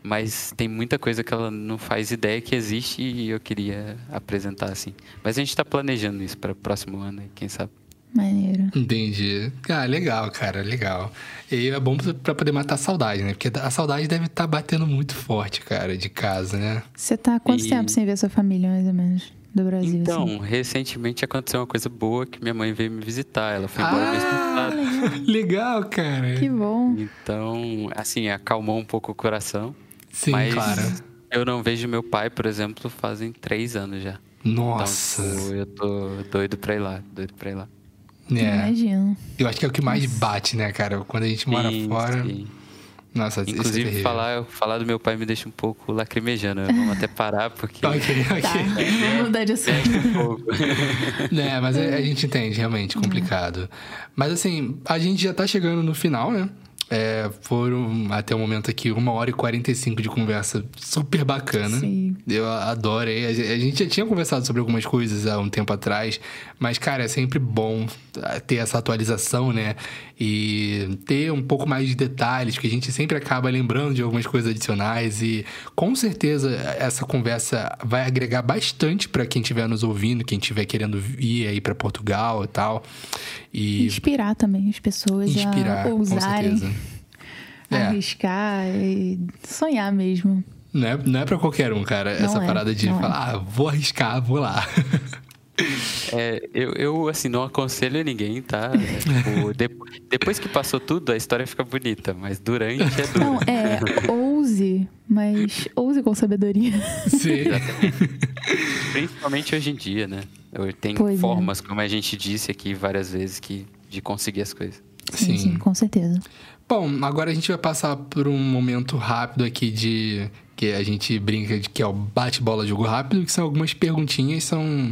Mas tem muita coisa que ela não faz ideia que existe e eu queria apresentar assim. Mas a gente tá planejando isso para o próximo ano, quem sabe. Maneiro. Entendi. Ah, legal, cara, legal. E é bom pra poder matar a saudade, né? Porque a saudade deve estar tá batendo muito forte, cara, de casa, né? Você tá há quanto E- tempo sem ver sua família, mais ou menos, do Brasil? Então, assim? recentemente aconteceu uma coisa boa que minha mãe veio me visitar. Ela foi embora. Ah, legal, cara. Que bom. Então, assim, acalmou um pouco o coração. Sim, mas claro. eu não vejo meu pai, por exemplo, fazem três anos já. Nossa. Então, tipo, eu tô doido pra ir lá, doido pra ir lá. É. Imagino. Eu acho que é o que mais bate, né, cara? Quando a gente mora Sim, fora. sim. Nossa, isso é Inclusive, terrível. falar, falar do meu pai me deixa um pouco lacrimejando. Vamos até parar, porque... Ok, ok. Tá, vamos mudar de assunto. Um pouco. É, mas a, a gente entende, realmente, complicado. Mas assim, a gente já tá chegando no final, né? É, foram até o momento aqui uma hora e 45 de conversa super bacana. Sim. Eu adorei. A gente já tinha conversado sobre algumas coisas há um tempo atrás, mas, cara, é sempre bom ah, ter essa atualização, né? E ter um pouco mais de detalhes, porque a gente sempre acaba lembrando de algumas coisas adicionais. E com certeza essa conversa vai agregar bastante para quem estiver nos ouvindo, quem estiver querendo ir aí para Portugal e tal. E Inspirar também as pessoas inspirar, a com ousarem, certeza. É. arriscar e sonhar mesmo. Não é, não é pra qualquer um, cara, essa é, parada de não é. falar, ah, vou arriscar, vou lá. É, eu, eu, assim, não aconselho ninguém, tá? É, tipo, de- depois que passou tudo, a história fica bonita, mas durante é duro. Não, é, ouse, mas ouse com sabedoria. Sim. Principalmente hoje em dia, né? Eu- Tem Pois é. formas, como a gente disse aqui várias vezes, que, de conseguir as coisas. Sim, Sim. sim, com certeza. Bom, agora a gente vai passar por um momento rápido aqui de. que a gente brinca de que é o bate-bola jogo rápido, que são algumas perguntinhas, são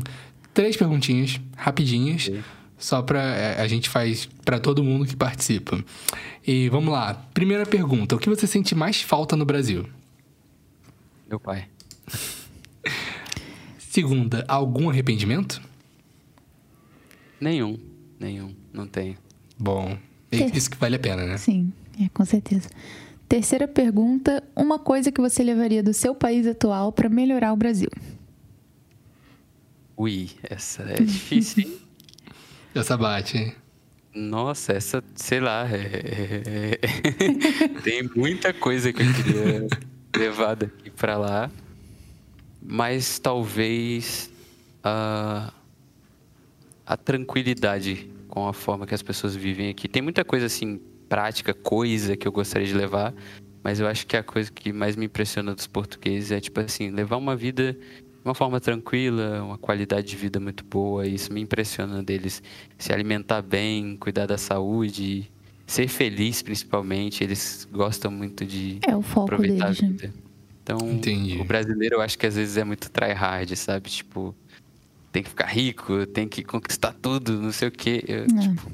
três perguntinhas rapidinhas, só pra. é, a gente faz pra todo mundo que participa. E vamos lá. Primeira pergunta: o que você sente mais falta no Brasil? Meu pai. Segunda, algum arrependimento? Nenhum, nenhum, não tenho. Bom, Ter- isso que vale a pena, né? Sim, é, com certeza. Terceira pergunta: uma coisa que você levaria do seu país atual para melhorar o Brasil? Ui, essa é difícil, hein? Essa bate, hein? Nossa, essa, sei lá, é- é- tem muita coisa que eu queria levar daqui pra lá, mas talvez a, a tranquilidade com a forma que as pessoas vivem aqui. Tem muita coisa assim, prática, coisa que eu gostaria de levar, mas eu acho que a coisa que mais me impressiona dos portugueses é, tipo assim, levar uma vida uma forma tranquila, uma qualidade de vida muito boa. E isso me impressiona deles. Se alimentar bem, cuidar da saúde, ser feliz principalmente. Eles gostam muito de É o foco aproveitar deles, a né? vida. Então, Entendi. o brasileiro eu acho que às vezes é muito tryhard, sabe? Tipo, tem que ficar rico, tem que conquistar tudo, não sei o quê. Eu, É. tipo,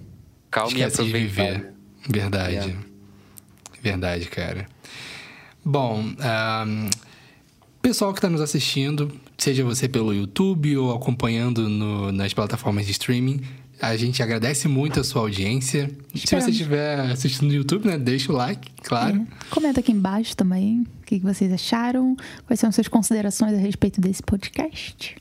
calma e Esquece de aproveitar. viver. Verdade. É. Verdade, cara. Bom, ahn, pessoal que está nos assistindo, seja você pelo YouTube ou acompanhando no- nas plataformas de streaming, a gente agradece muito a sua audiência. Se Esperamos. você estiver assistindo no YouTube, né, deixa o like, claro. É. Comenta aqui embaixo também o que vocês acharam, quais são suas considerações a respeito desse podcast.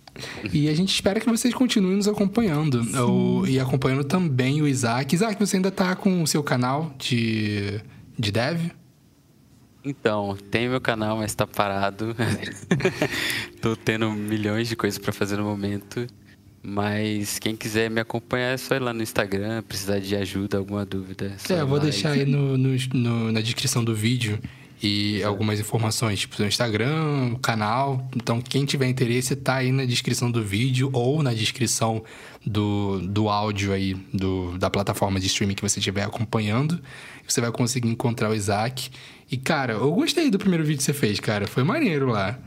E a gente espera que vocês continuem nos acompanhando. O- e acompanhando também o Isaac. Isaac, você ainda tá com o seu canal de, de dev? Então, tem meu canal, mas tá parado. Tô tendo milhões de coisas pra fazer no momento. Mas quem quiser me acompanhar é só ir lá no Instagram, precisar de ajuda, alguma dúvida. só É, eu vou deixar aí no, no- no- na descrição do vídeo e algumas informações, tipo, seu Instagram, o canal. Então, quem tiver interesse, tá aí na descrição do vídeo ou na descrição do, do áudio aí do, da plataforma de streaming que você estiver acompanhando. Você vai conseguir encontrar o Isaac. E, cara, eu gostei do primeiro vídeo que você fez, cara. Foi maneiro lá.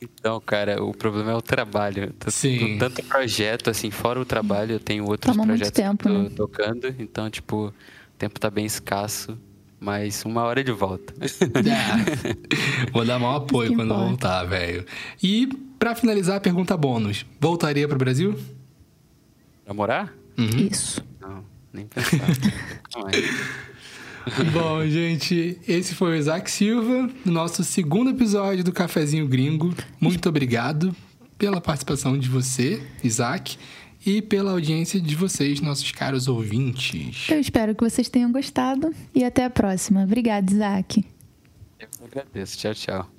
Então, cara, o problema é o trabalho. Tô, Sim. tô tanto projeto, assim, fora o trabalho, eu tenho outros Toma muito projetos tempo, que eu tô né? tocando. Então, tipo, o tempo tá bem escasso. Mas uma hora de volta. É. Vou dar maior apoio quando importa. voltar, velho. E, pra finalizar, a pergunta bônus. Voltaria pro Brasil? pra morar? Uhum. Isso. Não, nem pensar. Bom, gente, esse foi o Isaac Silva, no nosso segundo episódio do Cafezinho Gringo. Muito obrigado pela participação de você, Isaac, e pela audiência de vocês, nossos caros ouvintes. Eu espero que vocês tenham gostado e até a próxima. Obrigada, Isaac. Eu agradeço. Tchau, tchau.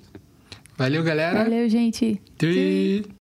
Valeu, galera. Valeu, gente. Tchau.